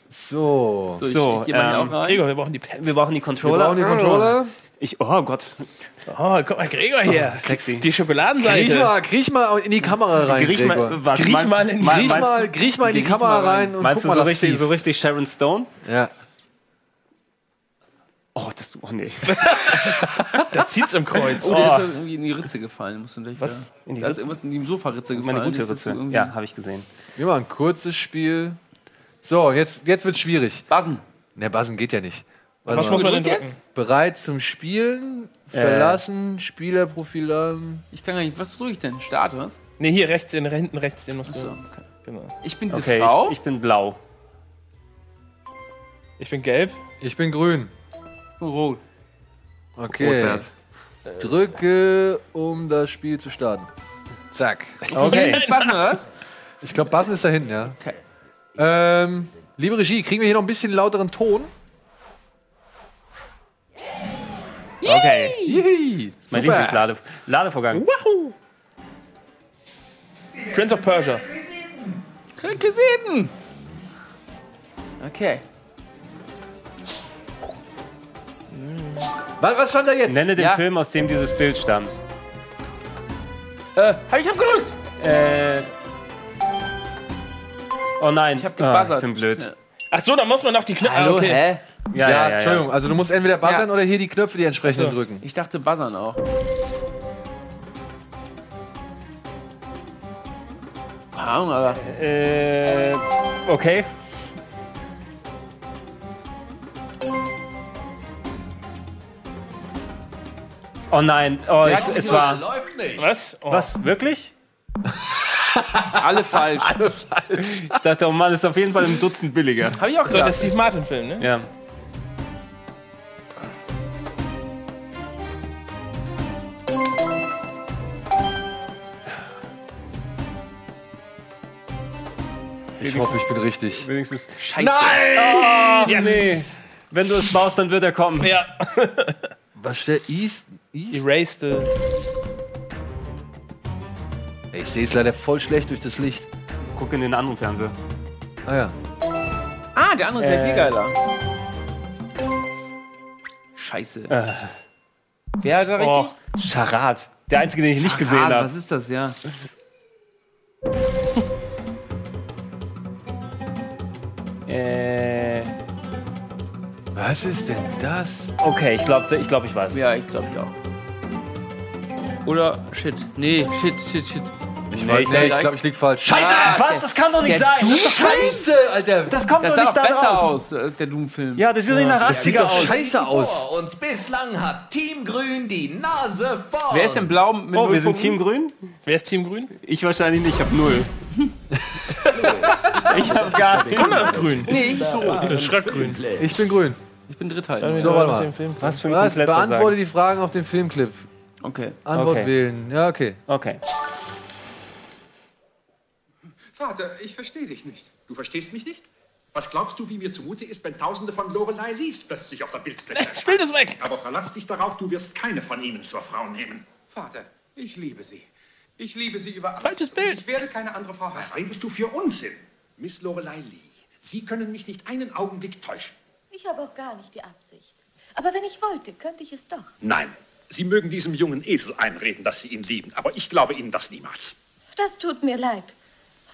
So. So, ich, ich geh mal hier ähm, auch rein. Gregor, wir brauchen die Pads. Wir brauchen die Wir Controller. brauchen die Controller. Ich, oh Gott. Oh, guck mal, Gregor hier. Oh, sexy. Die Schokoladenseite. Kriech mal, kriech mal in die Kamera rein, Griech Gregor. mal, was, Griech meinst- mal in- Kriech meinst- mal, kriech mal in die Kriech Kamera rein. rein und Meinst guck du mal so richtig, so richtig Sharon Stone? Ja. Oh, das du. Oh nee. (laughs) Da zieht's im Kreuz. Oh, der ist irgendwie in die Ritze gefallen. Musst du gleich Was? In die Da ist Ritze? irgendwas in die Sofaritze gefallen. Meine gute Ritze. Ja, habe ich gesehen. Wir machen ein kurzes Spiel. So, jetzt, jetzt wird schwierig. Buzzen. Ne, Buzzen geht ja nicht. Warte Was mal. muss man denn drücken? jetzt? Bereit zum Spielen, verlassen, Spielerprofil an. Ich kann gar nicht. Was drücke ich denn? Start, was? Nee, hier rechts, den, hinten rechts, den musst du. Achso, okay. Genau. Ich bin diese Okay, Frau. ich, ich bin blau. Ich bin gelb. Ich bin grün. Rot. Okay. Rotbert. Drücke, um das Spiel zu starten. Zack. Okay. Ist Buzzen, oder was? Ich glaube, Buzzen ist da hinten, ja. Okay. Ähm, liebe Regie, kriegen wir hier noch ein bisschen lauteren Ton? Okay. Yihi. Mein Super. Lieblingslade Ladevorgang. Wahoo! Prince of Persia. Requisiten. Okay. Was, was stand da jetzt? Nenne den Ja. Film, aus dem dieses Bild stammt. Äh, hab ich hab gedrückt. Äh. Oh nein. Ich hab Ah, gebuzzert. ich bin blöd. Ach so, da muss man noch die Knöpfe. Hallo, okay. hä? Ja, Ja, ja, ja. Entschuldigung, also du musst entweder buzzern Ja. oder hier die Knöpfe, die entsprechenden Ach so. drücken. Ich dachte buzzern auch. Ahnung, Alter. Äh. Okay. Oh nein. Oh, ich, es war. Läuft nicht. Was? Oh. Was? Wirklich? (laughs) Alle falsch. Ich dachte, oh Mann, ist auf jeden Fall ein Dutzend billiger. Hab ich auch So, der gesagt. Steve Martin-Film, ne? Ja. Ich hoffe, ich bin richtig. Wenigstens. Scheiße. Nein! Oh, Yes. nee. Wenn du es baust, dann wird er kommen. Ja. (laughs) Was steht East? East? Erased. äh, Ich sehe es leider voll schlecht durch das Licht. Guck in den anderen Fernseher. Ah ja. Ah, der andere ist ja Äh. viel geiler. Scheiße. Wer hat da richtig? Oh, Charat. Der einzige, den ich nicht gesehen Ah, habe. Was ist das, ja? Äh. Was ist denn das? Okay, ich glaube, ich, glaub, ich weiß. es. Ja, ich glaube ich auch. Oder shit. Nee, shit, shit, shit. Ich, Nee, weiß- ich nee, ich glaub- glaube, ich lieg falsch. Scheiße! Ah, was? Das kann doch nicht der sein! Das ist doch falsch. Scheiße, Alter. Das kommt Das doch nicht besser raus. aus, äh, der Doom-Film. Ja, das sieht doch nicht nach Das sieht 80er doch aus. scheiße aus. Und bislang hat Team Grün die Nase vorn. Wer ist denn blau mit Oh, wir sind Punkten? Team Grün? Wer ist Team Grün? Ich wahrscheinlich nicht, ich habe null. (laughs) ich habe gar nichts. Gunnar ist grün. Nee, ich bin rot. Das ist Schröckgrün. Ich bin grün. Ich bin Dritter. So, warte mal. Was für ein Was? Beantworte die Fragen auf dem Filmclip. Okay. Antwort Okay. wählen. Ja, okay. Okay. Vater, ich verstehe dich nicht. Du verstehst mich nicht? Was glaubst du, wie mir zumute ist, wenn Tausende von Lorelei Lees plötzlich auf der Bildfläche (laughs) Das Bild ist weg. Aber verlass dich darauf, du wirst keine von ihnen zur Frau nehmen. Vater, ich liebe sie. Ich liebe sie über alles. Falsches Bild. Ich werde keine andere Frau Was redest du für Unsinn? Miss Lorelei Lee, Sie können mich nicht einen Augenblick täuschen. Ich habe auch gar nicht die Absicht. Aber wenn ich wollte, könnte ich es doch. Nein, Sie mögen diesem jungen Esel einreden, dass Sie ihn lieben, aber ich glaube Ihnen das niemals. Das tut mir leid,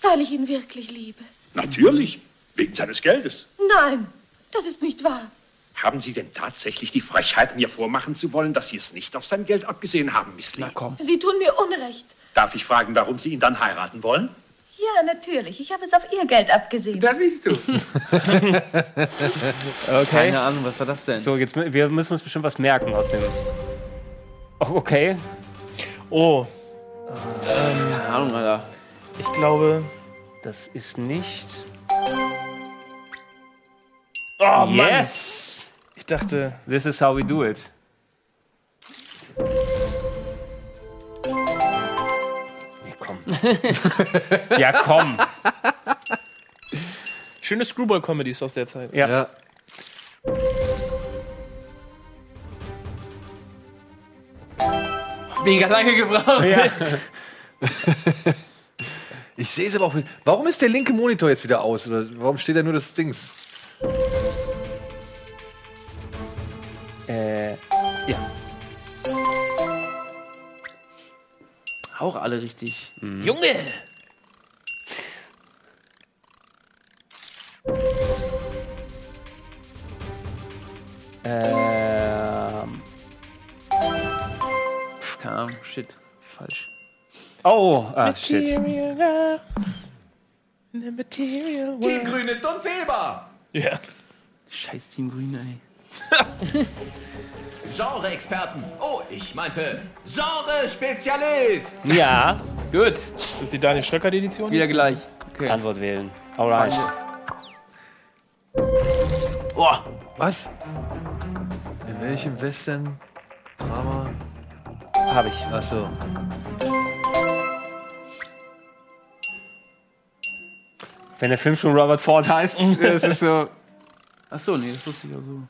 weil ich ihn wirklich liebe. Natürlich, wegen seines Geldes. Nein, das ist nicht wahr. Haben Sie denn tatsächlich die Frechheit, mir vormachen zu wollen, dass Sie es nicht auf sein Geld abgesehen haben, Miss Lee? komm. Sie tun mir Unrecht. Darf ich fragen, warum Sie ihn dann heiraten wollen? Ja, natürlich. Ich habe es auf ihr Geld abgesehen. Da siehst du. (laughs) Okay. Keine Ahnung, was war das denn? So, jetzt wir müssen uns bestimmt was merken aus dem. Oh, okay. Oh, Keine Ahnung, Alter. ich glaube. Das ist nicht. Oh, Mann. yes! Ich dachte. This is how we do it. (laughs) ja, komm. Schöne Screwball-Comedies aus der Zeit. Ja. Ja. Mega lange gebraucht. ja. (laughs) Ich sehe es aber auch. nicht. Warum ist der linke Monitor jetzt wieder aus? Oder warum steht da nur das Dings? Äh, ja. Auch alle richtig. Junge! Ähm. Pff, keine Ahnung, shit. Falsch. Oh, ah, shit. Team. Grün ist unfehlbar. Ja. Scheiß Team Grün, ey. (laughs) Genre-Experten. Oh, ich meinte Genre-Spezialist. Ja. Gut. Das ist die Daniel Schröckert-Edition? Wieder gleich. Okay. Antwort wählen. Alright. Oh, was? In welchem Western? Drama? Hab ich. Achso. Wenn der Film schon Robert Ford heißt, (laughs) ist so. Achso, nee, das wusste ich auch so.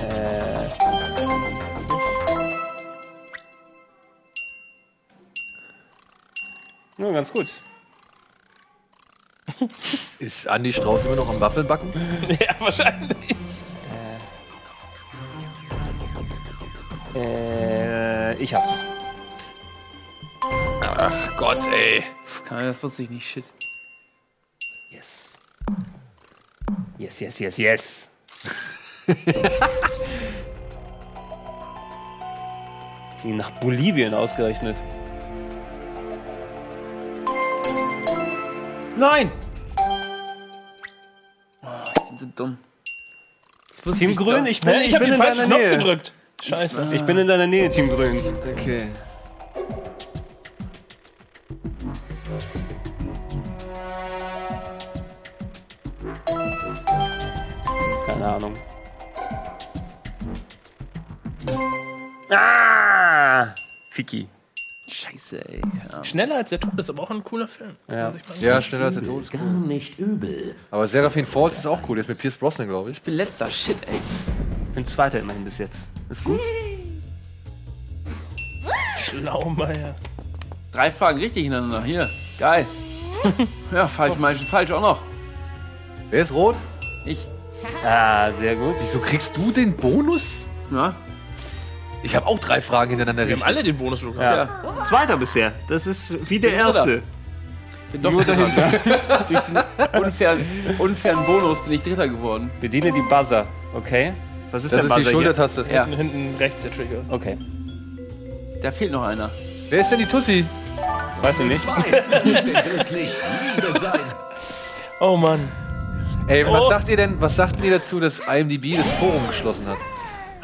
Äh. Ja, ganz gut. (laughs) Ist Andi Strauß immer noch am Waffeln backen? (laughs) ja, wahrscheinlich. Äh, ich hab's. Ach Gott, ey. Ahnung, das wusste ich nicht. Shit. Yes. Yes, yes, yes, yes. (laughs) Ging nach Bolivien ausgerechnet. Nein! Oh, ich bin so dumm. Team Grün, doch. ich bin, ich Ich bin in falschen deiner Knopf Nähe. gedrückt. Scheiße. Ich bin in deiner Nähe, Team Grün. Okay. Fiki. Scheiße, ey. Ahnung. Schneller als der Tod ist aber auch ein cooler Film. Ja. Ja, schneller als der Tod ist Gar cool. nicht übel. Aber Seraphin Falls ist auch cool. Der ist mit Pierce Brosnan, glaube ich. Ich bin letzter. Shit, ey. Bin Zweiter immerhin bis jetzt. Ist gut. Schlaumeier. Drei Fragen richtig hintereinander. Hier. Geil. (laughs) ja, falsch, mal falsch auch noch. Wer ist rot? Ich. Ah, sehr gut. Wieso kriegst du den Bonus? Ja. Ich habe auch drei Fragen hintereinander Wir haben richtig. alle den Bonus bekommen. Ja. Zweiter bisher. Das ist wie der Bin erste. bin doch Nur dahinter. (laughs) Durch diesen unfairen, unfairen Bonus bin ich Dritter geworden. Bediene die Buzzer. Okay. Was ist Das der ist die Buzzer Schultertaste. Ja. Hinten, hinten rechts der Trigger. hier? Okay. Da fehlt noch einer. Wer ist denn die Tussi? Weiß ich nicht. Zwei (laughs) muss denn wirklich Liebe sein. Oh Mann. Ey, was Oh. sagt ihr denn, was sagten ihr dazu, dass IMDb das Forum geschlossen hat?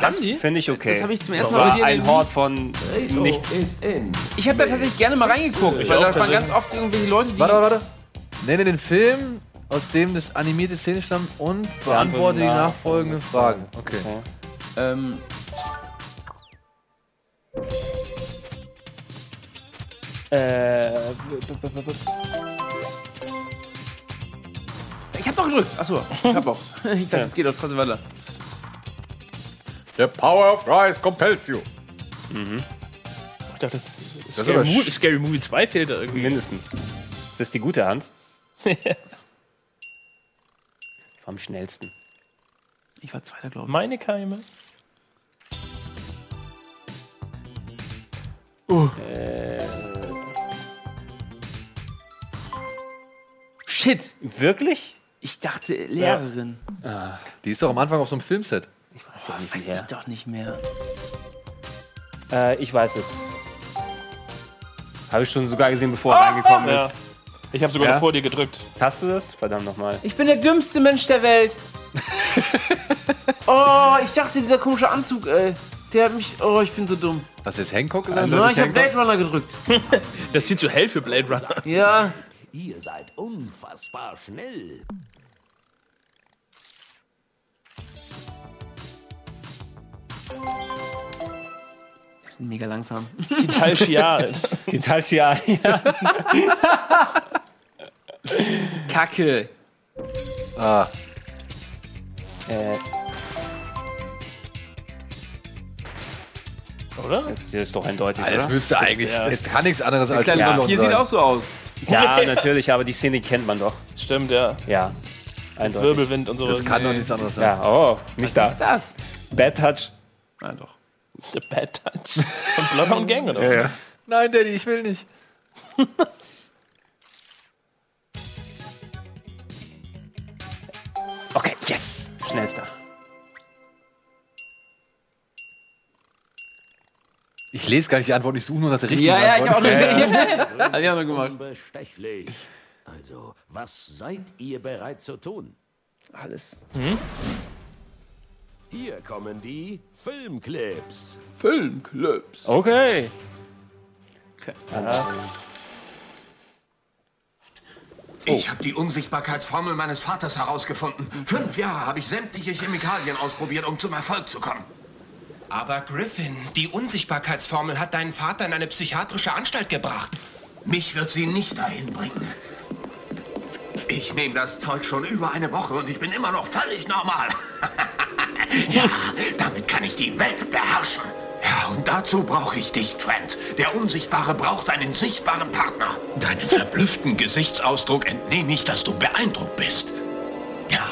Das finde ich okay. Das habe ich zum ersten Mal bei dir ein in- Hort von nichts. ist in. Ich habe da tatsächlich gerne mal reingeguckt, Ich weil auch da waren ganz oft irgendwelche Leute, die. Warte, warte, warte. Nenne den Film, aus dem das animierte Szene stammt und beantworte die nach- nachfolgenden Fragen. Okay. Ähm, Äh, ich habe doch gedrückt. Achso, ich hab auch. (laughs) Ich dachte, es geht doch trotzdem weiter. The power of Christ compels you. Ich dachte, das, ist Scary, aber Movie, sch- Scary Movie 2 fehlt da irgendwie. mindestens. Ist das die gute Hand? (laughs) Am schnellsten. Ich war Zweiter, glaube ich. Meine Keime. Äh, Shit! wirklich? Ich dachte Lehrerin. Die ist doch am Anfang auf so einem Filmset. Ich weiß ja nicht Weiß mehr. ich doch nicht mehr. Äh, ich weiß es. Habe ich schon sogar gesehen, bevor er reingekommen Ja. ist. Ich habe sogar Ja? vor dir gedrückt. Hast du das? Verdammt nochmal. Ich bin der dümmste Mensch der Welt. (laughs) oh, ich dachte, dieser komische Anzug, ey. Der hat mich. Oh, ich bin so dumm. Was ist Hancock gesagt? Na, ich habe Blade Runner gedrückt. (laughs) Das ist viel zu hell für Blade Runner. Ja. Ihr seid unfassbar schnell. Mega langsam. Die Talchial. Die Talchia. Kacke. Ah, äh, Oder? das hier ist doch eindeutig, das oder? müsste eigentlich. ja. Es kann nichts anderes als Kleine Y Vampir sein. sieht auch so aus. Ja, (laughs) natürlich, aber die Szene kennt man doch. Stimmt, ja. Ja. Eindeutig. Wirbelwind und sowas. Das kann doch nichts anderes sein. Ja, oh, nicht Was ist da. das? Bad Touch. Nein, doch. The Bad Touch. Von Bloodhound Gang, oder? Nein, Daddy, ich will nicht. (laughs) Okay, yes. Schnellster. Ich lese gar nicht die Antwort, ich suche nur nach der richtigen Ja, ja, ich Antwort. auch noch. (laughs) Hab ich auch noch gemacht. Unbestechlich. Also, was seid ihr bereit zu tun? Alles. Hier kommen die Filmclips. Filmclips. Okay. Okay. Ich habe die Unsichtbarkeitsformel meines Vaters herausgefunden. Fünf Jahre habe ich sämtliche Chemikalien ausprobiert, um zum Erfolg zu kommen. Aber Griffin, die Unsichtbarkeitsformel hat deinen Vater in eine psychiatrische Anstalt gebracht. Mich wird sie nicht dahin bringen. Ich nehme das Zeug schon über eine Woche und ich bin immer noch völlig normal. (laughs) (laughs) ja, damit kann ich die Welt beherrschen. Ja, und dazu brauche ich dich, Trent. Der Unsichtbare braucht einen sichtbaren Partner. Deinem (laughs) verblüfften Gesichtsausdruck entnehme ich, dass du beeindruckt bist. Ja.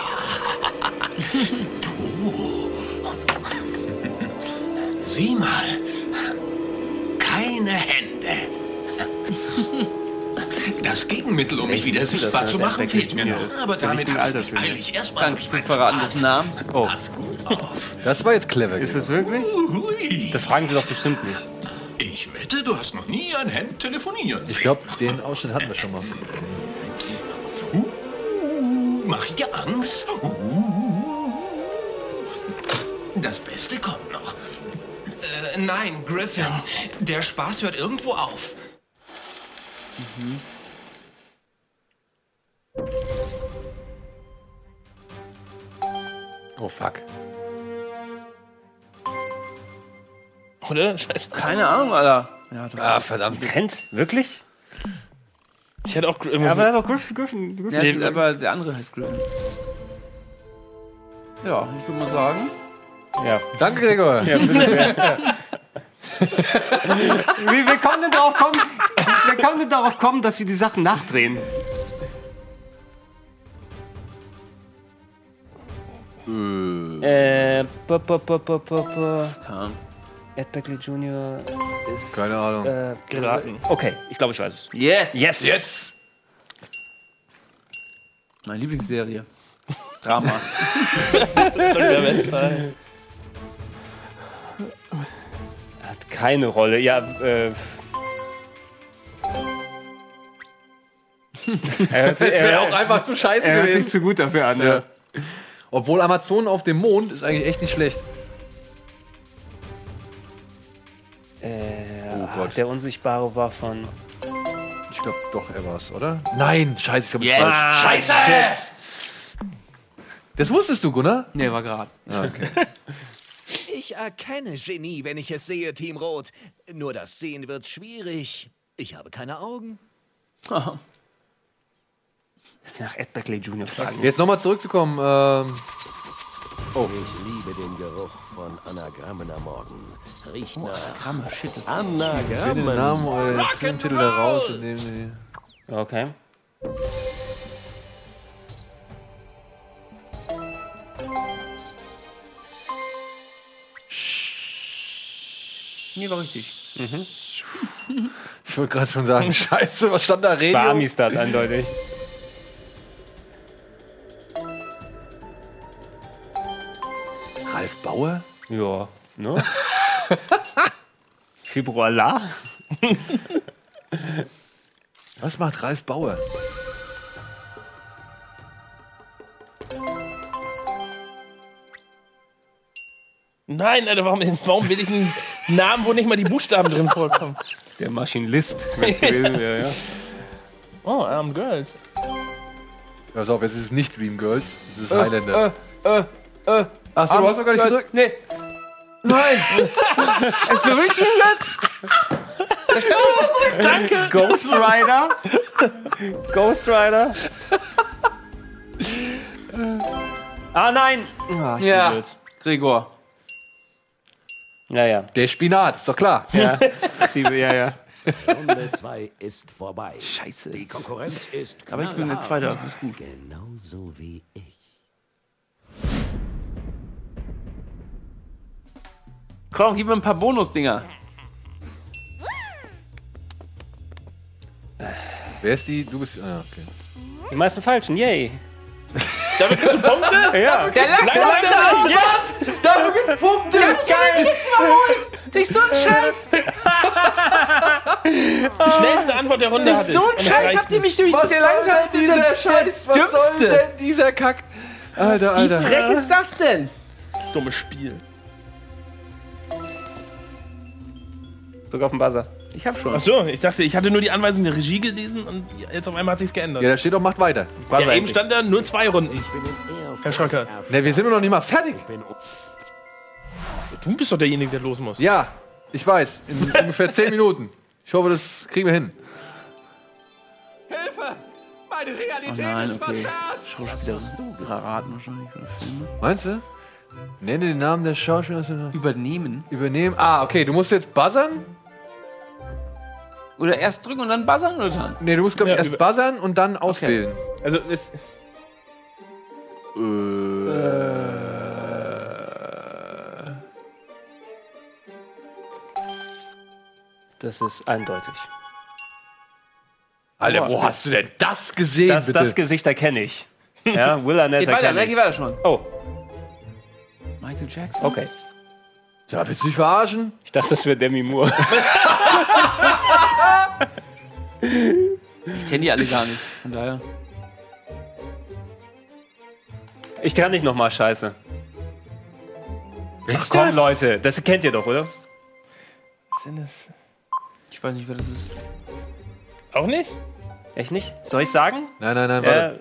du. (laughs) Sieh mal. Keine Hände. Das Gegenmittel, um mich wieder wissen das, sichtbar zu machen, fehlt mir noch. ist? Aber Ist damit habe Alter ich für mich eilig erstmal Danke fürs Verraten des Namens. Oh, Pass gut auf. Das war jetzt clever. ist es wirklich? Das fragen sie doch bestimmt nicht. Ich wette, du hast noch nie ein Hemd telefonieren. Ich glaube, den Ausschnitt hatten wir schon mal. Uh, mach ich dir Angst? Uh. Das Beste kommt noch. Äh, nein, Griffin, der Spaß hört irgendwo auf. Oh fuck. Oder? Scheiße. Keine Ahnung, Alter. Ja. Ah, verdammt. Trent? Wirklich? Ich hätte auch Gr- Ja, aber er hat doch Griffin, Griffin, Griffin. Ja, ist, aber der andere heißt Griffin. Ja, ich würde mal sagen. Ja. Danke, Gregor. Ja, bitte sehr. (laughs) wie, wir kommen denn darauf kommen, wir kommen denn darauf kommen, dass sie die Sachen nachdrehen. Äh, bu, bu, bu, bu, bu, bu. Kam. Ed Beckley Jr. ist. Keine Ahnung. Äh, Geraten. Okay, ich glaube, ich weiß es. Yes! Yes! Yes! Meine Lieblingsserie. Drama. (laughs) Dr. Westphal. Keine Rolle. Ja, äh. (laughs) er hört, Das wäre auch einfach zu scheiße er hört gewesen. sich zu gut dafür an. Ja. Obwohl Amazonen auf dem Mond ist eigentlich echt nicht schlecht. Äh, Oh ach, Gott. der Unsichtbare war von. Ich glaube doch, er war's, oder? Nein, scheiße, ich glaube, Yes. yes. Scheiße! Shit. Das wusstest du, Gunnar? Nee, war gerade. Ja, okay. (laughs) Ich erkenne Genie, wenn ich es sehe, Team Rot. Nur das Sehen wird schwierig. Ich habe keine Augen. Das ist nach Ed Beckley Jr. fragen. Jetzt nochmal zurückzukommen. Ähm, Oh. Ich liebe den Geruch von Anagrammen am Morgen. Riecht nach Anagramme, shit, das ist Bitte den Namen den Filmtitel da raus. Sie- Okay. Nee, war richtig. (laughs) Ich wollte gerade schon sagen, (laughs) scheiße, was stand da? Radio? War Amistad eindeutig. Ralf Bauer? Ja, ne? (laughs) Februar La? Was macht Ralf Bauer? Nein, Alter, warum, warum will ich einen Namen, wo nicht mal die Buchstaben drin vorkommen? Der Maschinenlist, wenn's gewesen wäre, ja. Oh, Arm Girls. Pass auf, es ist nicht Dreamgirls, es ist Äh, Highlander. äh, äh, äh. Achso, du hast doch gar nicht gedrückt. Nee. Nein! (laughs) es für mich jetzt? Danke! (laughs) Ghost Rider? Ghost Rider? ah, nein! Ich bin Ja, blöd. Gregor. Ja, ja. Der Spinat, ist doch klar. Ja, (laughs) Sie, ja, ja. Runde 2 ist vorbei. Scheiße. Die Konkurrenz ist Aber ich bin der knallhart. Zweite, das ist gut. Genauso wie ich. Komm, gib mir ein paar Bonusdinger. Wer ist die? Du bist. Ah, okay. Die meisten falschen, yay. Damit kriegst du Punkte? (laughs) Ja. Der der langsam! Yes! Dafür gibt's Punkte! Der hat mich jetzt überholt! Durch so einen (laughs) Scheiß! Die schnellste Antwort der Runde Durch so ich. einen Scheiß habt ihr mich durch Was der soll denn dieser der Scheiß? Was soll denn dieser Kack? Alter, Wie Alter. frech ist das denn? Dummes Spiel. Drück auf den Buzzer. Ich hab schon. Achso, ich dachte, ich hatte nur die Anweisung der Regie gelesen und jetzt auf einmal hat sich's geändert. Ja, da steht doch, macht weiter. Buzzer Ja, eben stand da nur zwei Runden. Herr Schröcker, Ne, wir sind noch nicht mal fertig. du bist doch derjenige, der los muss. Ja, ich weiß. In ungefähr 10 (laughs) Minuten. Ich hoffe, das kriegen wir hin. Hilfe! Meine Oh Realität nein, ist okay. verzerrt! Schauspieler. Paraden wahrscheinlich. Oder Filme. Meinst du? Nenne den Namen des Schauspielers. Übernehmen. Übernehmen. Ah, okay, du musst jetzt buzzern. Oder erst drücken und dann buzzern oder dann? Ne, du musst, glaube ich, Ja, erst über- buzzern und dann auswählen. Also, es, Das ist eindeutig. Alter, wo hast du denn das gesehen? Das, bitte? das Gesicht erkenne ich. Ja, Will Arnett Geht weiter, erkenne ne? ich. Geht weiter schon. Oh, Michael Jackson. okay. Mal, willst du mich verarschen? Ich dachte, das wäre Demi Moore. Ich kenne die alle gar nicht. Von daher. Ich kann nicht nochmal scheiße. Ach komm, das? Leute, das kennt ihr doch, oder? sind es. Ich weiß nicht, wer das ist. Auch nicht? Echt nicht? Soll ich sagen? Nein, nein, nein, Ja, warte.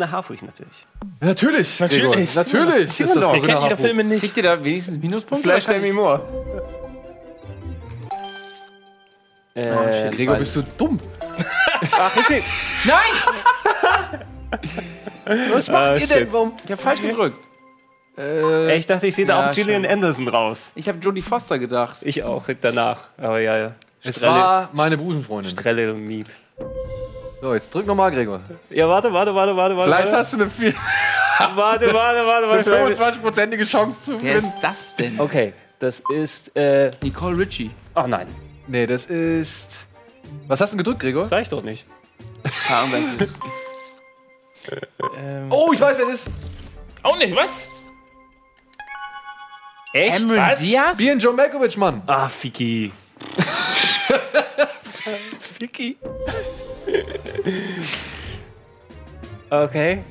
Das Corinna Harfurch natürlich. Natürlich, Natürlich. Gregor, natürlich. Sieht ist das doch. Ihr Corinna ihre. Filme nicht. Kriegt ihr da wenigstens Minuspunkte? Slash Demi ich- Moore. Äh, shit. Gregor, bist du dumm? ach, ist sie. (laughs) (laughs) Was macht Ah, ihr denn? Warum? Ich hab falsch gedrückt. Äh, Ich dachte, ich sehe da Ja, auch Gillian schon. Anderson raus. Ich habe Jodie Foster gedacht. Ich auch, danach. Aber ja, ja. es war meine Busenfreundin. Strelle und Miep. So, jetzt drück nochmal, Gregor. Ja, warte, warte, warte, warte, warte. Vielleicht hast du eine, vier- (laughs) Warte, warte, warte, eine warte. 25-prozentige Chance zu Wer gewinnen. ist das denn? Okay, das ist, äh, Nicole Richie. ach nein, Nee, das ist. Was hast du gedrückt, Gregor? sag ich doch nicht. Wer es ist. (laughs) Ähm, Oh, ich weiß, wer es ist. Auch nicht, was? Echt? Cameron Was? Diaz? Bien John Malkovich, Mann. Ah, Fiki. Vicky. (laughs) Okay.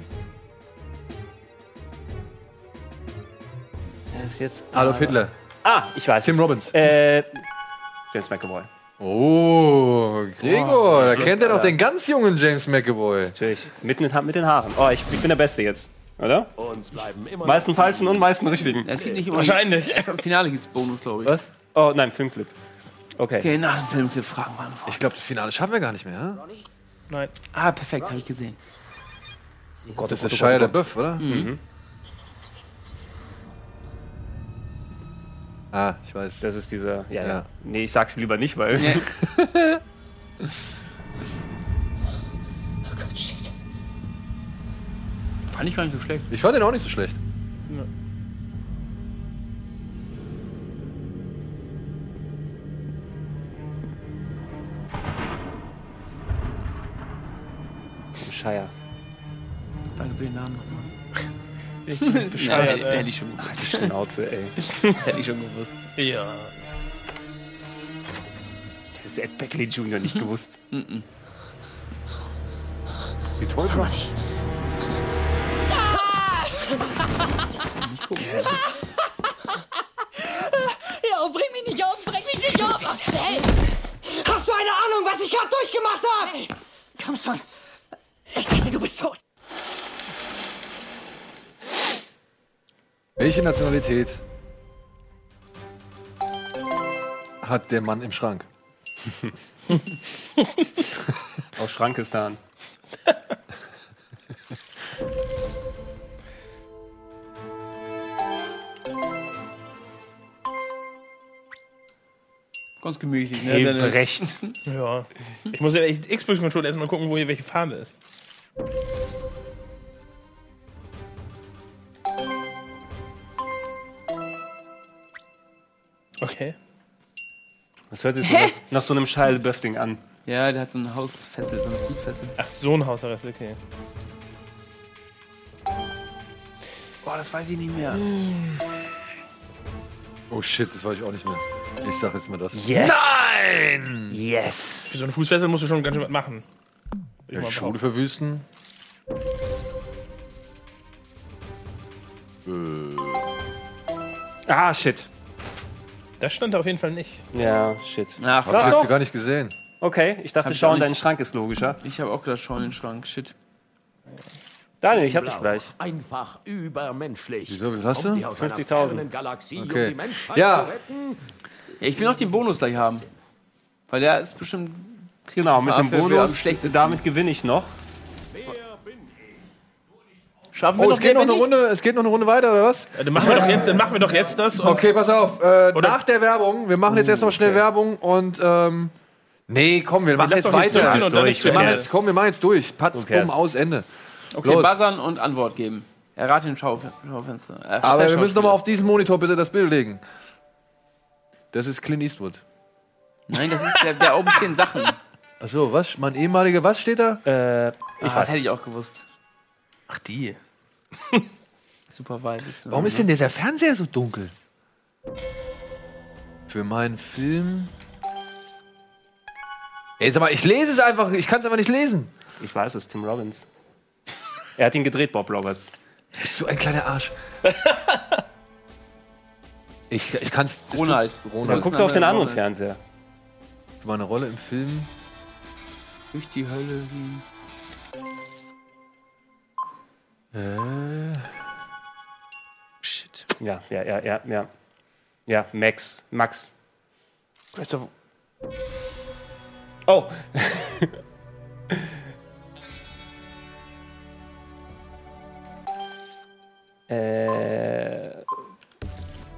Er ist jetzt. Adolf Hitler. Ah, ich weiß. Tim es. Robbins. Äh, James McAvoy. Oh, Gregor, Boah, da kennt er doch den ganz jungen James McAvoy. Natürlich. Mit den, mit den Haaren. Oh, ich, ich bin der Beste jetzt. Oder? Uns bleiben immer Meisten falschen und meisten richtigen. Es gibt nicht immer Wahrscheinlich. Erst am Finale gibt es Bonus, glaube ich. Was? Oh, nein, Filmclip. Okay. Okay, nach dem Filmclip fragen wir einfach. Ich glaube, das Finale schaffen wir gar nicht mehr. Ja? Nein. Ah, perfekt, habe ich gesehen. Oh Gott, Das ist Gott, Shia Gott. LaBeouf, oder? Mhm. Ah, ich weiß. Das ist dieser. Ja, ja. Ja. Nee, ich sag's lieber nicht, weil. Nee. (laughs) Oh Gott, shit. Fand ich gar nicht so schlecht. Ich fand den auch nicht so schlecht. Shia. Danke für den Namen nochmal. (laughs) Ich bin (laughs) bescheuert, hätte, ey. hätte ich schon gewusst. Schnauze, ey. (laughs) Das hätte ich schon gewusst. Ja. Das ist Ed Beckley Jr. nicht gewusst. Mhm. Die Teufel. Ja, bring mich nicht um, bring mich nicht um! Hey! Hast du eine Ahnung, was ich gerade durchgemacht habe? Hey, komm schon. Ich dachte, du bist tot. Welche Nationalität hat der Mann im Schrank? (laughs) Aus Schrankistan. (laughs) Ganz gemütlich, ne? Deine- Hebrecht. (laughs) Ja. Ich muss ja echt Xbox-Controller erstmal gucken, wo hier welche Farbe ist. Okay. Das hört sich so nach, nach so einem Shia LaBeouf-Ding an. Ja, der hat so ein Hausfessel, so eine Fußfessel. Ach, so ein Hausarrest, okay. Boah, das weiß ich nicht mehr. Oh shit, das weiß ich auch nicht mehr. Ich sag jetzt mal das. Yes! Nein! Yes! Für so einen Fußfessel musst du schon ganz schön was machen. Ich Ja, mal Schule verwüsten. Äh, Ah, shit. Das stand da auf jeden Fall nicht. Ja, shit. Ach, hab ich gar nicht gesehen. Okay, ich dachte, schau in deinen. Schrank ist logischer. Ich habe auch gedacht, schau in den Schrank. Shit. Daniel, ich hab dich gleich. Einfach übermenschlich. Wieso, wie hast du? die aus einer 50.000. fernen Galaxie, Okay. um die Ja. Ja, ich will noch den Bonus gleich haben. Weil der ist bestimmt. Genau, mit dem am Bonus, schlechtesten. damit gewinne ich noch. Schaffen wir Oh, noch es geht noch wer eine bin ich? Runde, es geht noch eine Runde weiter, oder was? Ja, dann, machen wir doch jetzt, dann machen wir doch jetzt das. Okay, pass auf. Äh, nach der Werbung, wir machen jetzt erst noch schnell Werbung und ähm, nee, komm, wir machen jetzt jetzt weiter. dann durch. nicht Wir machen jetzt, komm, wir machen jetzt durch. Patz, bumm, aus, Ende. Okay, Los. buzzern und Antwort geben. Errate den Schauf Schaufenster. Äh, Aber wir müssen noch mal Schauspieler. auf diesen Monitor bitte das Bild legen. Das ist Clint Eastwood. Nein, das ist der, der oben stehen Sachen. Achso, was? Mein ehemaliger, was steht da? Äh, Ich ah, weiß. das hätte ich auch gewusst. Ach, die. (laughs) Super weit. Ist Warum ist denn dieser Fernseher so dunkel? Für meinen Film. Ey, sag mal, ich lese es einfach, ich kann es aber nicht lesen. Ich weiß es, Tim Robbins. Er hat ihn gedreht, Bob Roberts. Du bist so ein kleiner Arsch. (laughs) ich ich kann es. Ronald. Dann Ronald. guck doch auf den anderen Rolle. Fernseher. Meine Rolle im Film. Durch die Hölle gehen. Äh, Shit. Ja, ja, ja, ja, ja. Ja, Max. Max. Christopher. Oh! (laughs) äh.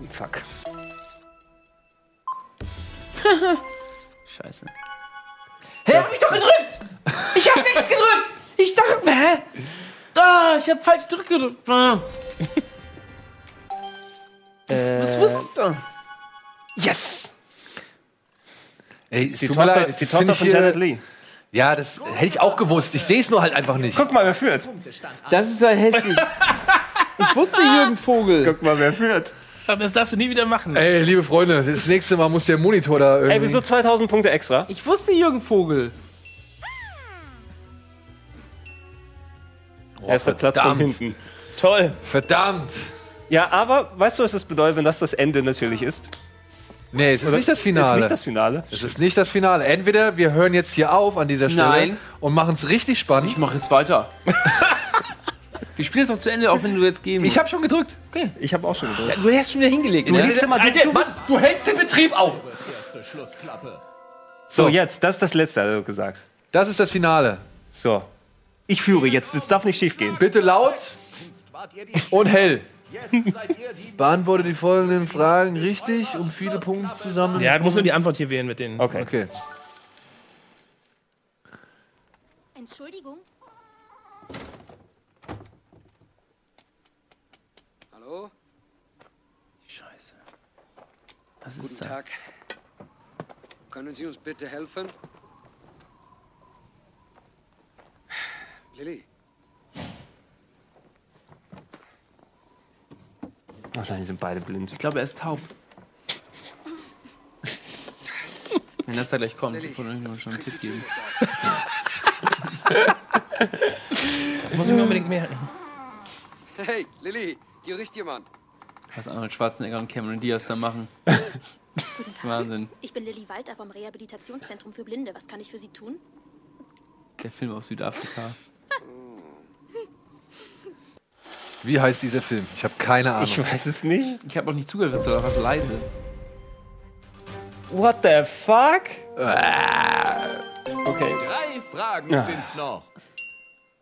Fuck. (laughs) Scheiße. Hä, hab ich doch gedrückt! Ich hab nichts gedrückt! Ich dachte, hä? Ah, ich hab falsch gedrückt. Ah. Äh, Was wusstest du? Yes! ey, Die tut mir Tochter, leid, die das Tochter von Janet Lee. Ja, das hätte ich auch gewusst. Ich sehe es nur halt einfach nicht. Guck mal, wer führt. Das ist ja hässlich. (laughs) Ich wusste Jürgen Vogel. Guck mal, wer führt. Aber (laughs) das darfst du nie wieder machen. Ey, liebe Freunde, das nächste Mal muss der Monitor da irgendwie. Ey, wieso 2000 Punkte extra? Ich wusste Jürgen Vogel. Erster Platz von hinten. Toll. Verdammt! Ja, aber weißt du, was das bedeutet, wenn das das Ende natürlich ist? Nee, es ist Oder? nicht das Finale. Ist nicht das Finale. Es ist nicht das Finale. Entweder wir hören jetzt hier auf an dieser Stelle Nein. und machen es richtig spannend. Ich mache jetzt weiter. (laughs) Wir spielen es noch zu Ende, auch wenn du jetzt gehen Ich habe schon gedrückt. Okay. Ich habe auch schon gedrückt. Ja, du hast schon wieder hingelegt. Du ne? legst immer, du, Alter, du bist, du hältst den Betrieb auf. so, jetzt, das ist das Letzte, er gesagt. Das ist das Finale. So. Ich führe jetzt, das darf nicht schief gehen. Bitte laut und hell. Beantworte die folgenden Fragen richtig, um viele Punkte zusammen. Ja, du musst nur die Antwort hier wählen mit den. Okay. Okay. Entschuldigung. Hallo? Scheiße. Was Guten ist das? Tag. Können Sie uns bitte helfen? Lilly, Oh nein, die sind beide blind. Ich glaube, er ist taub. Wenn das da gleich kommt, von irgendjemand schon einen Tipp geben. (laughs) Muss ich mir unbedingt merken. Hey, Lilly, hier riecht jemand. Was Arnold Schwarzenegger und Cameron Diaz da machen. (laughs) Das ist Wahnsinn. Ich bin Lilly Walter vom Rehabilitationszentrum für Blinde. Was kann ich für Sie tun? Der Film aus Südafrika. (laughs) Wie heißt dieser Film? Ich habe keine Ahnung. Ich weiß es nicht. Ich habe auch nicht zugehört, das war einfach leise. What the fuck? Äh. Okay. Drei Fragen Ja. sind's noch.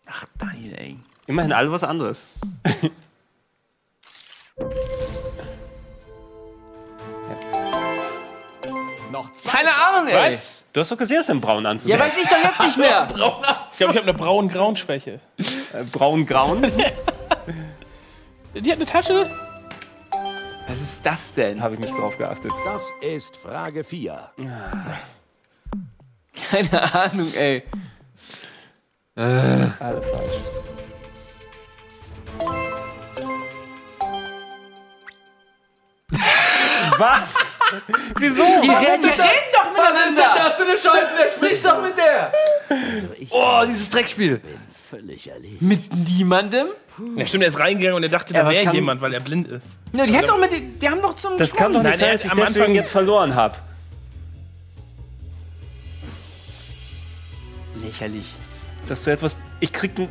Ach, geil, ey. Immerhin alle was anderes. (laughs) Noch zwei. Keine Ahnung, ey. Was? Du hast doch gesehen, dass er einen braunen Anzug Ja, weiß ich doch jetzt nicht mehr. (laughs) Ich glaube, ich habe eine braun-grauen-Schwäche. Äh, Braun-graun. (laughs) Die hat eine Tasche. Was ist das denn? Habe ich nicht drauf geachtet. Das ist Frage 4. (laughs) Keine Ahnung, ey. Alle falsch. Was? (laughs) Wieso? Die Was reden, ist die denn reden doch Was ist denn miteinander. das für eine Scheiße? Der spricht doch mit der. Oh, dieses Dreckspiel. Völlig erledigt. Mit niemandem? Ja, stimmt, er ist reingegangen und er dachte, Ja, da wäre jemand, weil er blind ist. Ja, die, doch mit, die haben doch zum Das kann doch nicht sein, dass ich am deswegen Anfang- jetzt verloren habe. Lächerlich. Dass du etwas. Ich krieg ein.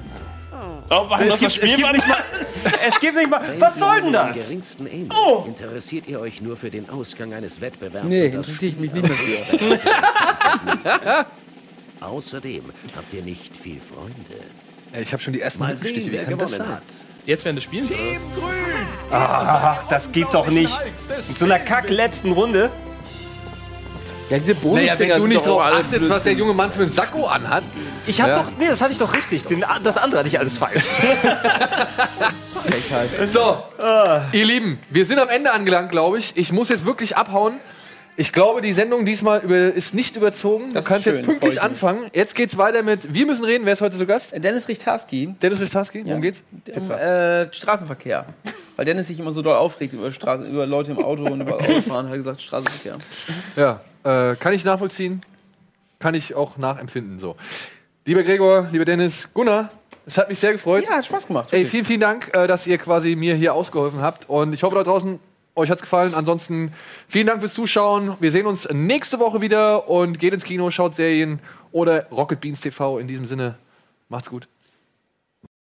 Oh, Es das gibt, es gibt nicht mal. (laughs) Es gibt nicht mal. Was soll denn das? Oh. Interessiert ihr euch nur für den Ausgang eines Wettbewerbs? Nee, das interessiere ich mich nicht mehr für. (laughs) Außerdem habt ihr nicht viel Freunde. Ey, ich habe schon die ersten Mal sehen, wer das gewonnen hat. Jetzt während des Spiels? oder? Ach, das geht doch nicht. In so einer kack letzten Runde. Ja, diese Naja, Bonusdinger wenn du nicht drauf achtest, was der junge Mann für einen Sakko anhat. Ich habe Ja. doch. Nee, das hatte ich doch richtig. Den, das andere hatte ich alles falsch. (laughs) So, ihr Lieben, wir sind am Ende angelangt, glaube ich. Ich muss jetzt wirklich abhauen. Ich glaube, die Sendung diesmal über, ist nicht überzogen. Das du kannst ist jetzt schön, pünktlich anfangen. Jetzt geht's weiter mit Wir müssen reden. Wer ist heute zu Gast? Dennis Richtarski. Dennis Ristarski. Worum geht's? Um, äh, Straßenverkehr. Weil Dennis sich immer so doll aufregt über, Straßen, über Leute im Auto und über (laughs) Autofahren, hat er gesagt Straßenverkehr. Ja, äh, kann ich nachvollziehen. Kann ich auch nachempfinden. So. Lieber Gregor, lieber Dennis, Gunnar, es hat mich sehr gefreut. Ja, hat Spaß gemacht. Ey, vielen, vielen Dank, äh, dass ihr quasi mir hier ausgeholfen habt. Und ich hoffe da draußen, euch hat's gefallen. Ansonsten vielen Dank fürs Zuschauen. Wir sehen uns nächste Woche wieder und geht ins Kino, schaut Serien oder Rocket Beans TV. In diesem Sinne, macht's gut.